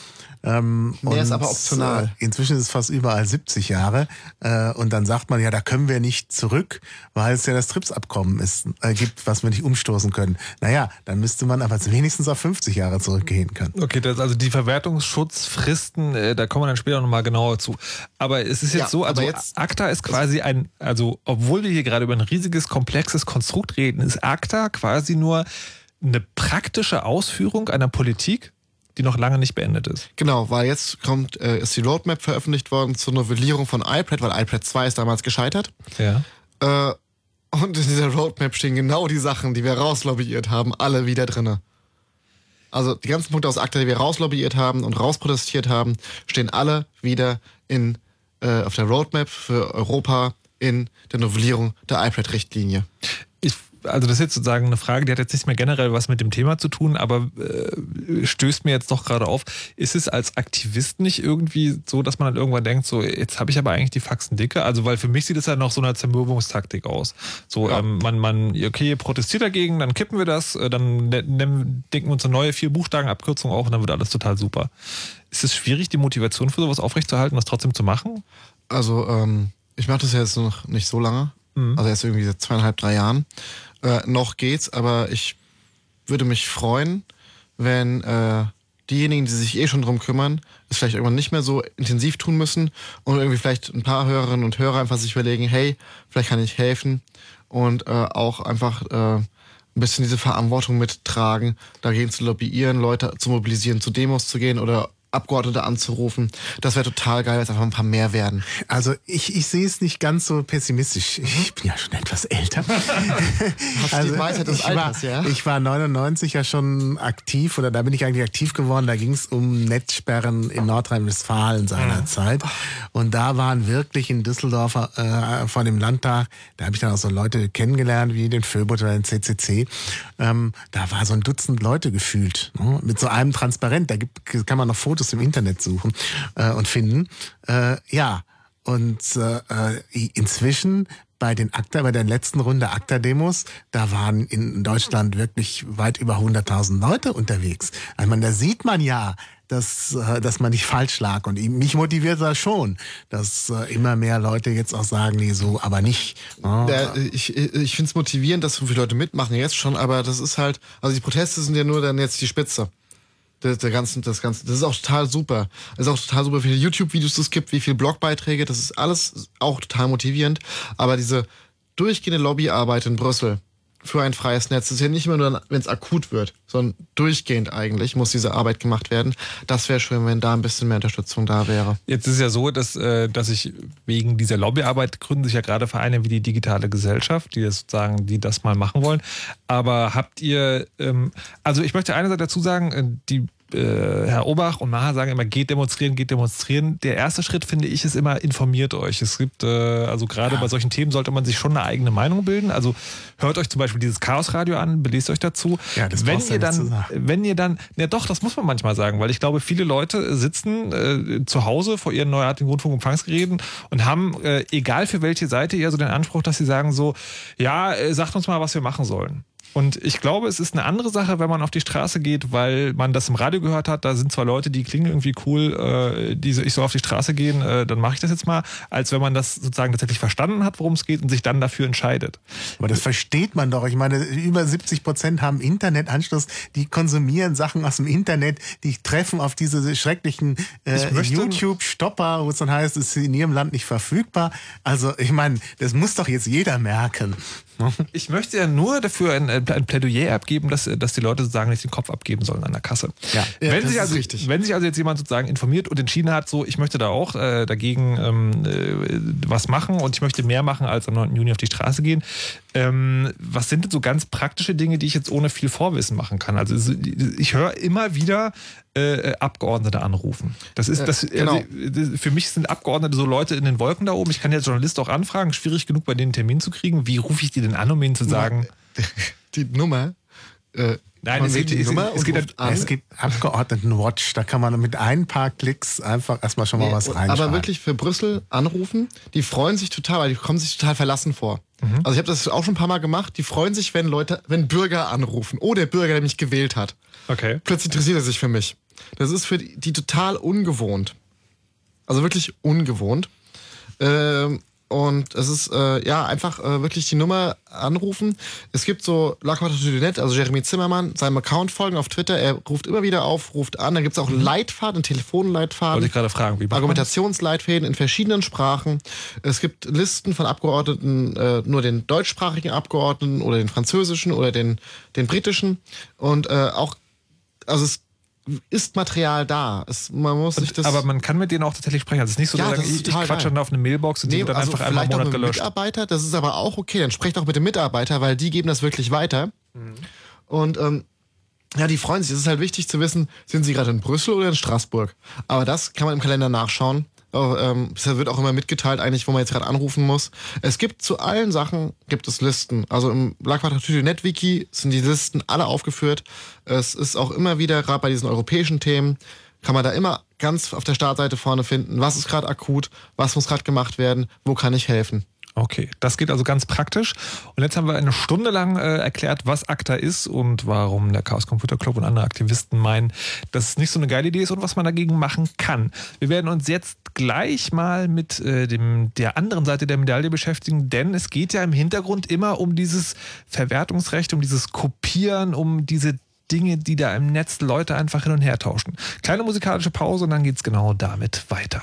Speaker 2: Ähm,
Speaker 3: Der ist
Speaker 2: und,
Speaker 3: aber optional.
Speaker 2: Äh, inzwischen ist es fast überall 70 Jahre. Äh, und dann sagt man, ja, da können wir nicht zurück, weil es ja das TRIPS-Abkommen ist, äh, gibt, was wir nicht umstoßen können. Naja, dann müsste man aber wenigstens auf 50 Jahre zurückgehen können.
Speaker 1: Okay, das, also die Verwertungsschutzfristen, äh, da kommen wir dann später nochmal genauer zu. Aber es ist jetzt
Speaker 3: Ja,
Speaker 1: so, also
Speaker 3: jetzt-
Speaker 1: ACTA ist quasi ein, also obwohl wir hier gerade über ein riesiges, komplexes Konstrukt reden, ist ACTA quasi nur eine praktische Ausführung einer Politik, die noch lange nicht beendet ist.
Speaker 3: Genau, weil jetzt kommt, äh, ist die Roadmap veröffentlicht worden zur Novellierung von iPad, weil iPad 2 ist damals gescheitert.
Speaker 1: Ja.
Speaker 3: Äh, und in dieser Roadmap stehen genau die Sachen, die wir rauslobbyiert haben, alle wieder drinne. Also die ganzen Punkte aus ACTA, die wir rauslobbyiert haben und rausprotestiert haben, stehen alle wieder in, äh, auf der Roadmap für Europa in der Novellierung der iPad-Richtlinie.
Speaker 1: Also das ist jetzt sozusagen eine Frage, die hat jetzt nicht mehr generell was mit dem Thema zu tun, aber äh, stößt mir jetzt doch gerade auf. Ist es als Aktivist nicht irgendwie so, dass man dann irgendwann denkt, so jetzt habe ich aber eigentlich die Faxen dicke? Also weil für mich sieht es ja noch so eine Zermürbungstaktik aus. So ähm, man, man, okay, protestiert dagegen, dann kippen wir das, äh, dann ne, nehmen, denken wir uns eine neue vier Buchstaben Abkürzung auf und dann wird alles total super. Ist es schwierig, die Motivation für sowas aufrechtzuerhalten, das trotzdem zu machen?
Speaker 3: Also, ähm, ich mache das ja jetzt noch nicht so lange.
Speaker 1: Mhm.
Speaker 3: Also erst irgendwie seit zweieinhalb, drei Jahren. Äh, noch geht's, aber ich würde mich freuen, wenn äh, diejenigen, die sich eh schon drum kümmern, es vielleicht irgendwann nicht mehr so intensiv tun müssen und irgendwie vielleicht ein paar Hörerinnen und Hörer einfach sich überlegen, hey, vielleicht kann ich helfen und äh, auch einfach äh, ein bisschen diese Verantwortung mittragen, dagegen zu lobbyieren, Leute zu mobilisieren, zu Demos zu gehen oder Abgeordnete anzurufen. Das wäre total geil, dass einfach ein paar mehr werden.
Speaker 2: Also ich, ich sehe es nicht ganz so pessimistisch. Ich bin ja schon etwas älter.
Speaker 3: Hast
Speaker 2: Also
Speaker 3: die Weisheit des
Speaker 2: ich
Speaker 3: Alters,
Speaker 2: war,
Speaker 3: ja?
Speaker 2: Ich war 99 ja schon aktiv oder da bin ich eigentlich aktiv geworden. Da ging es um Netzsperren in Nordrhein-Westfalen seinerzeit. Und da waren wirklich in Düsseldorf äh, vor dem Landtag, da habe ich dann auch so Leute kennengelernt wie den Föbot oder den CCC. Ähm, da war so ein Dutzend Leute gefühlt ne? mit so einem Transparent. Da gibt, kann man noch Fotos im Internet suchen äh, und finden. Äh, ja, und äh, äh, inzwischen bei den ACTA, bei der letzten Runde ACTA-Demos, da waren in Deutschland wirklich weit über 100.000 Leute unterwegs. Ich meine, da sieht man ja, dass, äh, dass man nicht falsch lag. Und mich motiviert das schon, dass äh, immer mehr Leute jetzt auch sagen, nee, so, aber nicht.
Speaker 3: Ja, ich ich finde es motivierend, dass so viele Leute mitmachen jetzt schon, aber das ist halt, also die Proteste sind ja nur dann jetzt die Spitze. Der, der ganzen, das Ganze. Das ist auch total super. Das ist auch total super, wie viele YouTube-Videos es gibt, wie viele Blogbeiträge. Das ist alles auch total motivierend. Aber diese durchgehende Lobbyarbeit in Brüssel für ein freies Netz, das ist ja nicht immer nur, wenn es akut wird, sondern durchgehend eigentlich muss diese Arbeit gemacht werden. Das wäre schön, wenn da ein bisschen mehr Unterstützung da wäre.
Speaker 1: Jetzt ist es ja so, dass, äh, dass ich wegen dieser Lobbyarbeit gründen sich ja gerade Vereine wie die digitale Gesellschaft, die das sozusagen, die das mal machen wollen. Aber habt ihr, ähm, also ich möchte einerseits dazu sagen, äh, die äh, Herr Obach und Maha sagen immer, geht demonstrieren, geht demonstrieren. Der erste Schritt, finde ich, ist immer, informiert euch. Es gibt, äh, also gerade bei solchen Themen sollte man sich schon eine eigene Meinung bilden. Also hört euch zum Beispiel dieses Chaosradio an, belest euch dazu.
Speaker 2: Ja, das
Speaker 1: wenn ihr
Speaker 2: ja
Speaker 1: dann, wenn ihr dann, ja doch, das muss man manchmal sagen, weil ich glaube, viele Leute sitzen äh, zu Hause vor ihren neuartigen Rundfunkempfangsgeräten und haben, äh, egal für welche Seite, eher so den Anspruch, dass sie sagen so, ja, äh, sagt uns mal, was wir machen sollen. Und ich glaube, es ist eine andere Sache, wenn man auf die Straße geht, weil man das im Radio gehört hat. Da sind zwar Leute, die klingen irgendwie cool, äh, die so, ich soll auf die Straße gehen, äh, dann mache ich das jetzt mal, als wenn man das sozusagen tatsächlich verstanden hat, worum es geht und sich dann dafür entscheidet.
Speaker 2: Aber das versteht man doch. Ich meine, über 70 Prozent haben Internetanschluss, die konsumieren Sachen aus dem Internet, die treffen auf diese schrecklichen äh, YouTube-Stopper, wo es dann heißt, es ist in ihrem Land nicht verfügbar. Also ich meine, das muss doch jetzt jeder merken. Ne?
Speaker 1: Ich möchte ja nur dafür ein, ein Plädoyer abgeben, dass, dass die Leute sozusagen nicht den Kopf abgeben sollen an der Kasse.
Speaker 2: Ja.
Speaker 3: Ja,
Speaker 1: wenn,
Speaker 3: das
Speaker 1: sich
Speaker 3: ist
Speaker 1: also,
Speaker 3: richtig.
Speaker 1: wenn sich also jetzt jemand sozusagen informiert und entschieden hat, so ich möchte da auch äh, dagegen ähm, äh, was machen und ich möchte mehr machen als am 9. Juni auf die Straße gehen, ähm, was sind denn so ganz praktische Dinge, die ich jetzt ohne viel Vorwissen machen kann? Also ich höre immer wieder äh, Abgeordnete anrufen. Das ist das,
Speaker 3: genau.
Speaker 1: also, für mich sind Abgeordnete so Leute in den Wolken da oben. Ich kann ja als Journalist auch anfragen, schwierig genug bei denen einen Termin zu kriegen. Wie rufe ich die denn an, um ihnen zu sagen?
Speaker 3: Die Nummer. Äh,
Speaker 1: Nein, es geht- es-
Speaker 3: Nummer
Speaker 1: es
Speaker 3: und
Speaker 1: geht.
Speaker 2: Es gibt Abgeordnetenwatch, da kann man mit ein paar Klicks einfach erstmal schon mal
Speaker 3: Nee,
Speaker 2: was reinschreiben.
Speaker 3: Aber wirklich für Brüssel anrufen, die freuen sich total, weil die kommen sich total verlassen vor.
Speaker 1: Mhm.
Speaker 3: Also ich habe das auch schon ein paar Mal gemacht. Die freuen sich, wenn Leute, wenn Bürger anrufen. Oh, der Bürger, der mich gewählt hat.
Speaker 1: Okay.
Speaker 3: Plötzlich interessiert er sich für mich. Das ist für die, die total ungewohnt. Also wirklich ungewohnt. Ähm, und es ist äh, ja einfach äh, wirklich die Nummer anrufen. Es gibt so Laquatanet, also Jeremy Zimmermann, seinem Account folgen auf Twitter. Er ruft immer wieder auf, ruft an. Dann gibt es auch Leitfaden, einen Telefonleitfaden.
Speaker 1: Wollte ich gerade fragen, wie?
Speaker 3: Argumentationsleitfäden in verschiedenen Sprachen. Es gibt Listen von Abgeordneten, äh, nur den deutschsprachigen Abgeordneten oder den französischen oder den, den britischen. Und äh, auch, also es ist Material da. Es, man muss sich das.
Speaker 1: aber man kann mit denen auch tatsächlich sprechen. Also es ist nicht so,
Speaker 3: Ja,
Speaker 1: ich,
Speaker 3: ist
Speaker 1: ich quatsche dann auf eine Mailbox und die
Speaker 3: Nee,
Speaker 1: wird dann
Speaker 3: also
Speaker 1: einfach einmal im
Speaker 3: vielleicht auch
Speaker 1: Monat gelöscht.
Speaker 3: Mitarbeiter, das ist aber auch okay. Dann sprecht auch mit dem Mitarbeiter, weil die geben das wirklich weiter.
Speaker 1: Mhm.
Speaker 3: Und ähm, ja, die freuen sich. Es ist halt wichtig zu wissen, sind sie gerade in Brüssel oder in Straßburg. Aber das kann man im Kalender nachschauen. Ähm, wird auch immer mitgeteilt, eigentlich, wo man jetzt gerade anrufen muss. Es gibt zu allen Sachen gibt es Listen. Also im Blackwater Wiki sind die Listen alle aufgeführt. Es ist auch immer wieder, gerade bei diesen europäischen Themen, kann man da immer ganz auf der Startseite vorne finden, was ist gerade akut, was muss gerade gemacht werden, wo kann ich helfen.
Speaker 1: Okay, das geht also ganz praktisch. Und jetzt haben wir eine Stunde lang äh, erklärt, was ACTA ist und warum der Chaos Computer Club und andere Aktivisten meinen, dass es nicht so eine geile Idee ist und was man dagegen machen kann. Wir werden uns jetzt gleich mal mit äh, dem, der anderen Seite der Medaille beschäftigen, denn es geht ja im Hintergrund immer um dieses Verwertungsrecht, um dieses Kopieren, um diese Dinge, die da im Netz Leute einfach hin und her tauschen. Kleine musikalische Pause und dann geht's genau damit weiter.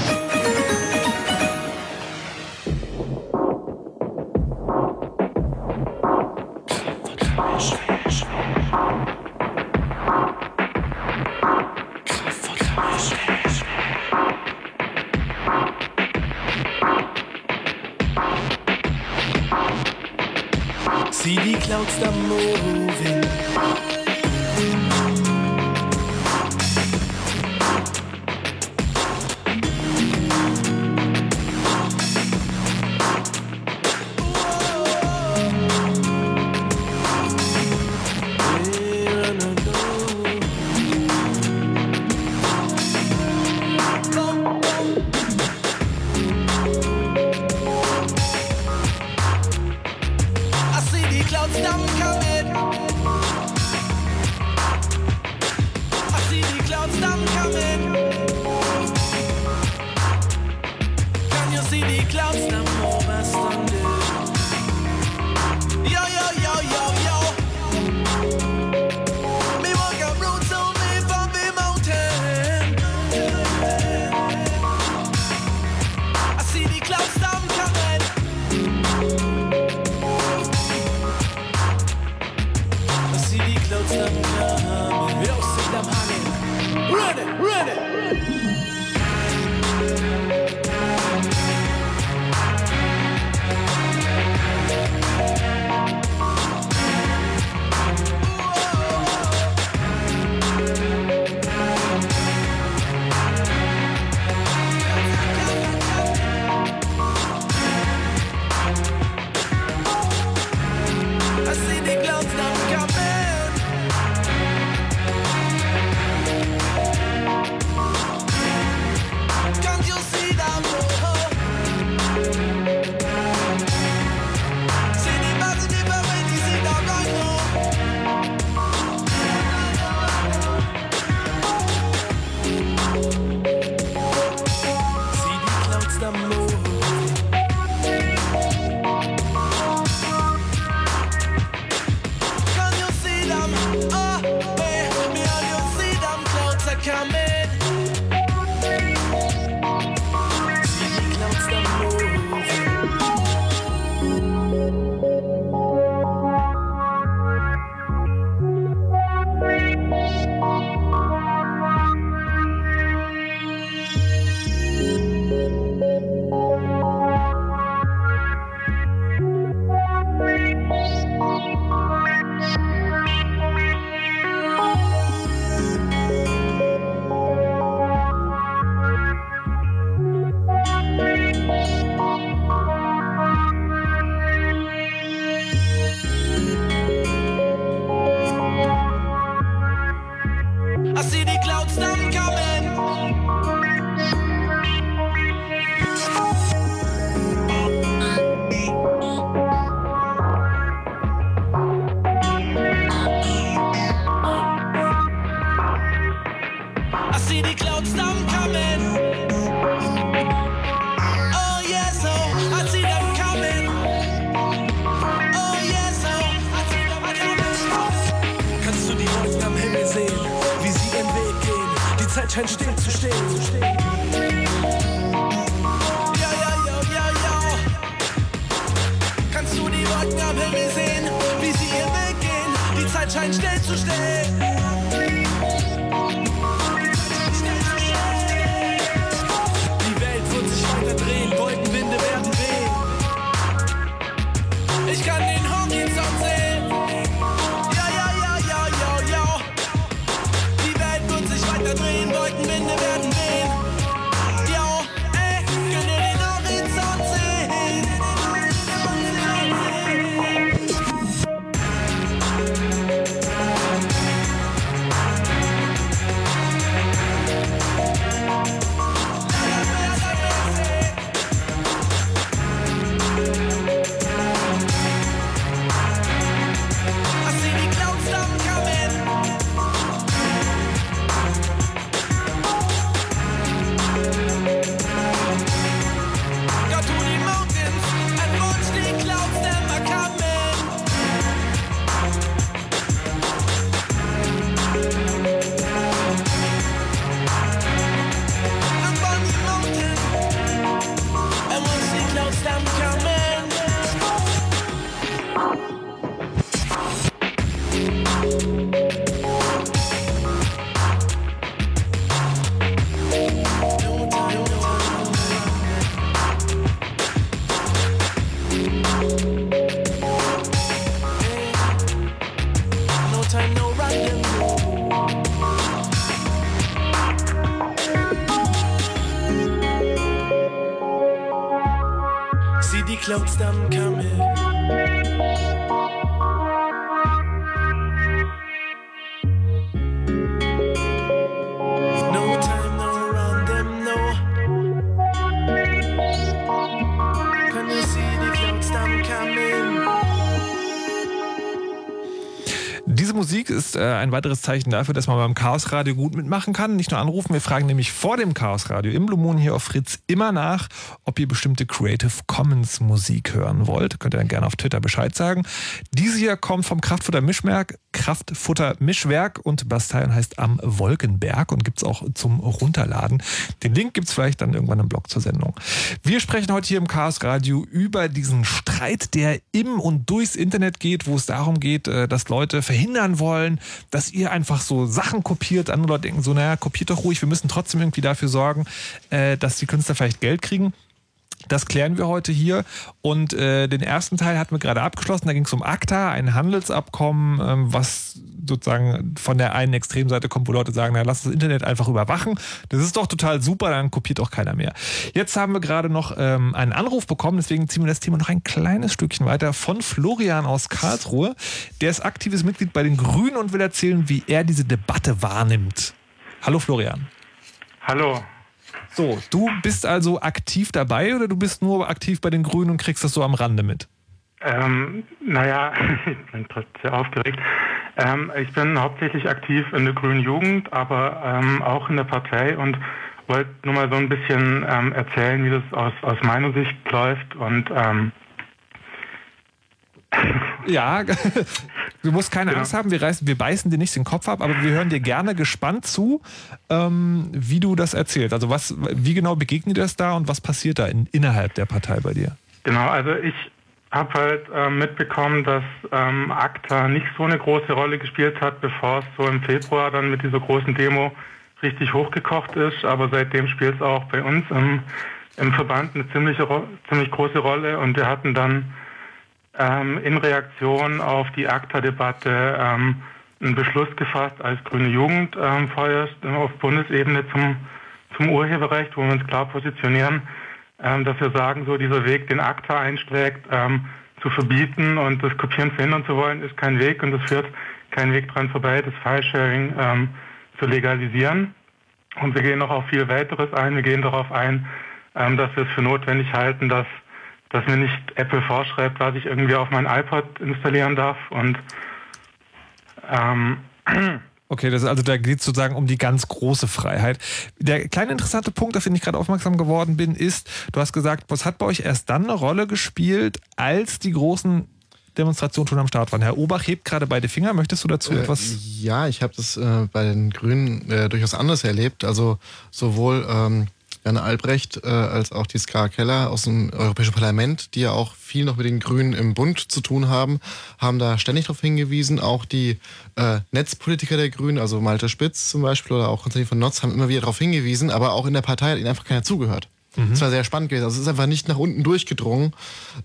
Speaker 1: Ein weiteres Zeichen dafür, dass man beim Chaos Radio gut mitmachen kann. Nicht nur anrufen, wir fragen nämlich vor dem Chaos Radio im Blue Moon hier auf Fritz immer nach, ob ihr bestimmte Creative Commons Musik hören wollt. Könnt ihr dann gerne auf Twitter Bescheid sagen. Diese hier kommt vom Kraftfutter Mischwerk, Kraftfutter Mischwerk und Basteilen heißt am Wolkenberg und gibt's auch zum Runterladen. Den Link gibt's vielleicht dann irgendwann im Blog zur Sendung. Wir sprechen heute hier im Chaos Radio über diesen Streit, der im und durchs Internet geht, wo es darum geht, äh, dass Leute verhindern wollen, dass ihr einfach so Sachen kopiert. Andere Leute denken so, naja, kopiert doch ruhig, wir müssen trotzdem irgendwie dafür sorgen, äh, dass die Künstler vielleicht Geld kriegen. Das klären wir heute hier. Und äh, den ersten Teil hatten wir gerade abgeschlossen. Da ging es um ACTA, ein Handelsabkommen, ähm, was sozusagen von der einen Extremseite kommt, wo Leute sagen, na, lass das Internet einfach überwachen. Das ist doch total super, dann kopiert auch keiner mehr. Jetzt haben wir gerade noch ähm, einen Anruf bekommen, deswegen ziehen wir das Thema noch ein kleines Stückchen weiter von Florian aus Karlsruhe. Der ist aktives Mitglied bei den Grünen und will erzählen, wie er diese Debatte wahrnimmt. Hallo Florian.
Speaker 8: Hallo.
Speaker 1: So, du bist also aktiv dabei oder du bist nur aktiv bei den Grünen und kriegst das so am Rande mit?
Speaker 8: Ähm, naja, ich bin trotzdem sehr aufgeregt. Ähm, ich bin hauptsächlich aktiv in der Grünen Jugend, aber ähm, auch in der Partei und wollte nur mal so ein bisschen ähm, erzählen, wie das aus, aus meiner Sicht läuft und ähm,
Speaker 1: Ja, du musst keine
Speaker 8: Genau.
Speaker 1: Angst haben, wir, reißen, wir beißen dir nicht den Kopf ab, aber wir hören dir gerne gespannt zu, ähm, wie du das erzählst. Also was, wie genau begegnet das da und was passiert da in, innerhalb der Partei bei dir?
Speaker 8: Genau, also ich habe halt ähm, mitbekommen, dass ähm, ACTA nicht so eine große Rolle gespielt hat, bevor es so im Februar dann mit dieser großen Demo richtig hochgekocht ist. Aber seitdem spielt es auch bei uns im, im Verband eine ziemliche, ziemlich große Rolle. Und wir hatten dann ähm, in Reaktion auf die ACTA-Debatte ähm, einen Beschluss gefasst als Grüne Jugend ähm, vorerst auf Bundesebene zum, zum Urheberrecht, wo wir uns klar positionieren, ähm, dass wir sagen, so dieser Weg, den ACTA einschlägt, ähm, zu verbieten und das Kopieren verhindern zu wollen, ist kein Weg und es führt kein Weg dran vorbei, das File-Sharing ähm, zu legalisieren. Und wir gehen noch auf viel weiteres ein. Wir gehen darauf ein, ähm, dass wir es für notwendig halten, dass, dass mir nicht Apple vorschreibt, was ich irgendwie auf mein iPod installieren darf. Und ähm,
Speaker 1: Okay, das, also da geht es sozusagen um die ganz große Freiheit. Der kleine interessante Punkt, auf den ich gerade aufmerksam geworden bin, ist, du hast gesagt, was hat bei euch erst dann eine Rolle gespielt, als die großen Demonstrationen schon am Start waren. Herr Obach hebt gerade beide Finger. Möchtest du dazu etwas?
Speaker 3: Äh, ja, ich habe das äh, bei den Grünen äh, durchaus anders erlebt. Also sowohl ähm, Jan Albrecht äh, als auch die Ska Keller aus dem Europäischen Parlament, die ja auch viel noch mit den Grünen im Bund zu tun haben, haben da ständig darauf hingewiesen. Auch die äh, Netzpolitiker der Grünen, also Malte Spitz zum Beispiel oder auch Konstantin von Notz, haben immer wieder darauf hingewiesen, aber auch in der Partei hat ihnen einfach keiner zugehört. Das war sehr spannend gewesen. Also es ist einfach nicht nach unten durchgedrungen.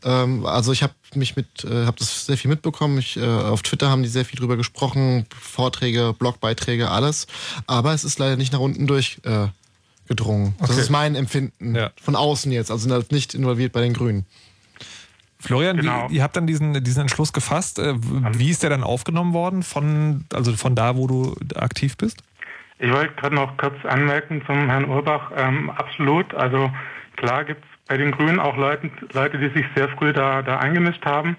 Speaker 3: Ähm, also ich habe mich mit, äh, habe das sehr viel mitbekommen. Ich, äh, auf Twitter haben die sehr viel drüber gesprochen, Vorträge, Blogbeiträge, alles. Aber es ist leider nicht nach unten durchgedrungen. Äh, gedrungen. Das
Speaker 1: Okay.
Speaker 3: ist mein Empfinden
Speaker 1: Ja.
Speaker 3: von außen jetzt. Also nicht involviert bei den Grünen.
Speaker 1: Florian,
Speaker 8: Genau.
Speaker 1: wie, ihr habt dann diesen, diesen Entschluss gefasst. Äh, Wie ist der dann aufgenommen worden von, also von da, wo du aktiv bist?
Speaker 8: Ich wollte gerade noch kurz anmerken zum Herrn Urbach. Ähm, absolut. Also klar gibt es bei den Grünen auch Leute, Leute, die sich sehr früh da, da eingemischt haben.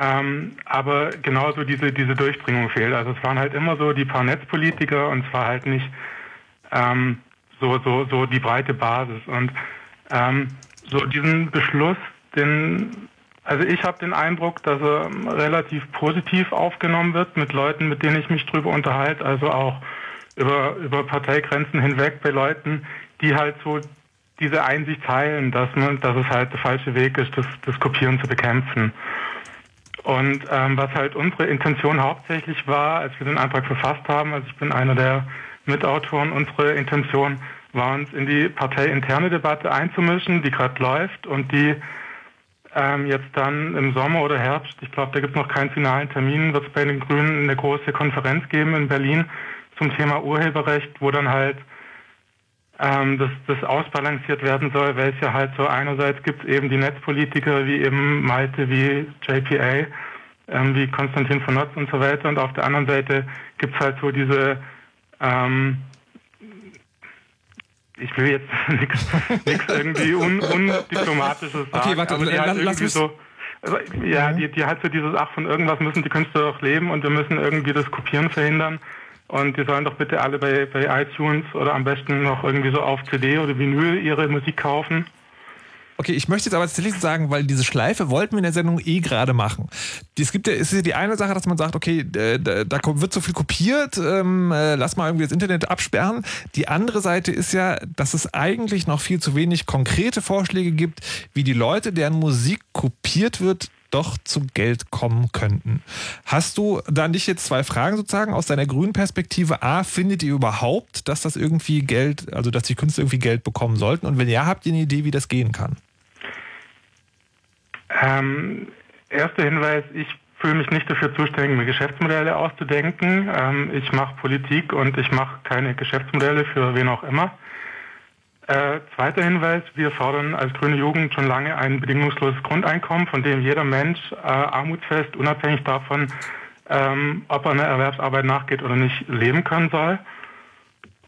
Speaker 8: Ähm, aber genauso diese, diese Durchdringung fehlt. Also es waren halt immer so die paar Netzpolitiker und es war halt nicht ähm, so, so, so die breite Basis. Und ähm, so diesen Beschluss, den, also ich habe den Eindruck, dass er ähm, relativ positiv aufgenommen wird mit Leuten, mit denen ich mich drüber unterhalte, also auch über, über Parteigrenzen hinweg bei Leuten, die halt so diese Einsicht teilen, dass man, dass es halt der falsche Weg ist, das, das Kopieren zu bekämpfen. Und ähm, was halt unsere Intention hauptsächlich war, als wir den Antrag verfasst haben, also ich bin einer der Mitautoren, unsere Intention war uns in die parteiinterne Debatte einzumischen, die gerade läuft und die ähm, jetzt dann im Sommer oder Herbst, ich glaube, da gibt es noch keinen finalen Termin, wird es bei den Grünen eine große Konferenz geben in Berlin zum Thema Urheberrecht, wo dann halt ähm, das, das ausbalanciert werden soll, weil es ja halt so einerseits gibt es eben die Netzpolitiker wie eben Malte, wie JPA, ähm, wie Konstantin von Notz und so weiter und auf der anderen Seite gibt es halt so diese ähm, ich will jetzt nichts irgendwie un, undiplomatisches sagen.
Speaker 1: Okay, warte,
Speaker 8: aber die halt
Speaker 1: lass
Speaker 8: irgendwie
Speaker 1: mich-
Speaker 8: so, also, ja, die, die halt so dieses, ach, von irgendwas müssen die Künstler doch leben und wir müssen irgendwie das Kopieren verhindern. Und die sollen doch bitte alle bei, bei iTunes oder am besten noch irgendwie so auf CD oder Vinyl ihre Musik kaufen.
Speaker 1: Okay, ich möchte jetzt aber tatsächlich sagen, weil diese Schleife wollten wir in der Sendung eh gerade machen. Es gibt ja, es ist ja die eine Sache, dass man sagt, okay, äh, da, da wird so viel kopiert, ähm, äh, lass mal irgendwie das Internet absperren. Die andere Seite ist ja, dass es eigentlich noch viel zu wenig konkrete Vorschläge gibt, wie die Leute, deren Musik kopiert wird, doch zu Geld kommen könnten. Hast du da nicht jetzt zwei Fragen sozusagen aus deiner grünen Perspektive? A, findet ihr überhaupt, dass das irgendwie Geld, also dass die Künstler irgendwie Geld bekommen sollten? Und wenn ja, habt ihr eine Idee, wie das gehen kann?
Speaker 8: Ähm, erster Hinweis, ich fühle mich nicht dafür zuständig, mir Geschäftsmodelle auszudenken. Ähm, ich mache Politik und ich mache keine Geschäftsmodelle für wen auch immer. Äh, zweiter Hinweis, wir fordern als Grüne Jugend schon lange ein bedingungsloses Grundeinkommen, von dem jeder Mensch äh, armutsfest, unabhängig davon, ähm, ob er einer Erwerbsarbeit nachgeht oder nicht, leben können soll.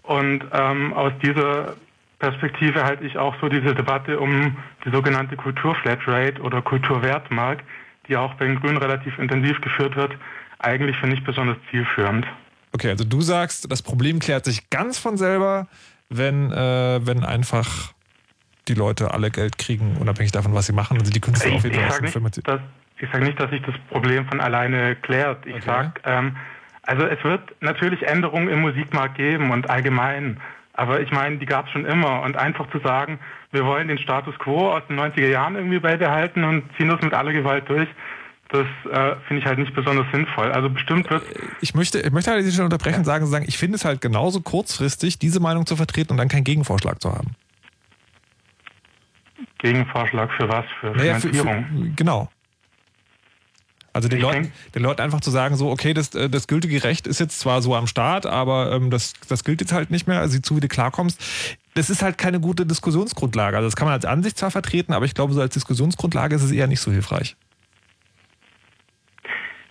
Speaker 8: Und ähm, aus dieser Perspektive halte ich auch so diese Debatte um die sogenannte Kulturflatrate oder Kulturwertmark, die auch bei den Grünen relativ intensiv geführt wird, eigentlich für nicht besonders zielführend.
Speaker 1: Okay, also du sagst, das Problem klärt sich ganz von selber, wenn, äh, wenn einfach die Leute alle Geld kriegen, unabhängig davon, was sie machen. Also die Künstler
Speaker 8: Ich,
Speaker 1: auf
Speaker 8: ich
Speaker 1: jeden
Speaker 8: sage
Speaker 1: Fall.
Speaker 8: nicht, dass, ich sag nicht, dass sich das Problem von alleine klärt. Ich sag, ähm, also es wird natürlich Änderungen im Musikmarkt geben und allgemein. Aber ich meine, die gab es schon immer. Und einfach zu sagen, wir wollen den Status quo aus den 90er Jahren irgendwie beibehalten und ziehen das mit aller Gewalt durch, das äh, finde ich halt nicht besonders sinnvoll. Also bestimmt wird
Speaker 1: Ich möchte, ich möchte halt diese Stelle unterbrechen und sagen, sagen, ich finde es halt genauso kurzfristig, diese Meinung zu vertreten und dann keinen Gegenvorschlag zu haben.
Speaker 8: Gegenvorschlag für was? Für
Speaker 1: Naja, für,
Speaker 8: Finanzierung?
Speaker 1: für, genau. Also den
Speaker 8: Ich
Speaker 1: Leuten, den Leuten einfach zu sagen, so, okay, das, äh, das gültige Recht ist jetzt zwar so am Start, aber ähm, das, das gilt jetzt halt nicht mehr, also sieh zu, wie du klarkommst. Das ist halt keine gute Diskussionsgrundlage. Also das kann man als Ansicht zwar vertreten, aber ich glaube, so als Diskussionsgrundlage ist es eher nicht so hilfreich.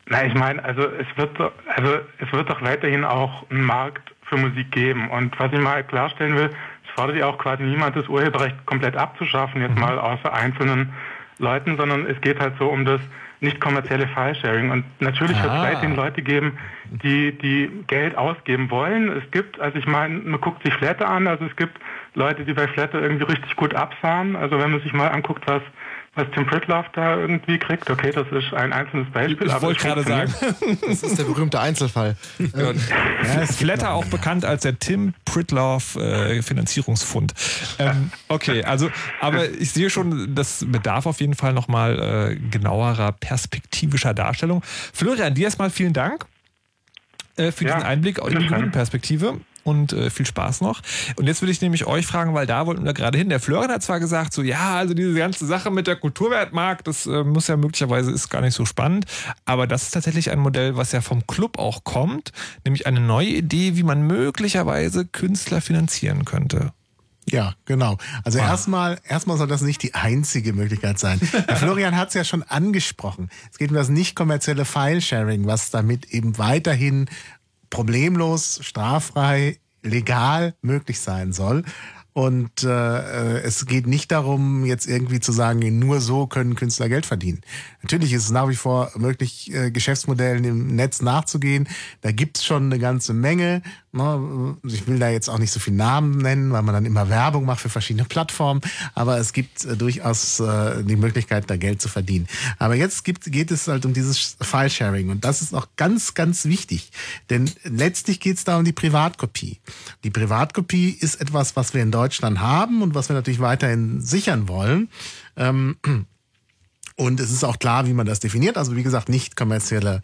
Speaker 8: Na, ich meine, also es wird doch- also es wird doch weiterhin auch einen Markt für Musik geben. Und was ich mal klarstellen will, es fordert ja auch quasi niemand, das Urheberrecht komplett abzuschaffen, jetzt mal außer einzelnen Leuten, sondern es geht halt so um das nicht kommerzielle File-Sharing. Und natürlich wird es
Speaker 1: Ah.
Speaker 8: weiterhin Leute geben, die, die Geld ausgeben wollen. Es gibt, also ich meine, man guckt sich Flatter an, also es gibt Leute, die bei Flatter irgendwie richtig gut absahen. Also wenn man sich mal anguckt, was, was Tim Pritloff da irgendwie kriegt, okay, das ist ein einzelnes Beispiel.
Speaker 1: Ich
Speaker 8: aber
Speaker 1: wollte gerade sagen.
Speaker 3: Das ist der berühmte Einzelfall.
Speaker 1: Ja, Flatter auch bekannt als der Tim Pritloff äh, Finanzierungsfund. Ähm, okay, also, aber ich sehe schon, das bedarf auf jeden Fall nochmal äh, genauerer perspektivischer Darstellung. Florian, dir erstmal vielen Dank äh, für
Speaker 8: Ja,
Speaker 1: diesen Einblick in die
Speaker 8: bitteschön.
Speaker 1: Und äh, viel Spaß noch. Und jetzt würde ich nämlich euch fragen, weil da wollten wir gerade hin. Der Florian hat zwar gesagt, so ja, also diese ganze Sache mit der Kulturwertmarkt, das äh, muss ja möglicherweise ist gar nicht so spannend. Aber das ist tatsächlich ein Modell, was ja vom Club auch kommt, nämlich eine neue Idee, wie man möglicherweise Künstler finanzieren könnte.
Speaker 2: Ja, genau. Also erstmal, erstmal soll das nicht die einzige Möglichkeit sein. Der Florian hat es ja schon angesprochen. Es geht um das nicht kommerzielle File-Sharing, was damit eben weiterhin problemlos, straffrei, legal möglich sein soll. Und äh, es geht nicht darum, jetzt irgendwie zu sagen, nur so können Künstler Geld verdienen. Natürlich ist es nach wie vor möglich, äh, Geschäftsmodellen im Netz nachzugehen. Da gibt's schon eine ganze Menge. Ne? Ich will da jetzt auch nicht so viele Namen nennen, weil man dann immer Werbung macht für verschiedene Plattformen. Aber es gibt äh, durchaus äh, die Möglichkeit, da Geld zu verdienen. Aber jetzt gibt, geht es halt um dieses File-Sharing. Und das ist auch ganz, ganz wichtig. Denn letztlich geht es da um die Privatkopie. Die Privatkopie ist etwas, was wir in Deutschland haben und was wir natürlich weiterhin sichern wollen. Ähm, und es ist auch klar, wie man das definiert. Also wie gesagt, nicht kommerzielle,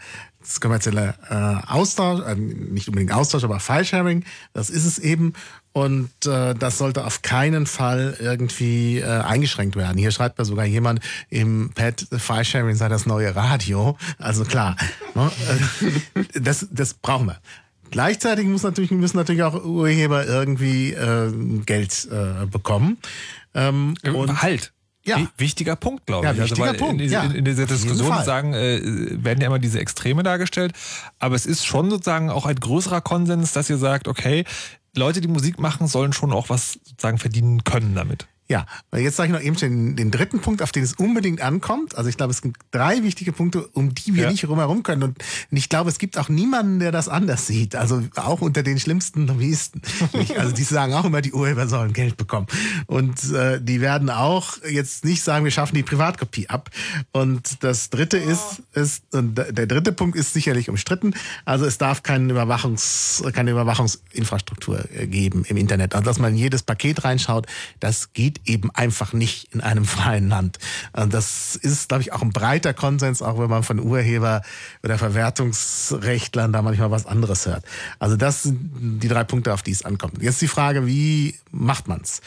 Speaker 2: kommerzielle äh, Austausch, äh, nicht unbedingt Austausch, aber File-Sharing, das ist es eben. Und äh, das sollte auf keinen Fall irgendwie äh, eingeschränkt werden. Hier schreibt mir sogar jemand im Pad, File-Sharing sei das neue Radio. Also klar, ne? Äh, das, das brauchen wir. Gleichzeitig muss natürlich, müssen natürlich auch Urheber irgendwie äh, Geld äh, bekommen. Ähm, und
Speaker 1: halt.
Speaker 2: Ja.
Speaker 1: Wi- Wichtiger Punkt, glaube
Speaker 2: Ja,
Speaker 1: ich.
Speaker 2: wichtiger
Speaker 1: weil
Speaker 2: Punkt,
Speaker 1: In,
Speaker 2: ja.
Speaker 1: in, dieser Diskussion sagen, äh, werden ja immer diese Extreme dargestellt. Aber es ist schon sozusagen auch ein größerer Konsens, dass ihr sagt, okay, Leute, die Musik machen, sollen schon auch was sozusagen verdienen können damit.
Speaker 2: Ja, weil jetzt sage ich noch eben den, den dritten Punkt, auf den es unbedingt ankommt. Also ich glaube, es gibt drei wichtige Punkte, um die wir
Speaker 1: Ja.
Speaker 2: nicht rumherum können. Und ich glaube, es gibt auch niemanden, der das anders sieht. Also auch unter den schlimmsten Lobbyisten. Also die sagen auch immer, die Urheber sollen Geld bekommen. Und äh, die werden auch jetzt nicht sagen, wir schaffen die Privatkopie ab. Und das dritte ist, ist und der dritte Punkt ist sicherlich umstritten. Also es darf keine Überwachungs, keine Überwachungsinfrastruktur äh, geben im Internet. Also dass man in jedes Paket reinschaut, das geht eben einfach nicht in einem freien Land. Und das ist, glaube ich, auch ein breiter Konsens, auch wenn man von Urheber oder Verwertungsrechtlern da manchmal was anderes hört. Also das sind die drei Punkte, auf die es ankommt. Jetzt die Frage, wie macht man's?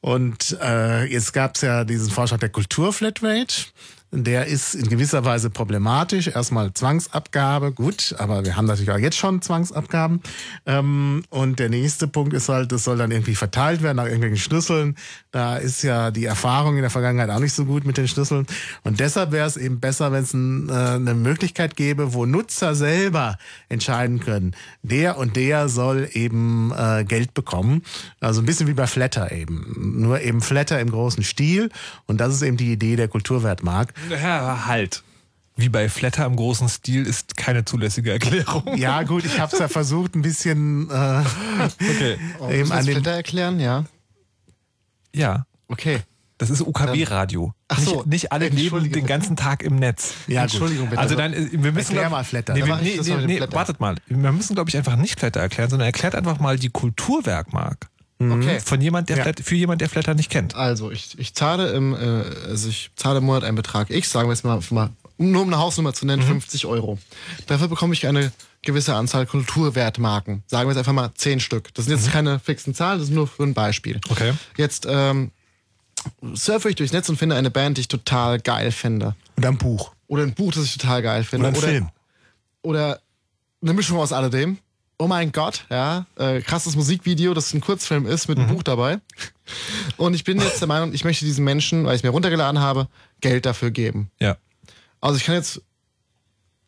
Speaker 2: Und äh, jetzt gab es ja diesen Vorschlag der Kulturflatrate. Der ist in gewisser Weise problematisch. Erstmal Zwangsabgabe, gut, aber wir haben natürlich auch jetzt schon Zwangsabgaben. Ähm, und der nächste Punkt ist halt, das soll dann irgendwie verteilt werden nach irgendwelchen Schlüsseln. Da ist ja die Erfahrung in der Vergangenheit auch nicht so gut mit den Schlüsseln. Und deshalb wäre es eben besser, wenn es äh, eine Möglichkeit gäbe, wo Nutzer selber entscheiden können, der und der soll eben äh, Geld bekommen. Also ein bisschen wie bei Flatter eben. Nur eben Flatter im großen Stil. Und das ist eben die Idee der Kulturwertmark.
Speaker 1: Ja, halt. Wie bei Flatter im großen Stil ist keine zulässige Erklärung.
Speaker 2: Ja, gut, ich habe es ja versucht, ein bisschen äh,
Speaker 1: Okay.
Speaker 2: eben
Speaker 3: Müssen wir
Speaker 2: an den.
Speaker 3: Flatter erklären? Ja.
Speaker 1: Ja.
Speaker 3: Okay.
Speaker 1: Das ist UKW-Radio.
Speaker 3: Ach so,
Speaker 1: nicht, nicht alle leben den ganzen Tag im Netz.
Speaker 2: Ja.
Speaker 3: Entschuldigung bitte.
Speaker 1: Also dann, äh, wir müssen
Speaker 2: Erklär
Speaker 1: glaub-
Speaker 2: mal Flatter.
Speaker 1: Nee, nee, nee, nee,
Speaker 3: Flatter.
Speaker 1: wartet mal. Wir müssen, glaube ich, einfach nicht Flatter erklären, sondern erklärt einfach mal die Kulturwerkmark.
Speaker 3: Okay.
Speaker 1: Von jemand, der
Speaker 2: Ja.
Speaker 1: Flatter, für jemand, der Flatter nicht kennt.
Speaker 3: Also ich, ich zahle im, äh, also ich zahle im Monat einen Betrag X, sagen wir jetzt mal, mal nur um eine Hausnummer zu
Speaker 1: Mhm.
Speaker 3: nennen, 50 Euro. Dafür bekomme ich eine gewisse Anzahl Kulturwertmarken. Sagen wir jetzt einfach mal 10 Stück. Das sind jetzt keine fixen Zahlen, das ist nur für ein Beispiel.
Speaker 1: Mhm. Okay.
Speaker 3: Jetzt ähm, surfe ich durchs Netz und finde eine Band, die ich total geil finde.
Speaker 2: Und ein Buch.
Speaker 3: Oder ein Buch, das ich total geil finde.
Speaker 2: Oder ein Film.
Speaker 3: Oder eine Mischung aus alledem. Oh mein Gott, ja, äh, krasses Musikvideo, das ein Kurzfilm ist mit einem Buch dabei. Und ich bin jetzt der Meinung, ich möchte diesen Menschen, weil ich es mir runtergeladen habe, Geld dafür geben.
Speaker 1: Ja.
Speaker 3: Also ich kann jetzt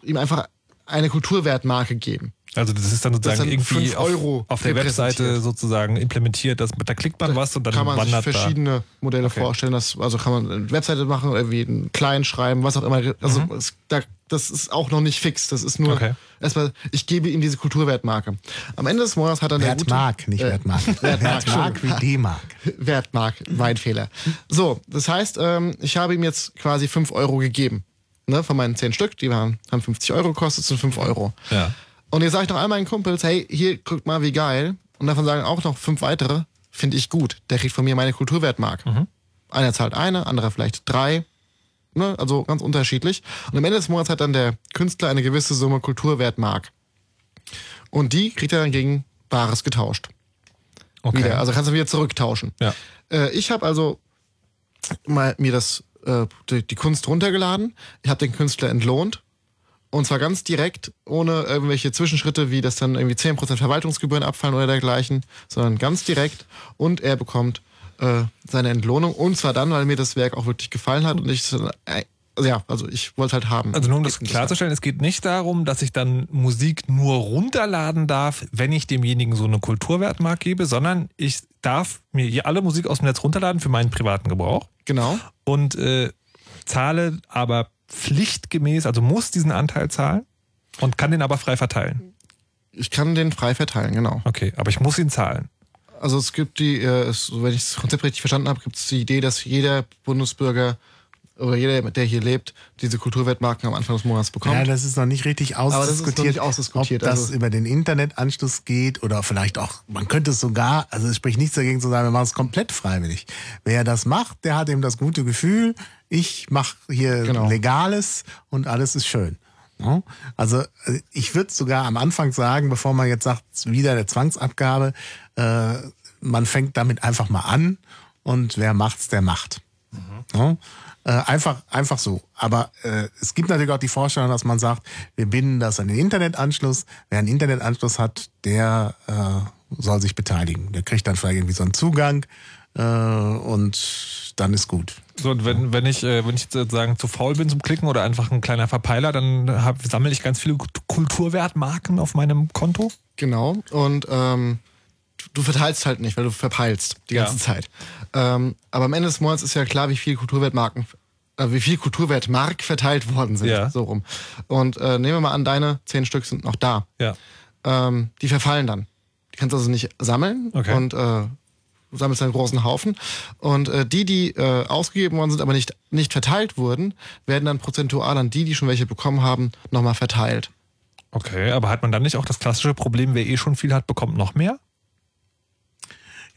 Speaker 3: ihm einfach eine Kulturwertmarke geben.
Speaker 1: Also das ist dann sozusagen
Speaker 3: dann
Speaker 1: irgendwie
Speaker 3: fünf Euro
Speaker 1: auf, auf der. Webseite sozusagen implementiert. Dass, da klickt man was und dann
Speaker 3: kann man sich
Speaker 1: wandert
Speaker 3: verschiedene Modelle
Speaker 1: Okay.
Speaker 3: vorstellen. Das, also kann man eine Webseite machen, irgendwie einen kleinen schreiben, was auch immer. Also es, da, das ist auch noch nicht fix. Das ist nur
Speaker 1: Mhm. Okay.
Speaker 3: erstmal, ich gebe ihm diese Kulturwertmarke. Am Ende des Monats hat er eine gute
Speaker 2: Wertmark, nicht
Speaker 3: äh,
Speaker 2: Wertmark.
Speaker 3: Wertmark,
Speaker 2: Wertmark wie D-Mark.
Speaker 3: Wertmark, mein Fehler. So, das heißt, ähm, ich habe ihm jetzt quasi 5 Euro gegeben. Ne, von meinen 10 Stück, die waren, haben 50 Euro gekostet, sind 5 Euro.
Speaker 1: Ja.
Speaker 3: Und jetzt sage ich noch all meinen Kumpels, hey, hier, guckt mal, wie geil. Und davon sagen auch noch fünf weitere, finde ich gut. Der kriegt von mir meine Kulturwertmark. Einer zahlt eine, anderer vielleicht drei. Ne? Also ganz unterschiedlich. Und am Ende des Monats hat dann der Künstler eine gewisse Summe Kulturwertmark. Und die kriegt er dann gegen Bares getauscht.
Speaker 1: Okay.
Speaker 3: Wieder. Also kannst du wieder zurücktauschen.
Speaker 1: Ja.
Speaker 3: Äh, ich habe also mal mir das äh, die, die Kunst runtergeladen. Ich habe den Künstler entlohnt. Und zwar ganz direkt, ohne irgendwelche Zwischenschritte, wie das dann irgendwie 10% Verwaltungsgebühren abfallen oder dergleichen, sondern ganz direkt. Und er bekommt äh, seine Entlohnung. Und zwar dann, weil mir das Werk auch wirklich gefallen hat und ich äh, ja, also ich wollte halt haben.
Speaker 1: Also nur um das klarzustellen, es geht nicht darum, dass ich dann Musik nur runterladen darf, wenn ich demjenigen so eine Kulturwertmark gebe, sondern ich darf mir hier alle Musik aus dem Netz runterladen für meinen privaten Gebrauch
Speaker 3: Genau.
Speaker 1: und äh, zahle aber pflichtgemäß, also muss diesen Anteil zahlen und kann den aber frei verteilen.
Speaker 3: Ich kann den frei verteilen, genau.
Speaker 1: Okay, aber ich muss ihn zahlen.
Speaker 3: Also es gibt die, äh, wenn ich das Konzept richtig verstanden habe, gibt es die Idee, dass jeder Bundesbürger oder jeder, der hier lebt, diese Kulturwertmarken am Anfang des Monats bekommt.
Speaker 2: Ja, das ist noch nicht richtig
Speaker 3: das ist noch
Speaker 2: ausdiskutiert,
Speaker 3: nicht ausdiskutiert,
Speaker 2: ob das
Speaker 3: also-
Speaker 2: über den Internetanschluss geht oder vielleicht auch, man könnte es sogar, also es spricht nichts dagegen zu sagen, wir machen es komplett freiwillig. Wer das macht, der hat eben das gute Gefühl, ich mache hier
Speaker 3: Genau.
Speaker 2: Legales und alles ist schön. Ja? Also äh, ich würde sogar am Anfang sagen, bevor man jetzt sagt, wieder eine Zwangsabgabe, äh, man fängt damit einfach mal an und wer macht's, der macht. Ja? Äh, einfach, einfach so. Aber äh, es gibt natürlich auch die Vorstellung, dass man sagt, wir binden das an den Internetanschluss. Wer einen Internetanschluss hat, der äh, soll sich beteiligen. Der kriegt dann vielleicht irgendwie so einen Zugang äh, und dann ist gut.
Speaker 1: So, und wenn, wenn ich, äh, wenn ich sozusagen zu faul bin zum Klicken oder einfach ein kleiner Verpeiler, dann hab, sammle ich ganz viele Kulturwertmarken auf meinem Konto.
Speaker 3: Genau. Und ähm, du- verteilst halt nicht, weil du verpeilst die
Speaker 1: Ja.
Speaker 3: ganze Zeit. Ähm, aber am Ende des Monats ist ja klar, wie viel Kulturwertmarken, äh, wie viel Kulturwertmark verteilt worden sind.
Speaker 1: Ja.
Speaker 3: So rum. Und äh, nehmen wir mal an, deine zehn Stück sind noch da.
Speaker 1: Ja.
Speaker 3: Ähm, die verfallen dann. Die kannst du also nicht sammeln
Speaker 1: Okay.
Speaker 3: und äh, sammelst einen großen Haufen. Und äh, die, die äh, ausgegeben worden sind, aber nicht, nicht verteilt wurden, werden dann prozentual an die, die schon welche bekommen haben, nochmal verteilt.
Speaker 1: Okay, aber hat man dann nicht auch das klassische Problem, wer eh schon viel hat, bekommt noch mehr?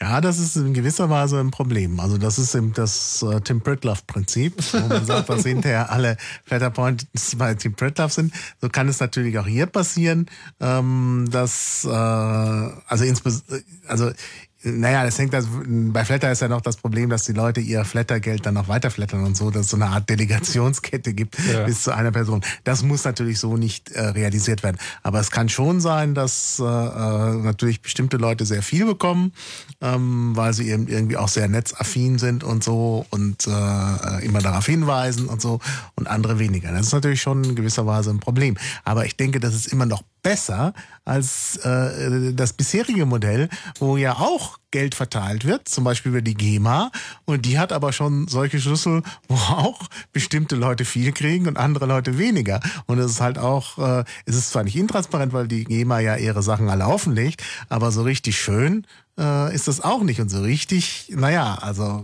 Speaker 2: Ja, das ist in gewisser Weise ein Problem. Also das ist eben das äh, Tim Pritlove-Prinzip, wo man sagt, dass hinterher alle Flatterpoints bei Tim Pritlove sind. So kann es natürlich auch hier passieren, ähm, dass äh, also insbesondere also naja, das hängt also, bei Flatter ist ja noch das Problem, dass die Leute ihr Flattergeld dann noch weiterflattern und so, dass es so eine Art Delegationskette gibt
Speaker 1: Ja.
Speaker 2: bis zu einer Person. Das muss natürlich so nicht äh, realisiert werden. Aber es kann schon sein, dass äh, äh, natürlich bestimmte Leute sehr viel bekommen, ähm, weil sie eben irgendwie auch sehr netzaffin sind und so und äh, immer darauf hinweisen und so und andere weniger. Das ist natürlich schon in gewisser Weise ein Problem. Aber ich denke, das ist immer noch besser als äh, das bisherige Modell, wo ja auch Geld verteilt wird, zum Beispiel über die GEMA. Und die hat aber schon solche Schlüssel, wo auch bestimmte Leute viel kriegen und andere Leute weniger. Und es ist halt auch, äh, es ist zwar nicht intransparent, weil die GEMA ja ihre Sachen alle offenlegt, aber so richtig schön äh, ist das auch nicht. Und so richtig, naja, also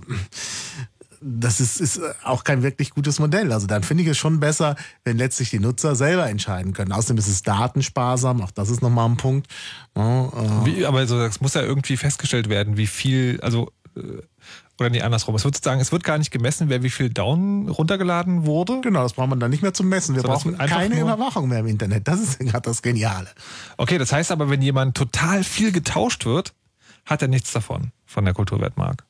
Speaker 2: das ist, ist auch kein wirklich gutes Modell. Also dann finde ich es schon besser, wenn letztlich die Nutzer selber entscheiden können. Außerdem ist es datensparsam, auch das ist nochmal ein Punkt. Ja, äh,
Speaker 1: Wie, aber so, das muss ja irgendwie festgestellt werden, wie viel, also äh, oder nee, andersrum. Es wird sozusagen, es wird gar nicht gemessen, wer wie viel Down runtergeladen wurde.
Speaker 2: Genau, das braucht man dann nicht mehr zum Messen. Wir
Speaker 1: es
Speaker 2: brauchen keine Überwachung mehr im Internet. Das ist gerade das Geniale.
Speaker 1: Okay, das heißt aber, wenn jemand total viel getauscht wird, hat er nichts davon, von der Kulturwertmark.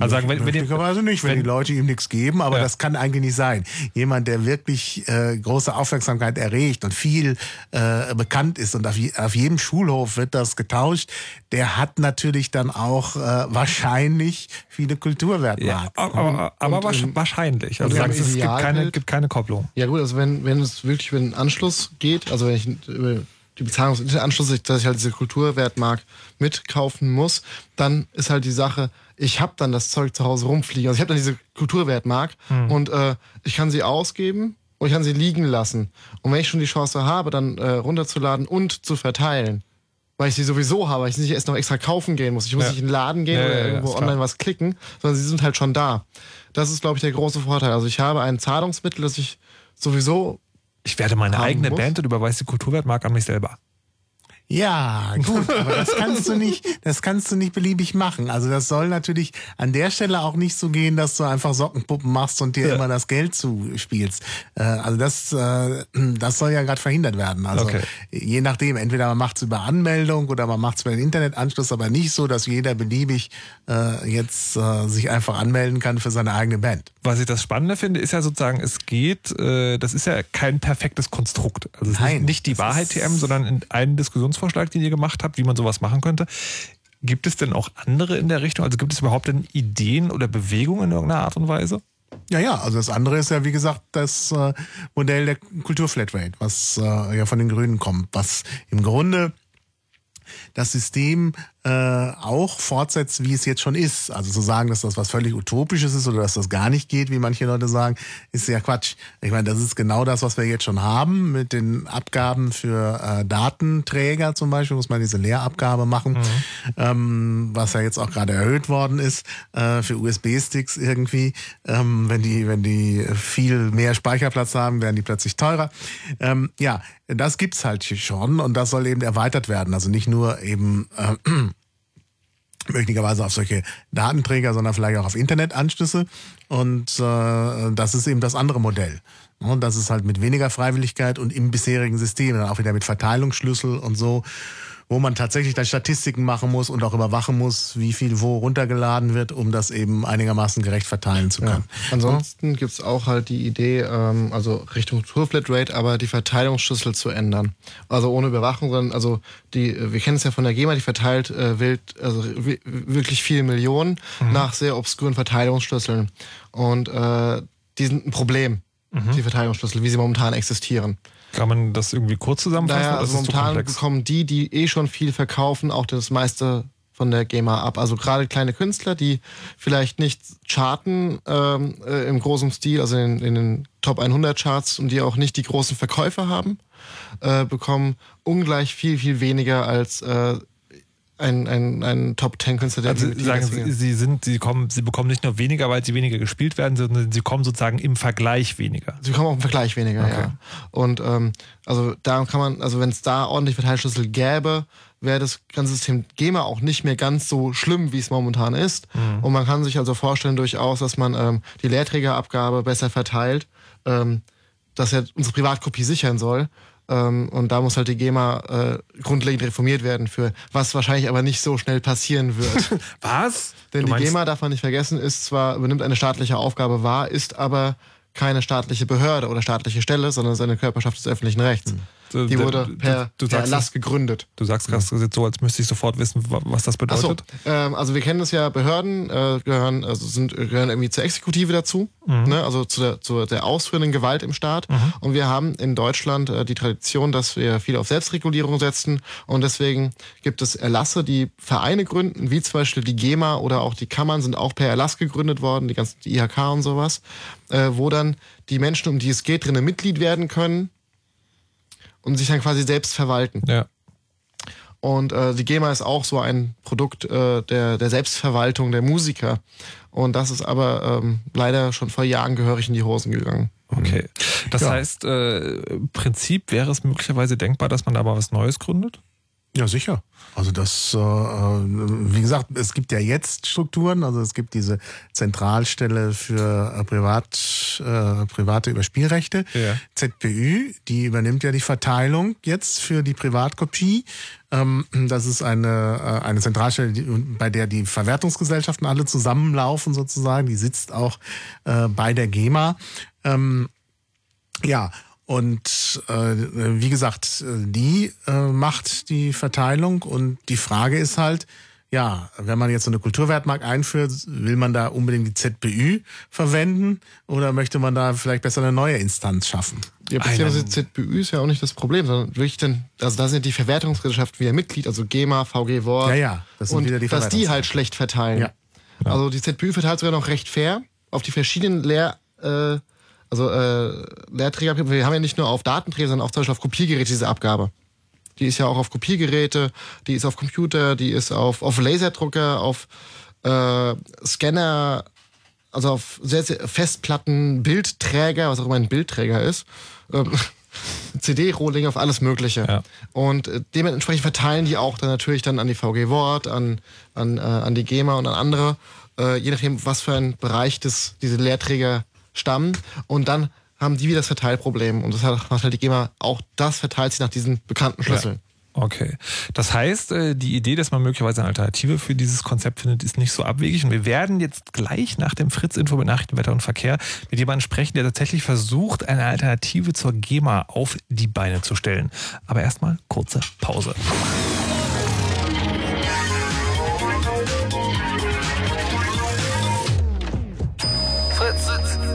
Speaker 1: Also sagen, wenn,
Speaker 2: Möglicherweise nicht, wenn,
Speaker 1: wenn-
Speaker 2: die Leute ihm nichts geben, aber
Speaker 1: Ja.
Speaker 2: das kann eigentlich nicht sein. Jemand, der wirklich äh, große Aufmerksamkeit erregt und viel äh, bekannt ist und auf, je, auf jedem Schulhof wird das getauscht, der hat natürlich dann auch äh, wahrscheinlich viele
Speaker 1: ja,
Speaker 2: Kulturwertmarken.
Speaker 1: aber, aber, aber
Speaker 3: Und,
Speaker 1: wahrsch- wahrscheinlich. Also sagen,
Speaker 3: im
Speaker 1: es gibt keine, gibt keine Kopplung.
Speaker 3: Ja gut, also wenn, wenn es wirklich über den Anschluss geht, also wenn ich über die Bezahlung des Internetanschlusses, dass ich halt diese Kulturwertmark mitkaufen muss, dann ist halt die Sache, ich habe dann das Zeug zu Hause rumfliegen. Also ich habe dann diese Kulturwertmark und äh, ich kann sie ausgeben und ich kann sie liegen lassen. Und wenn ich schon die Chance habe, dann äh, runterzuladen und zu verteilen, weil ich sie sowieso habe, weil ich sie nicht erst noch extra kaufen gehen muss. Ich muss
Speaker 1: Ja.
Speaker 3: nicht in den Laden gehen
Speaker 1: Ja,
Speaker 3: oder
Speaker 1: ja,
Speaker 3: irgendwo online was klicken, sondern sie sind halt schon da. Das ist, glaube ich, der große Vorteil. Also ich habe ein Zahlungsmittel, das ich sowieso
Speaker 1: Ich werde meine eigene
Speaker 3: muss.
Speaker 1: Band und überweise die Kulturwertmark an mich selber.
Speaker 2: Ja, gut, aber das kannst du nicht, das kannst du nicht beliebig machen. Also das soll natürlich an der Stelle auch nicht so gehen, dass du einfach Sockenpuppen machst und dir
Speaker 1: Ja.
Speaker 2: immer das Geld zuspielst. Äh, also das, äh, das soll ja gerade verhindert werden. Also
Speaker 1: Okay.
Speaker 2: je nachdem, entweder man macht es über Anmeldung oder man macht es über den Internetanschluss, aber nicht so, dass jeder beliebig äh, jetzt sich einfach anmelden kann für seine eigene Band.
Speaker 1: Was ich das Spannende finde, ist ja sozusagen, es geht, das ist ja kein perfektes Konstrukt. Also
Speaker 2: Nein,
Speaker 1: nicht, nicht die Wahrheit TM, sondern in einen Diskussionsvorschlag, den ihr gemacht habt, wie man sowas machen könnte. Gibt es denn auch andere in der Richtung? Also gibt es überhaupt denn Ideen oder Bewegungen in irgendeiner Art und Weise?
Speaker 2: Ja, ja, also das andere ist ja, wie gesagt, das äh, Modell der Kulturflatrate, was äh, ja von den Grünen kommt, was im Grunde das System äh, auch fortsetzt, wie es jetzt schon ist. Also zu sagen, dass das was völlig Utopisches ist oder dass das gar nicht geht, wie manche Leute sagen, ist ja Quatsch. Ich meine, das ist genau das, was wir jetzt schon haben mit den Abgaben für äh, Datenträger zum Beispiel, muss man diese Leerabgabe machen, ähm, was ja jetzt auch gerade erhöht worden ist äh, für USB-Sticks irgendwie. Ähm, wenn die, wenn die viel mehr Speicherplatz haben, werden die plötzlich teurer. Ähm, ja, das gibt's halt schon und das soll eben erweitert werden. Also nicht nur eben äh, möglicherweise auf solche Datenträger, sondern vielleicht auch auf Internetanschlüsse. Und äh, das ist eben das andere Modell. Und das ist halt mit weniger Freiwilligkeit und im bisherigen System, dann auch wieder mit Verteilungsschlüssel und so, wo man tatsächlich dann Statistiken machen muss und auch überwachen muss, wie viel wo runtergeladen wird, um das eben einigermaßen gerecht verteilen zu können.
Speaker 3: Ja. Ansonsten gibt's auch halt die Idee, ähm, also Richtung Tourflatrate, aber die Verteilungsschlüssel zu ändern. Also ohne Überwachung, sondern also die, wir kennen es ja von der GEMA, die verteilt äh, wild, also wi- wirklich viele Millionen nach sehr obskuren Verteilungsschlüsseln. Und äh, die sind ein Problem, die Verteilungsschlüssel, wie sie momentan existieren.
Speaker 1: Kann man das irgendwie kurz zusammenfassen?
Speaker 3: Naja, also momentan bekommen die, die eh schon viel verkaufen, auch das meiste von der GEMA ab. Also gerade kleine Künstler, die vielleicht nicht charten ähm, äh, im großen Stil, also in, in den Top 100 Charts und die auch nicht die großen Verkäufer haben, äh, bekommen ungleich viel, viel weniger als äh, ein, ein, ein Top 10 Künstler, der
Speaker 1: Also sagen, sie, sie sind, sie kommen, sie bekommen nicht nur weniger, weil sie weniger gespielt werden, sondern sie kommen sozusagen im Vergleich weniger.
Speaker 3: Sie bekommen auch im Vergleich weniger,
Speaker 1: Okay.
Speaker 3: ja. Und ähm, also da kann man, also wenn es da ordentlich Verteilschlüssel gäbe, wäre das ganze System GEMA auch nicht mehr ganz so schlimm, wie es momentan ist. Und man kann sich also vorstellen durchaus, dass man ähm, die Leerträgerabgabe besser verteilt, ähm, dass ja unsere Privatkopie sichern soll. Ähm, und da muss halt die GEMA äh, grundlegend reformiert werden für, was wahrscheinlich aber nicht so schnell passieren wird.
Speaker 1: Was?
Speaker 3: Denn die GEMA, darf man nicht vergessen, ist zwar, übernimmt eine staatliche Aufgabe wahr, ist aber keine staatliche Behörde oder staatliche Stelle, sondern ist eine Körperschaft des öffentlichen Rechts.
Speaker 1: Du-
Speaker 3: Die
Speaker 1: du-
Speaker 3: wurde
Speaker 1: du-
Speaker 3: per,
Speaker 1: du
Speaker 3: per
Speaker 1: sagst
Speaker 3: Erlass
Speaker 1: es-
Speaker 3: gegründet.
Speaker 1: Du sagst das jetzt so, als müsste ich sofort wissen, wa- was das
Speaker 3: Ach so,
Speaker 1: bedeutet.
Speaker 3: ähm, also wir kennen das ja, Behörden äh, gehören, also sind, gehören irgendwie zur Exekutive dazu, ne? also zu der, zu der ausführenden Gewalt im Staat. Und wir haben in Deutschland äh, die Tradition, dass wir viel auf Selbstregulierung setzen und deswegen gibt es Erlasse, die Vereine gründen, wie zum Beispiel die GEMA oder auch die Kammern sind auch per Erlass gegründet worden, die ganzen die IHK und sowas, äh, wo dann die Menschen, um die es geht, drinnen Mitglied werden können und sich dann quasi selbst verwalten.
Speaker 1: Ja.
Speaker 3: Und äh, die GEMA ist auch so ein Produkt äh, der, der Selbstverwaltung der Musiker. Und das ist aber ähm, leider schon vor Jahren gehörig in die Hosen gegangen.
Speaker 1: Okay. Das heißt, äh, im Prinzip wäre es möglicherweise denkbar, dass man da mal was Neues gründet?
Speaker 2: Ja, sicher. Also das, äh, wie gesagt, es gibt ja jetzt Strukturen, also es gibt diese Zentralstelle für äh, Privat, äh, private Überspielrechte,
Speaker 1: Ja.
Speaker 2: ZPÜ, die übernimmt ja die Verteilung jetzt für die Privatkopie. Ähm, das ist eine, äh, eine Zentralstelle, die, bei der die Verwertungsgesellschaften alle zusammenlaufen sozusagen. Die sitzt auch äh, bei der GEMA. Ähm, ja, und äh, wie gesagt, die äh, macht die Verteilung und die Frage ist halt, ja, wenn man jetzt so eine Kulturwertmark einführt, will man da unbedingt die ZPÜ verwenden oder möchte man da vielleicht besser eine neue Instanz schaffen?
Speaker 3: Ja, beziehungsweise ZPÜ ist ja auch nicht das Problem, sondern wirklich dann, also da sind die Verwertungsgesellschaften wieder Mitglied, also GEMA, VG Wort.
Speaker 2: Ja, ja, das sind
Speaker 3: und
Speaker 2: wieder die
Speaker 3: dass die halt schlecht verteilen.
Speaker 2: Ja.
Speaker 3: Also die ZPÜ verteilt sogar noch recht fair auf die verschiedenen Lehr, äh, also äh, Lehrträger. Wir haben ja nicht nur auf Datenträger, sondern auch zum Beispiel auf Kopiergeräte diese Abgabe. Die ist ja auch auf Kopiergeräte, die ist auf Computer, die ist auf, auf Laserdrucker, auf äh, Scanner, also auf sehr, sehr Festplatten, Bildträger, was auch immer ein Bildträger ist. Ähm, CD-Rohling auf alles Mögliche.
Speaker 1: Ja.
Speaker 3: Und äh, dementsprechend verteilen die auch dann natürlich dann an die VG Wort, an, an, äh, an die GEMA und an andere, äh, je nachdem, was für ein Bereich das, diese Lehrträger stammen. Und dann haben die wieder das Verteilproblem. Und das hat- macht halt die GEMA auch das verteilt sich nach diesen bekannten Schlüsseln.
Speaker 1: Okay. Das heißt, äh, die Idee, dass man möglicherweise eine Alternative für dieses Konzept findet, ist nicht so abwegig. Und wir werden jetzt gleich nach dem Fritz-Info mit Nachrichten, Wetter und Verkehr mit jemandem sprechen, der tatsächlich versucht, eine Alternative zur GEMA auf die Beine zu stellen. Aber erstmal kurze Pause.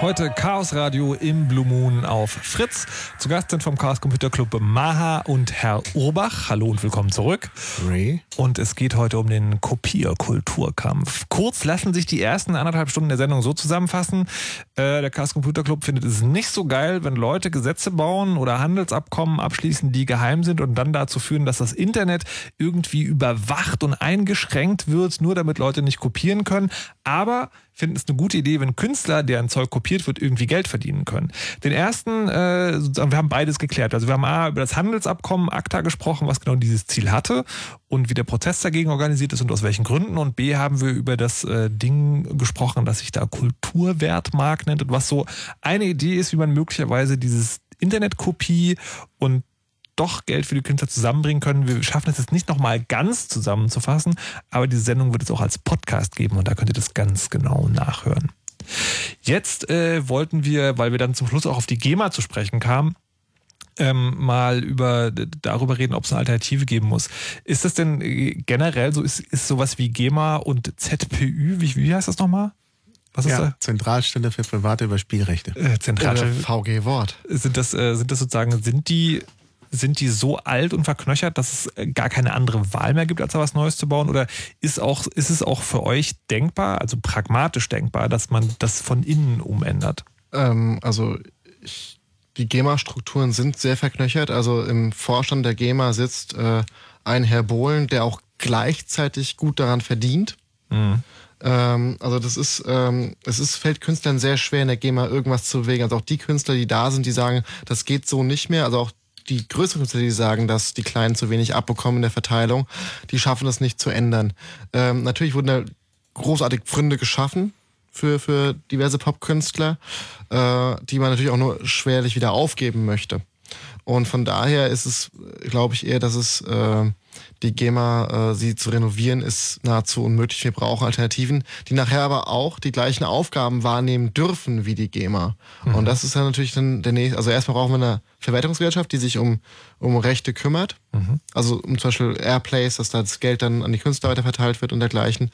Speaker 1: Heute Chaos Radio im Blue Moon auf Fritz. Zu Gast sind vom Chaos Computer Club Maha und Herr Urbach. Hallo und willkommen zurück.
Speaker 2: Ray.
Speaker 1: Und es geht heute um den Kopierkulturkampf. Kurz lassen sich die ersten anderthalb Stunden der Sendung so zusammenfassen. Äh, der Chaos Computer Club findet es nicht so geil, wenn Leute Gesetze bauen oder Handelsabkommen abschließen, die geheim sind und dann dazu führen, dass das Internet irgendwie überwacht und eingeschränkt wird, nur damit Leute nicht kopieren können. Aber finden es eine gute Idee, wenn Künstler, deren Zeug kopiert wird, irgendwie Geld verdienen können. Den ersten, äh, wir haben beides geklärt. Also wir haben A, über das Handelsabkommen ACTA gesprochen, was genau dieses Ziel hatte und wie der Prozess dagegen organisiert ist und aus welchen Gründen. Und B, haben wir über das äh, Ding gesprochen, das sich da Kulturwertmarkt nennt und was so eine Idee ist, wie man möglicherweise dieses Internetkopie und doch Geld für die Künstler zusammenbringen können. Wir schaffen es jetzt nicht nochmal ganz zusammenzufassen, aber diese Sendung wird es auch als Podcast geben und da könnt ihr das ganz genau nachhören. Jetzt äh, wollten wir, weil wir dann zum Schluss auch auf die GEMA zu sprechen kamen, ähm, mal über darüber reden, ob es eine Alternative geben muss. Ist das denn äh, generell so, ist, ist sowas wie GEMA und ZPÜ, wie, wie heißt das nochmal?
Speaker 2: Was ist ja, da? Zentralstelle für private Überspielrechte.
Speaker 1: Äh, Zentralstelle.
Speaker 3: VG Wort.
Speaker 1: Sind das, äh, sind das sozusagen, sind die sind die so alt und verknöchert, dass es äh, gar keine andere Wahl mehr gibt, als da was Neues zu bauen? Oder ist, auch, ist es auch für euch denkbar, also pragmatisch denkbar, dass man das von innen umändert?
Speaker 3: Ähm, also ich, die GEMA-Strukturen sind sehr verknöchert. Also im Vorstand der GEMA sitzt äh, ein Herr Bohlen, der auch gleichzeitig gut daran verdient. Mhm. Ähm, also das ist, ähm, es ist, fällt Künstlern sehr schwer, in der GEMA irgendwas zu bewegen. Also auch die Künstler, die da sind, die sagen, das geht so nicht mehr. Also auch die größeren Künstler, die sagen, dass die Kleinen zu wenig abbekommen in der Verteilung, die schaffen das nicht zu ändern. Ähm, natürlich wurden da großartig Gründe geschaffen für, für diverse Popkünstler, äh, die man natürlich auch nur schwerlich wieder aufgeben möchte. Und von daher ist es, glaube ich, eher, dass es äh, die GEMA, äh, sie zu renovieren, ist nahezu unmöglich. Wir brauchen Alternativen, die nachher aber auch die gleichen Aufgaben wahrnehmen dürfen wie die GEMA. Mhm. Und das ist dann natürlich dann der nächste. Also erstmal brauchen wir eine Verwertungsgesellschaft, die sich um, um Rechte kümmert. Mhm. Also um zum Beispiel Airplays, dass da das Geld dann an die Künstler weiter verteilt wird und dergleichen.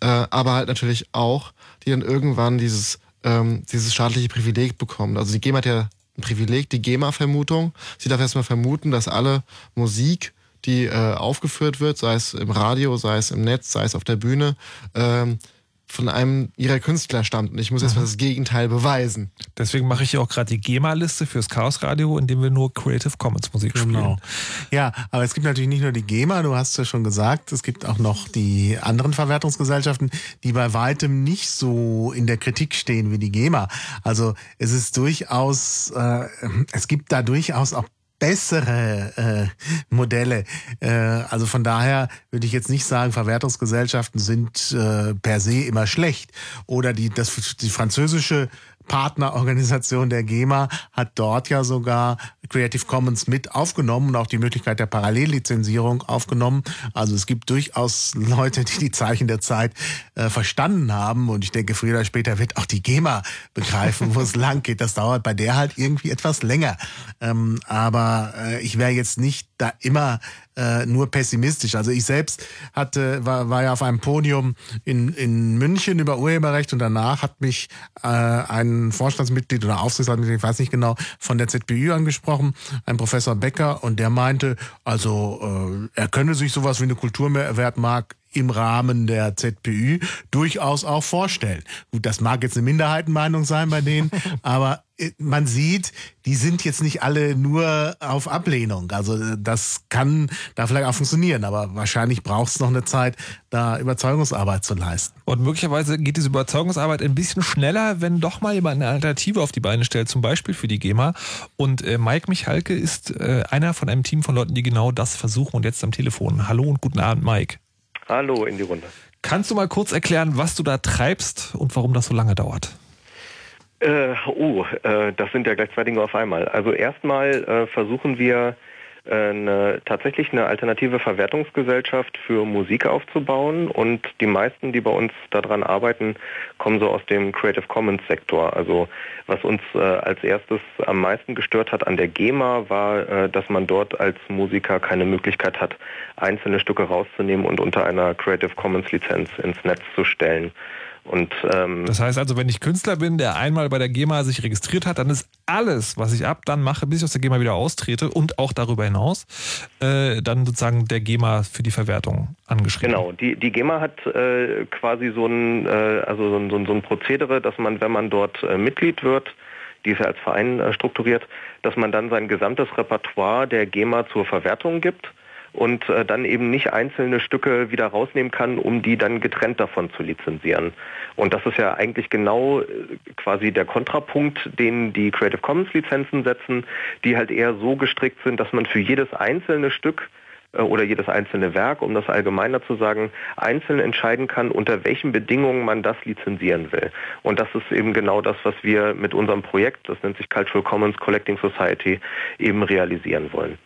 Speaker 3: Äh, aber halt natürlich auch, die dann irgendwann dieses, ähm, dieses staatliche Privileg bekommen. Also die GEMA hat ja ein Privileg, die GEMA-Vermutung. Sie darf erstmal vermuten, dass alle Musik die äh, aufgeführt wird, sei es im Radio, sei es im Netz, sei es auf der Bühne, ähm, von einem ihrer Künstler stammt. Und ich muss jetzt mal mhm. das Gegenteil beweisen.
Speaker 1: Deswegen mache ich ja auch gerade die GEMA-Liste fürs Chaos Radio, in dem wir nur Creative Commons Musik genau. spielen.
Speaker 2: Ja, aber es gibt natürlich nicht nur die GEMA, du hast ja schon gesagt, es gibt auch noch die anderen Verwertungsgesellschaften, die bei weitem nicht so in der Kritik stehen wie die GEMA. Also es ist durchaus, äh, es gibt da durchaus auch bessere äh, Modelle. Äh, also von daher würde ich jetzt nicht sagen, Verwertungsgesellschaften sind äh, per se immer schlecht. Oder die, das, die französische Partnerorganisation der GEMA hat dort ja sogar Creative Commons mit aufgenommen und auch die Möglichkeit der Parallellizenzierung aufgenommen. Also es gibt durchaus Leute, die die Zeichen der Zeit äh, verstanden haben und ich denke, früher oder später wird auch die GEMA begreifen, wo es lang geht. Das dauert bei der halt irgendwie etwas länger. Ähm, aber äh, ich wäre jetzt nicht da immer äh, nur pessimistisch. Also ich selbst hatte, war, war ja auf einem Podium in, in München über Urheberrecht und danach hat mich äh, ein Vorstandsmitglied oder Aufsichtsratmitglied, ich weiß nicht genau, von der ZBÜ angesprochen, ein Professor Becker, und der meinte, also äh, er könne sich sowas wie eine Kulturwertmark im Rahmen der ZPÜ durchaus auch vorstellen. Gut, das mag jetzt eine Minderheitenmeinung sein bei denen, aber man sieht, die sind jetzt nicht alle nur auf Ablehnung. Also äh, das kann da vielleicht auch funktionieren, aber wahrscheinlich braucht es noch eine Zeit, da Überzeugungsarbeit zu leisten.
Speaker 1: Und möglicherweise geht diese Überzeugungsarbeit ein bisschen schneller, wenn doch mal jemand eine Alternative auf die Beine stellt, zum Beispiel für die GEMA. Und äh, Mike Michalke ist äh, einer von einem Team von Leuten, die genau das versuchen und jetzt am Telefon. Hallo und guten Abend, Mike.
Speaker 9: Hallo in die Runde.
Speaker 1: Kannst du mal kurz erklären, was du da treibst und warum das so lange dauert?
Speaker 9: Äh, oh, äh, das sind ja gleich zwei Dinge auf einmal. Also erstmal äh, versuchen wir eine, tatsächlich eine alternative Verwertungsgesellschaft für Musik aufzubauen und die meisten, die bei uns daran arbeiten, kommen so aus dem Creative Commons Sektor. Also was uns äh, als erstes am meisten gestört hat an der GEMA war, äh, dass man dort als Musiker keine Möglichkeit hat, einzelne Stücke rauszunehmen und unter einer Creative Commons Lizenz ins Netz zu stellen. Und ähm,
Speaker 1: Das heißt also, wenn ich Künstler bin, der einmal bei der GEMA sich registriert hat, dann ist alles, was ich ab dann mache, bis ich aus der GEMA wieder austrete und auch darüber hinaus, äh, dann sozusagen der GEMA für die Verwertung angeschrieben.
Speaker 9: Genau, die, die GEMA hat äh, quasi so ein, äh, also so ein, so ein- so ein Prozedere, dass man, wenn man dort äh, Mitglied wird, die ist ja als Verein äh, strukturiert, dass man dann sein gesamtes Repertoire der GEMA zur Verwertung gibt und äh, dann eben nicht einzelne Stücke wieder rausnehmen kann, um die dann getrennt davon zu lizenzieren. Und das ist ja eigentlich genau äh, quasi der Kontrapunkt, den die Creative Commons Lizenzen setzen, die halt eher so gestrickt sind, dass man für jedes einzelne Stück äh, oder jedes einzelne Werk, um das allgemeiner zu sagen, einzeln entscheiden kann, unter welchen Bedingungen man das lizenzieren will. Und das ist eben genau das, was wir mit unserem Projekt, das nennt sich Cultural Commons Collecting Society, eben realisieren wollen.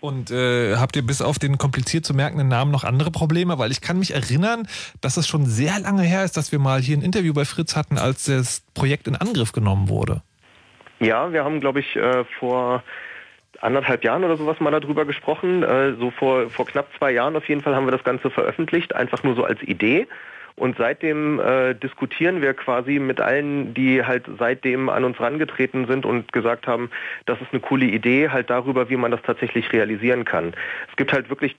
Speaker 1: Und äh, habt ihr bis auf den kompliziert zu merkenden Namen noch andere Probleme? Weil ich kann mich erinnern, dass es schon sehr lange her ist, dass wir mal hier ein Interview bei Fritz hatten, als das Projekt in Angriff genommen wurde.
Speaker 9: Ja, wir haben, glaube ich, äh, vor anderthalb Jahren oder sowas mal darüber gesprochen. Äh, so vor, vor knapp zwei Jahren auf jeden Fall haben wir das Ganze veröffentlicht, einfach nur so als Idee. Und seitdem äh, diskutieren wir quasi mit allen, die halt seitdem an uns rangetreten sind und gesagt haben, das ist eine coole Idee, halt darüber, wie man das tatsächlich realisieren kann. Es gibt halt wirklich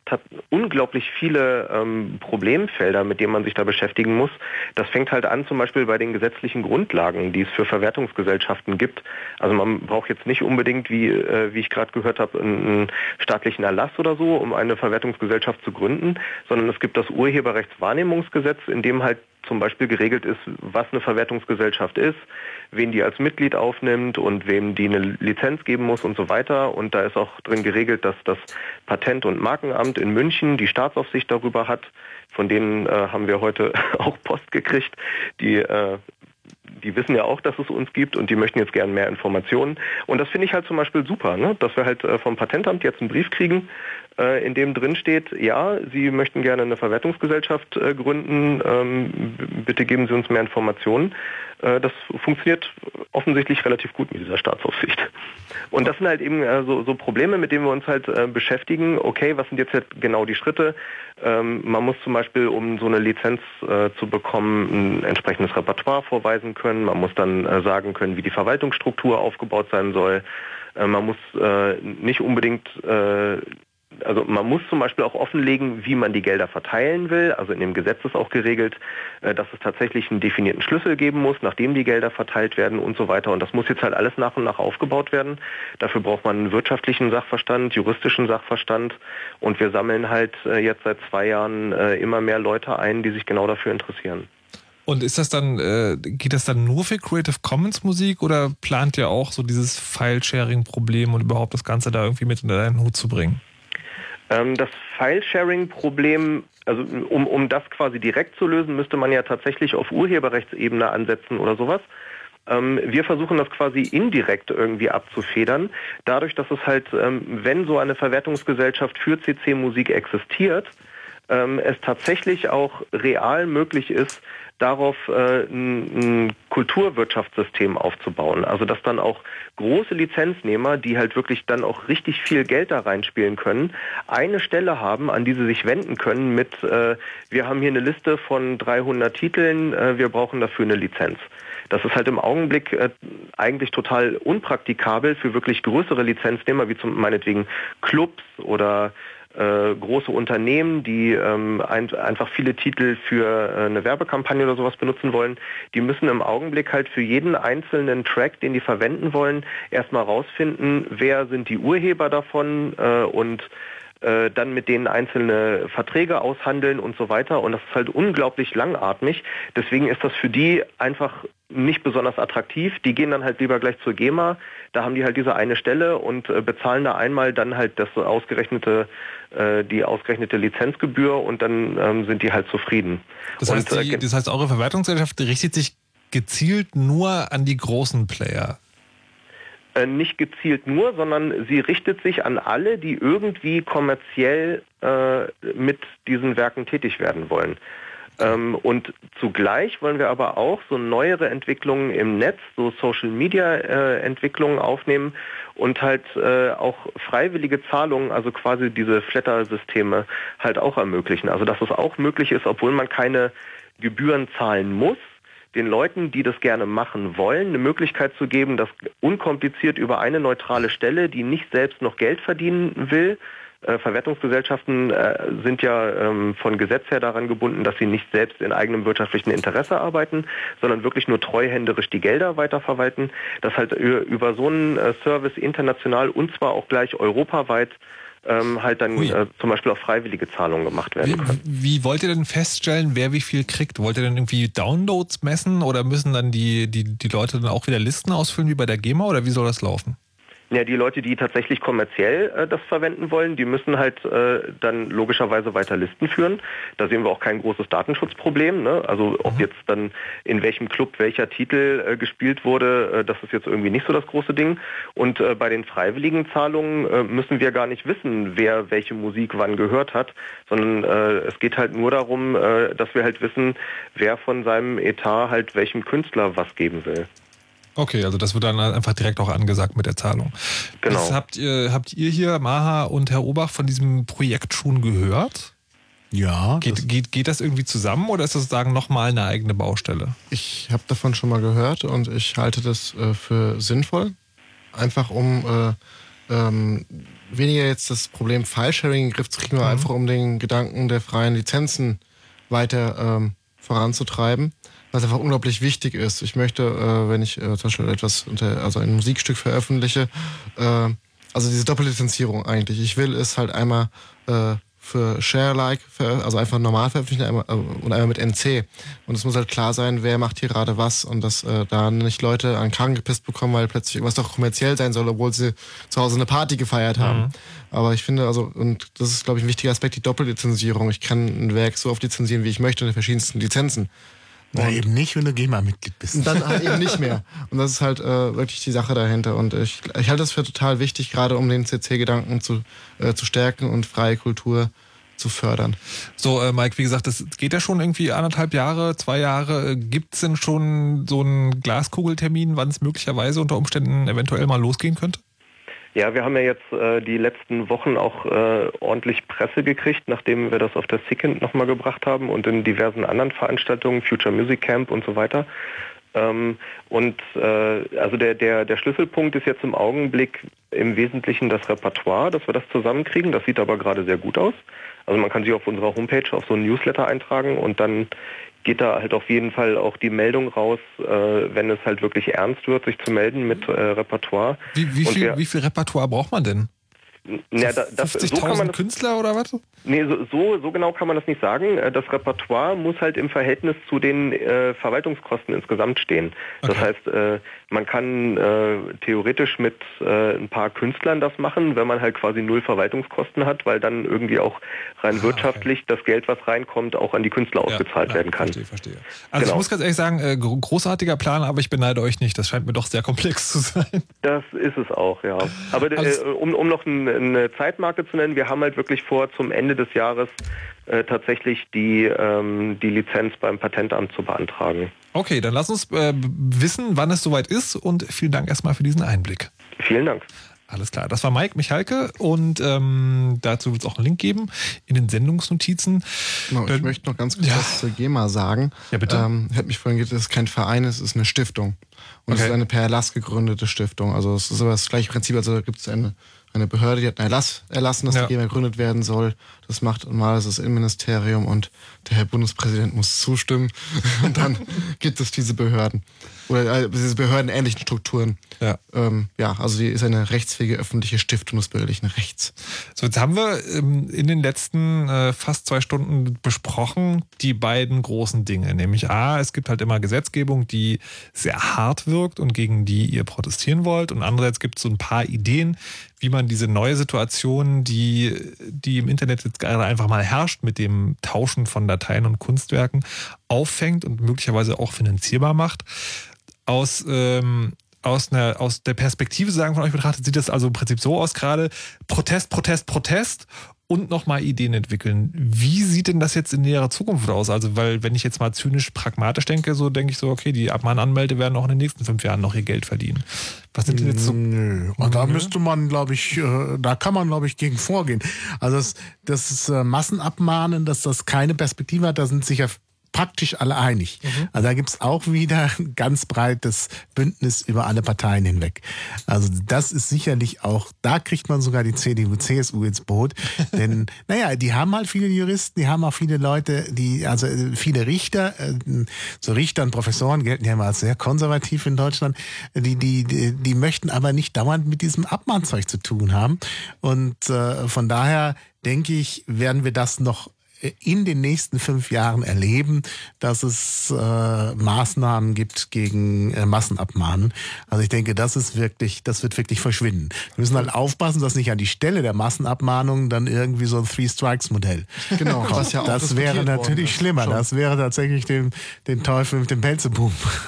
Speaker 9: unglaublich viele ähm, Problemfelder, mit denen man sich da beschäftigen muss. Das fängt halt an zum Beispiel bei den gesetzlichen Grundlagen, die es für Verwertungsgesellschaften gibt. Also man braucht jetzt nicht unbedingt, wie, äh, wie ich gerade gehört habe, einen, einen staatlichen Erlass oder so, um eine Verwertungsgesellschaft zu gründen, sondern es gibt das Urheberrechtswahrnehmungsgesetz, in dem halt zum Beispiel geregelt ist, was eine Verwertungsgesellschaft ist, wen die als Mitglied aufnimmt und wem die eine Lizenz geben muss und so weiter. Und da ist auch drin geregelt, dass das Patent- und Markenamt in München die Staatsaufsicht darüber hat. Von denen äh, haben wir heute auch Post gekriegt, die äh, die wissen ja auch, dass es uns gibt und die möchten jetzt gern mehr Informationen. Und das finde ich halt zum Beispiel super, ne? dass wir halt äh, vom Patentamt jetzt einen Brief kriegen, äh, in dem drin steht, ja, Sie möchten gerne eine Verwertungsgesellschaft äh, gründen, ähm, bitte geben Sie uns mehr Informationen. Äh, das funktioniert offensichtlich relativ gut mit dieser Staatsaufsicht. Und das sind halt eben äh, so, so Probleme, mit denen wir uns halt äh, beschäftigen. Okay, was sind jetzt halt genau die Schritte? Ähm, man muss zum Beispiel, um so eine Lizenz äh, zu bekommen, ein entsprechendes Repertoire vorweisen können. Man muss dann sagen können, wie die Verwaltungsstruktur aufgebaut sein soll. Man muss äh, nicht unbedingt äh, also man muss zum Beispiel auch offenlegen, wie man die Gelder verteilen will. Also in dem Gesetz ist auch geregelt, äh, dass es tatsächlich einen definierten Schlüssel geben muss, nachdem die Gelder verteilt werden und so weiter. Und das muss jetzt halt alles nach und nach aufgebaut werden. Dafür braucht man einen wirtschaftlichen Sachverstand, juristischen Sachverstand. Und wir sammeln halt äh, jetzt seit zwei Jahren äh, immer mehr Leute ein, die sich genau dafür interessieren.
Speaker 1: Und ist das dann, geht das dann nur für Creative Commons Musik oder plant ihr auch so dieses File-Sharing-Problem und überhaupt das Ganze da irgendwie mit in deinen Hut zu bringen?
Speaker 9: Ähm, das File-Sharing-Problem, also um, um das quasi direkt zu lösen, müsste man ja tatsächlich auf Urheberrechtsebene ansetzen oder sowas. Ähm, wir versuchen das quasi indirekt irgendwie abzufedern, dadurch, dass es halt, ähm, wenn so eine Verwertungsgesellschaft für CC-Musik existiert, es tatsächlich auch real möglich ist, darauf äh, ein, ein Kulturwirtschaftssystem aufzubauen. Also dass dann auch große Lizenznehmer, die halt wirklich dann auch richtig viel Geld da reinspielen können, eine Stelle haben, an die sie sich wenden können mit, äh, wir haben hier eine Liste von 300 Titeln, äh, wir brauchen dafür eine Lizenz. Das ist halt im Augenblick äh, eigentlich total unpraktikabel für wirklich größere Lizenznehmer, wie zum meinetwegen Clubs oder äh, große Unternehmen, die ähm, ein, einfach viele Titel für äh, eine Werbekampagne oder sowas benutzen wollen, die müssen im Augenblick halt für jeden einzelnen Track, den die verwenden wollen, erstmal rausfinden, wer sind die Urheber davon äh, und äh, dann mit denen einzelne Verträge aushandeln und so weiter. Und das ist halt unglaublich langatmig. Deswegen ist das für die einfach nicht besonders attraktiv. Die gehen dann halt lieber gleich zur GEMA. Da haben die halt diese eine Stelle und äh, bezahlen da einmal dann halt das ausgerechnete, äh, die ausgerechnete Lizenzgebühr und dann ähm, sind die halt zufrieden.
Speaker 1: Das heißt,
Speaker 9: und, äh,
Speaker 1: die, das heißt, eure Verwertungsgesellschaft richtet sich gezielt nur an die großen Player.
Speaker 9: Äh, nicht gezielt nur, sondern sie richtet sich an alle, die irgendwie kommerziell äh, mit diesen Werken tätig werden wollen. Ähm, und zugleich wollen wir aber auch so neuere Entwicklungen im Netz, so Social Media äh, Entwicklungen aufnehmen und halt äh, auch freiwillige Zahlungen, also quasi diese Flatter-Systeme halt auch ermöglichen. Also dass es auch möglich ist, obwohl man keine Gebühren zahlen muss, den Leuten, die das gerne machen wollen, eine Möglichkeit zu geben, das unkompliziert über eine neutrale Stelle, die nicht selbst noch Geld verdienen will, äh, Verwertungsgesellschaften äh, sind ja ähm, von Gesetz her daran gebunden, dass sie nicht selbst in eigenem wirtschaftlichen Interesse arbeiten, sondern wirklich nur treuhänderisch die Gelder weiterverwalten, dass halt über so einen äh, Service international und zwar auch gleich europaweit ähm, halt dann äh, zum Beispiel auch freiwillige Zahlungen gemacht werden können.
Speaker 1: Wie, wie wollt ihr denn feststellen, wer wie viel kriegt? Wollt ihr denn irgendwie Downloads messen oder müssen dann die, die, die Leute dann auch wieder Listen ausfüllen wie bei der GEMA oder wie soll das laufen?
Speaker 9: Ja, die Leute, die tatsächlich kommerziell äh, das verwenden wollen, die müssen halt äh, dann logischerweise weiter Listen führen. Da sehen wir auch kein großes Datenschutzproblem. Ne? Also ob mhm. jetzt dann in welchem Club welcher Titel äh, gespielt wurde, äh, das ist jetzt irgendwie nicht so das große Ding. Und äh, bei den freiwilligen Zahlungen äh, müssen wir gar nicht wissen, wer welche Musik wann gehört hat, sondern äh, es geht halt nur darum, äh, dass wir halt wissen, wer von seinem Etat halt welchem Künstler was geben will.
Speaker 1: Okay, also das wird dann einfach direkt auch angesagt mit der Zahlung.
Speaker 9: Genau.
Speaker 1: Das habt, ihr, habt ihr hier, Maha und Herr Obach, von diesem Projekt schon gehört?
Speaker 2: Ja.
Speaker 1: Geht das, geht, geht das irgendwie zusammen oder ist das sozusagen nochmal eine eigene Baustelle?
Speaker 3: Ich habe davon schon mal gehört und ich halte das äh, für sinnvoll. Einfach um äh, ähm, weniger jetzt das Problem File-Sharing in den Griff zu kriegen, mhm. einfach um den Gedanken der freien Lizenzen weiter ähm, voranzutreiben was einfach unglaublich wichtig ist. Ich möchte, äh, wenn ich äh, zum Beispiel etwas unter, also ein Musikstück veröffentliche, äh, also diese Doppellizenzierung eigentlich. Ich will es halt einmal äh, für Share-like, also einfach normal veröffentlichen einmal, äh, und einmal mit NC. Und es muss halt klar sein, wer macht hier gerade was und dass äh, da nicht Leute an Kragen gepisst bekommen, weil plötzlich irgendwas doch kommerziell sein soll, obwohl sie zu Hause eine Party gefeiert haben. Mhm. Aber ich finde, also, und das ist, glaube ich, ein wichtiger Aspekt, die Doppellizenzierung. Ich kann ein Werk so oft lizenzieren, wie ich möchte, in den verschiedensten Lizenzen.
Speaker 2: Na, und eben nicht, wenn du GEMA-Mitglied bist.
Speaker 3: Und dann halt eben nicht mehr. Und das ist halt äh, wirklich die Sache dahinter. Und ich, ich halte das für total wichtig, gerade um den CC-Gedanken zu, äh, zu stärken und freie Kultur zu fördern.
Speaker 1: So, äh, Mike, wie gesagt, das geht ja schon irgendwie anderthalb Jahre, zwei Jahre. Gibt es denn schon so einen Glaskugeltermin, wann es möglicherweise unter Umständen eventuell mal losgehen könnte?
Speaker 9: Ja, wir haben ja jetzt äh, die letzten Wochen auch äh, ordentlich Presse gekriegt, nachdem wir das auf der Second nochmal gebracht haben und in diversen anderen Veranstaltungen, Future Music Camp und so weiter. Ähm, und äh, also der, der, der Schlüsselpunkt ist jetzt im Augenblick im Wesentlichen das Repertoire, dass wir das zusammenkriegen. Das sieht aber gerade sehr gut aus. Also man kann sich auf unserer Homepage auf so ein Newsletter eintragen und dann geht da halt auf jeden Fall auch die Meldung raus, äh, wenn es halt wirklich ernst wird, sich zu melden mit äh, Repertoire.
Speaker 1: Wie, wie, viel, wie viel Repertoire braucht man denn?
Speaker 9: Ja, da,
Speaker 1: 50.000 so Künstler oder was?
Speaker 9: Nee, so, so, so, genau kann man das nicht sagen. Äh, das Repertoire muss halt im Verhältnis zu den äh, Verwaltungskosten insgesamt stehen. Okay. Das heißt, äh, man kann äh, theoretisch mit äh, ein paar Künstlern das machen, wenn man halt quasi null Verwaltungskosten hat, weil dann irgendwie auch rein ah, wirtschaftlich okay. das Geld, was reinkommt, auch an die Künstler ja, ausgezahlt werden kann.
Speaker 1: Verstehe, verstehe. Also genau. ich muss ganz ehrlich sagen, äh, großartiger Plan, aber ich beneide euch nicht. Das scheint mir doch sehr komplex zu sein.
Speaker 9: Das ist es auch, ja. Aber also, um, um noch ein, eine Zeitmarke zu nennen, wir haben halt wirklich vor, zum Ende des Jahres äh, tatsächlich die, ähm, die Lizenz beim Patentamt zu beantragen.
Speaker 1: Okay, dann lass uns äh, wissen, wann es soweit ist und vielen Dank erstmal für diesen Einblick.
Speaker 9: Vielen Dank.
Speaker 1: Alles klar, das war Mike Michalke und ähm, dazu wird es auch einen Link geben in den Sendungsnotizen.
Speaker 3: Genau, ich äh, möchte noch ganz kurz ja. was zur GEMA sagen.
Speaker 1: Ja, bitte.
Speaker 3: Ähm, hätte mich vorhin gesagt, es ist kein Verein, es ist eine Stiftung. Und okay. es ist eine per Erlass gegründete Stiftung. Also es ist aber das gleiche Prinzip, also da gibt es eine eine Behörde, die hat einen Erlass erlassen, dass ja. die GEMA gegründet werden soll. Das macht mal das Innenministerium und der Herr Bundespräsident muss zustimmen. und dann gibt es diese Behörden. Oder äh, diese behördenähnlichen Strukturen.
Speaker 1: Ja.
Speaker 3: Ähm, ja, also die ist eine rechtsfähige öffentliche Stiftung des bürgerlichen Rechts.
Speaker 1: So, jetzt haben wir ähm, in den letzten äh, fast zwei Stunden besprochen die beiden großen Dinge. Nämlich A, es gibt halt immer Gesetzgebung, die sehr hart wirkt und gegen die ihr protestieren wollt. Und andererseits gibt es so ein paar Ideen, wie man diese neue Situation, die, die im Internet jetzt gerade einfach mal herrscht, mit dem Tauschen von Dateien und Kunstwerken, auffängt und möglicherweise auch finanzierbar macht. Aus, ähm, aus, einer, aus der Perspektive sagen von euch betrachtet, sieht das also im Prinzip so aus gerade, Protest, Protest, Protest und nochmal Ideen entwickeln. Wie sieht denn das jetzt in näherer Zukunft aus? Also, weil, wenn ich jetzt mal zynisch pragmatisch denke, so denke ich so, okay, die Abmahnanmelte werden auch in den nächsten fünf Jahren noch ihr Geld verdienen.
Speaker 2: Was sind denn jetzt so? Nö. Und da müsste man, glaube ich, äh, da kann man, glaube ich, gegen vorgehen. Also, das, das ist äh, Massenabmahnen, dass das keine Perspektive hat, da sind sicher praktisch alle einig. Also da gibt's auch wieder ein ganz breites Bündnis über alle Parteien hinweg. Also das ist sicherlich auch, da kriegt man sogar die CDU, CSU ins Boot. Denn, naja, die haben halt viele Juristen, die haben auch viele Leute, die, also äh, viele Richter, äh, so Richter und Professoren gelten ja immer als sehr konservativ in Deutschland, die, die, die, die möchten aber nicht dauernd mit diesem Abmahnzeug zu tun haben. Und äh, von daher denke ich, werden wir das noch in den nächsten fünf Jahren erleben, dass es äh, Maßnahmen gibt gegen äh, Massenabmahnen. Also ich denke, das ist wirklich, das wird wirklich verschwinden. Wir müssen halt aufpassen, dass nicht an die Stelle der Massenabmahnungen dann irgendwie so ein Three Strikes Modell.
Speaker 3: Genau,
Speaker 2: kommt.
Speaker 3: was ja auch
Speaker 2: das wäre natürlich
Speaker 3: worden
Speaker 2: schlimmer.
Speaker 3: Schon.
Speaker 2: Das wäre tatsächlich dem, den Teufel mit dem Pelzeboom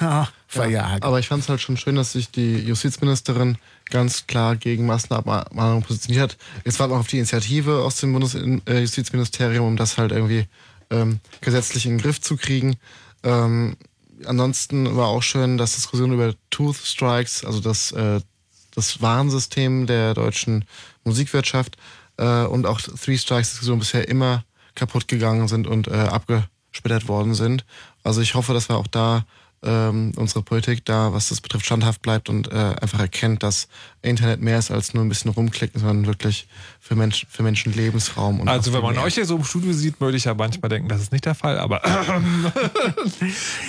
Speaker 2: verjagen.
Speaker 3: Aber ich fand es halt schon schön, dass sich die Justizministerin ganz klar gegen Massenabmahnung positioniert hat. Jetzt warten wir auf die Initiative aus dem Bundesjustizministerium, um das halt irgendwie ähm, gesetzlich in den Griff zu kriegen. Ähm, ansonsten war auch schön, dass Diskussionen über Tooth Strikes, also das, äh, das Warnsystem der deutschen Musikwirtschaft äh, und auch Three Strikes Diskussionen bisher immer kaputt gegangen sind und äh, abgesplittert worden sind. Also ich hoffe, dass wir auch da ähm, unsere Politik da, was das betrifft, standhaft bleibt und äh, einfach erkennt, dass Internet mehr ist als nur ein bisschen rumklicken, sondern wirklich für, Mensch, für Menschen Lebensraum. Und
Speaker 1: Also wenn man
Speaker 3: mehr.
Speaker 1: euch hier so im Studio sieht, würde ich ja manchmal denken, das ist nicht der Fall, aber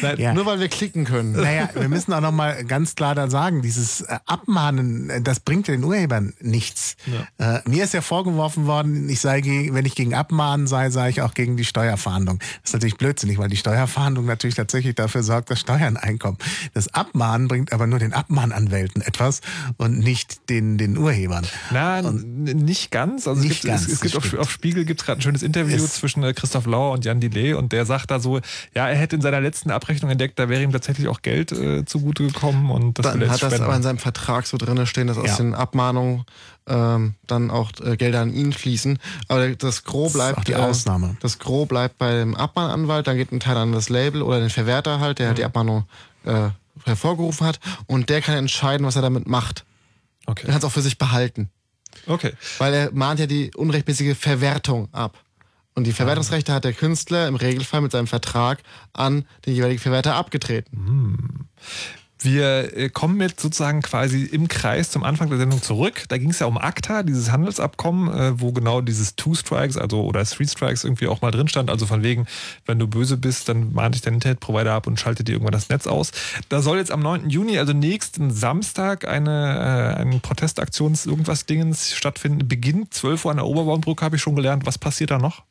Speaker 1: Nein,
Speaker 2: Ja.
Speaker 3: Nur weil wir klicken können.
Speaker 2: Naja, wir müssen auch noch mal ganz klar da sagen, dieses äh, Abmahnen, äh, das bringt den Urhebern nichts. Äh, mir ist ja vorgeworfen worden, ich sei gegen, wenn ich gegen Abmahnen sei, sei ich auch gegen die Steuerfahndung. Das ist natürlich blödsinnig, weil die Steuerfahndung natürlich tatsächlich dafür sorgt, dass Steuern einkommen. Das Abmahnen bringt aber nur den Abmahnanwälten etwas und nicht den, den Urhebern.
Speaker 1: Na, n- nicht ganz. Also
Speaker 2: Nicht
Speaker 1: es gibt,
Speaker 2: ganz,
Speaker 1: es, es gibt
Speaker 2: das
Speaker 1: auf, auf Spiegel gibt es gerade ein schönes Interview
Speaker 2: Es-
Speaker 1: zwischen äh, Christoph Lauer und Jan Delay und der sagt da so, ja, er hätte in seiner letzten Abrechnung entdeckt, da wäre ihm tatsächlich auch Geld äh, zugute gekommen und das
Speaker 3: Dann hat das aber in seinem Vertrag so drin stehen, dass
Speaker 2: Ja.
Speaker 3: aus den Abmahnungen ähm, dann auch äh, Gelder an ihn fließen. Aber das Gros
Speaker 2: Das
Speaker 3: bleibt
Speaker 2: auch die
Speaker 3: äh,
Speaker 2: Ausnahme.
Speaker 3: Das Gros bleibt beim Abmahnanwalt, dann geht ein Teil an das Label oder den Verwerter halt, der
Speaker 1: Mhm.
Speaker 3: die Abmahnung äh, hervorgerufen hat und der kann entscheiden, was er damit macht. Er
Speaker 1: okay.
Speaker 3: kann es auch für sich behalten,
Speaker 1: okay.
Speaker 3: weil er mahnt ja die unrechtmäßige Verwertung ab. Und die Verwertungsrechte hat der Künstler im Regelfall mit seinem Vertrag an den jeweiligen Verwerter abgetreten.
Speaker 1: Wir äh, kommen jetzt sozusagen quasi im Kreis zum Anfang der Sendung zurück. Da ging es ja um ACTA, dieses Handelsabkommen, äh, wo genau dieses Two Strikes, also oder Three Strikes irgendwie auch mal drin stand. Also von wegen, wenn du böse bist, dann mahnt dich dein Internetprovider ab und schaltet dir irgendwann das Netz aus. Da soll jetzt am 9. Juni, also nächsten Samstag, eine, äh, ein Protestaktions irgendwas Dingens stattfinden. Beginnt 12 Uhr an der Oberbaumbrücke, habe ich schon gelernt. Was passiert da noch?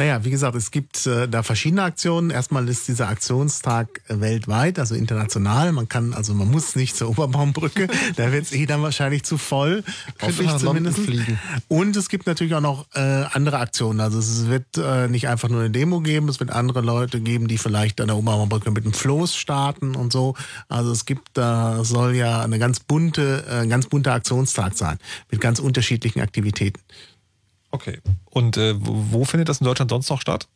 Speaker 2: Naja, wie gesagt, es gibt äh, da verschiedene Aktionen. Erstmal ist dieser Aktionstag weltweit, also international. Man kann, also man muss nicht zur Oberbaumbrücke, da wird es eh dann wahrscheinlich zu voll, hoffe ich zumindest.
Speaker 3: fliegen.
Speaker 2: Und es gibt natürlich auch noch äh, andere Aktionen. Also es wird äh, nicht einfach nur eine Demo geben, es wird andere Leute geben, die vielleicht an der Oberbaumbrücke mit einem Floß starten und so. Also es gibt, da soll ja eine ganz bunte, äh, ganz bunter Aktionstag sein mit ganz unterschiedlichen Aktivitäten.
Speaker 1: Okay. Und äh, wo, findet das in Deutschland sonst noch statt?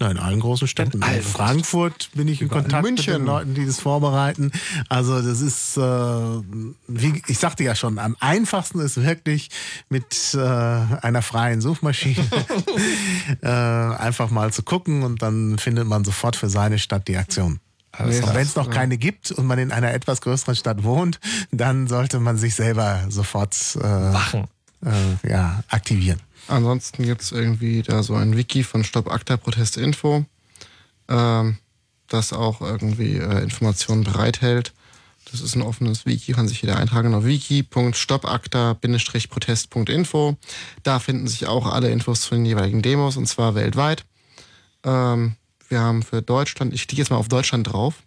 Speaker 2: Ja, in allen großen Städten. In,
Speaker 1: allen
Speaker 2: Frankfurt bin ich in
Speaker 1: Überall.
Speaker 2: Kontakt mit
Speaker 3: München.
Speaker 2: den Leuten, die das vorbereiten. Also das ist, äh, wie ich sagte ja schon, am einfachsten ist wirklich mit äh, einer freien Suchmaschine äh, einfach mal zu gucken und dann findet man sofort für seine Stadt die Aktion. Und wenn es noch keine gibt und man in einer etwas größeren Stadt wohnt, dann sollte man sich selber sofort äh,
Speaker 1: Wachen.
Speaker 2: äh, ja, aktivieren.
Speaker 3: Ansonsten gibt's irgendwie da so ein Wiki von Stopp Akta Protest Info, ähm, das auch irgendwie äh, Informationen bereithält. Das ist ein offenes Wiki, kann sich jeder eintragen auf wiki.stoppakta-protest.info. Da finden sich auch alle Infos zu den jeweiligen Demos und zwar weltweit. Ähm, wir haben für Deutschland, ich klicke jetzt mal auf Deutschland drauf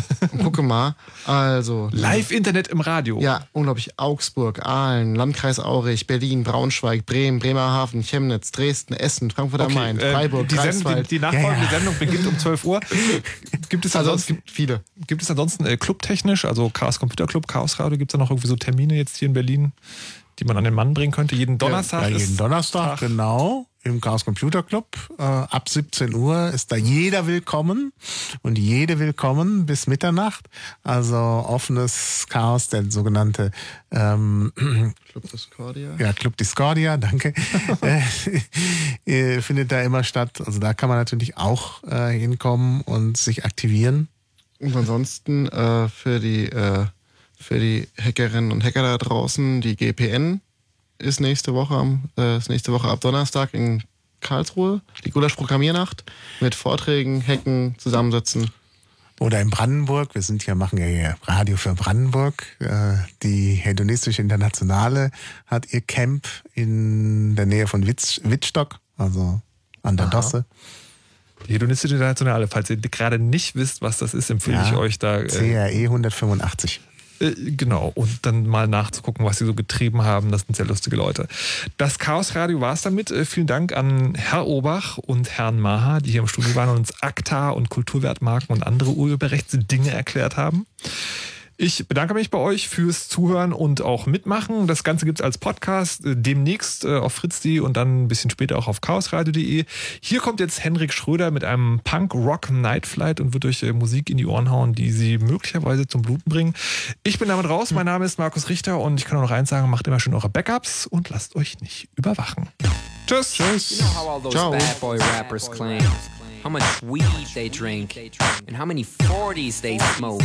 Speaker 3: gucke mal. Also
Speaker 1: Live-Internet im Radio.
Speaker 3: ja, unglaublich. Augsburg, Aalen, Landkreis Aurich, Berlin, Braunschweig, Bremen, Bremerhaven, Chemnitz, Dresden, Essen, Frankfurt am
Speaker 1: Okay,
Speaker 3: Main,
Speaker 1: äh,
Speaker 3: Freiburg,
Speaker 1: die, Sendung, die,
Speaker 3: Greifswald.
Speaker 1: die nachfolgende
Speaker 2: Ja, ja.
Speaker 1: Sendung beginnt um 12 Uhr. Gibt es
Speaker 3: also es
Speaker 1: ansonsten,
Speaker 3: gibt viele.
Speaker 1: gibt es ansonsten äh, clubtechnisch, also Chaos Computer Club, Chaos Radio, gibt es da noch irgendwie so Termine jetzt hier in Berlin, die man an den Mann bringen könnte. Jeden Donnerstag
Speaker 2: Ja, jeden Donnerstag, genau. Im Chaos Computer Club. Äh, ab 17 Uhr ist da jeder willkommen und jede willkommen bis Mitternacht. Also offenes Chaos, der sogenannte ähm,
Speaker 3: Club Discordia.
Speaker 2: ja, Club Discordia, danke, äh, äh, findet da immer statt. Also da kann man natürlich auch äh, hinkommen und sich aktivieren.
Speaker 3: Und ansonsten äh, für die äh, für die Hackerinnen und Hacker da draußen, die GPN ist nächste Woche am äh, ist nächste Woche ab Donnerstag in Karlsruhe, die Gulasch Programmiernacht mit Vorträgen, Hacken, Zusammensitzen.
Speaker 2: Oder in Brandenburg, wir sind hier, machen ja hier Radio für Brandenburg. Äh, Die Hedonistische Internationale hat ihr Camp in der Nähe von Witz, Wittstock, also an der
Speaker 1: Aha.
Speaker 2: Dosse.
Speaker 1: Die Hedonistische Internationale. Falls ihr gerade nicht wisst, was das ist, empfehle ich euch da. Äh,
Speaker 2: CRE 185.
Speaker 1: Äh, Genau, und dann mal nachzugucken, was sie so getrieben haben. Das sind sehr lustige Leute. Das Chaos Radio war es damit. Äh, Vielen Dank an Herr Obach und Herrn Maha, die hier im Studio waren und uns ACTA und Kulturwertmarken und andere Urheberrechtsdinge erklärt haben. Ich bedanke mich bei euch fürs Zuhören und auch Mitmachen. Das Ganze gibt's als Podcast äh, demnächst äh, auf fritz.de und dann ein bisschen später auch auf chaosradio.de. Hier kommt jetzt Henrik Schröder mit einem Punk-Rock-Night-Flight und wird euch äh, Musik in die Ohren hauen, die sie möglicherweise zum Bluten bringen. Ich bin damit raus. Mein Name ist Markus Richter und ich kann auch noch eins sagen, macht immer schön eure Backups und lasst euch nicht überwachen. Tschüss.
Speaker 2: Tschüss.
Speaker 6: You know how all those
Speaker 2: Ciao.
Speaker 6: bad boy rappers claim how much weed they drink and how many 40s they smoke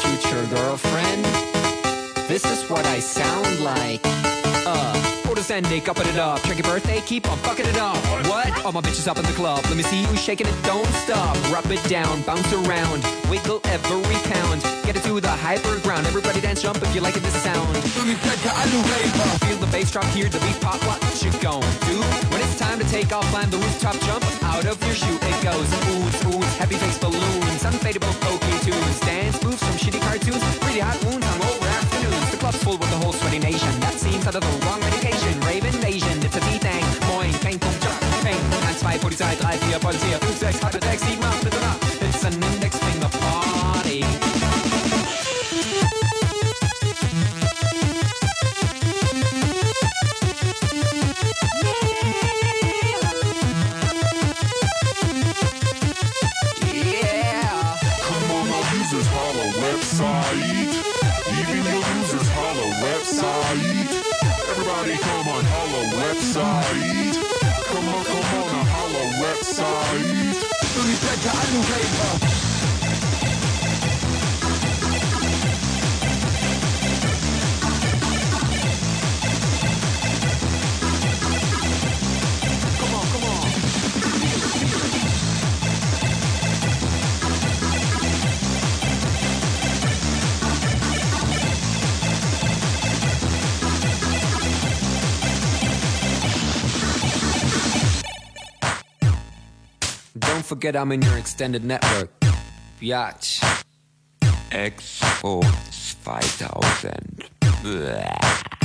Speaker 6: Future girlfriend. This is what I sound like. Uh, orders ending, upping it up. Check your birthday, keep on fucking it up. What? All my bitches up in the club. Let me see you shaking it, don't stop. Rub it down, bounce around, wiggle every pound. Get it to the hyper ground. Everybody dance, jump if you like it, this sound. Feel the bass drop, hear the beat pop. What you gon' do? When it's time to take off, climb the rooftop, jump out of your shoe. It goes oohs, oohs, heavy face balloons, unfadable pokey tunes, dance moves shitty cartoons, really hot wounds, hungover afternoons. The club's full with the whole sweaty nation. That seems out of the wrong medication. Rave invasion, it's a V-Thing. Moin, kein Punkt, Job, Peng. 1, 2, Polizei, 3, 4, Polizei, 5, 6, 8, 6, 7, Don't forget I'm in your extended network. Biatch.
Speaker 10: Expo 2000. Bäh.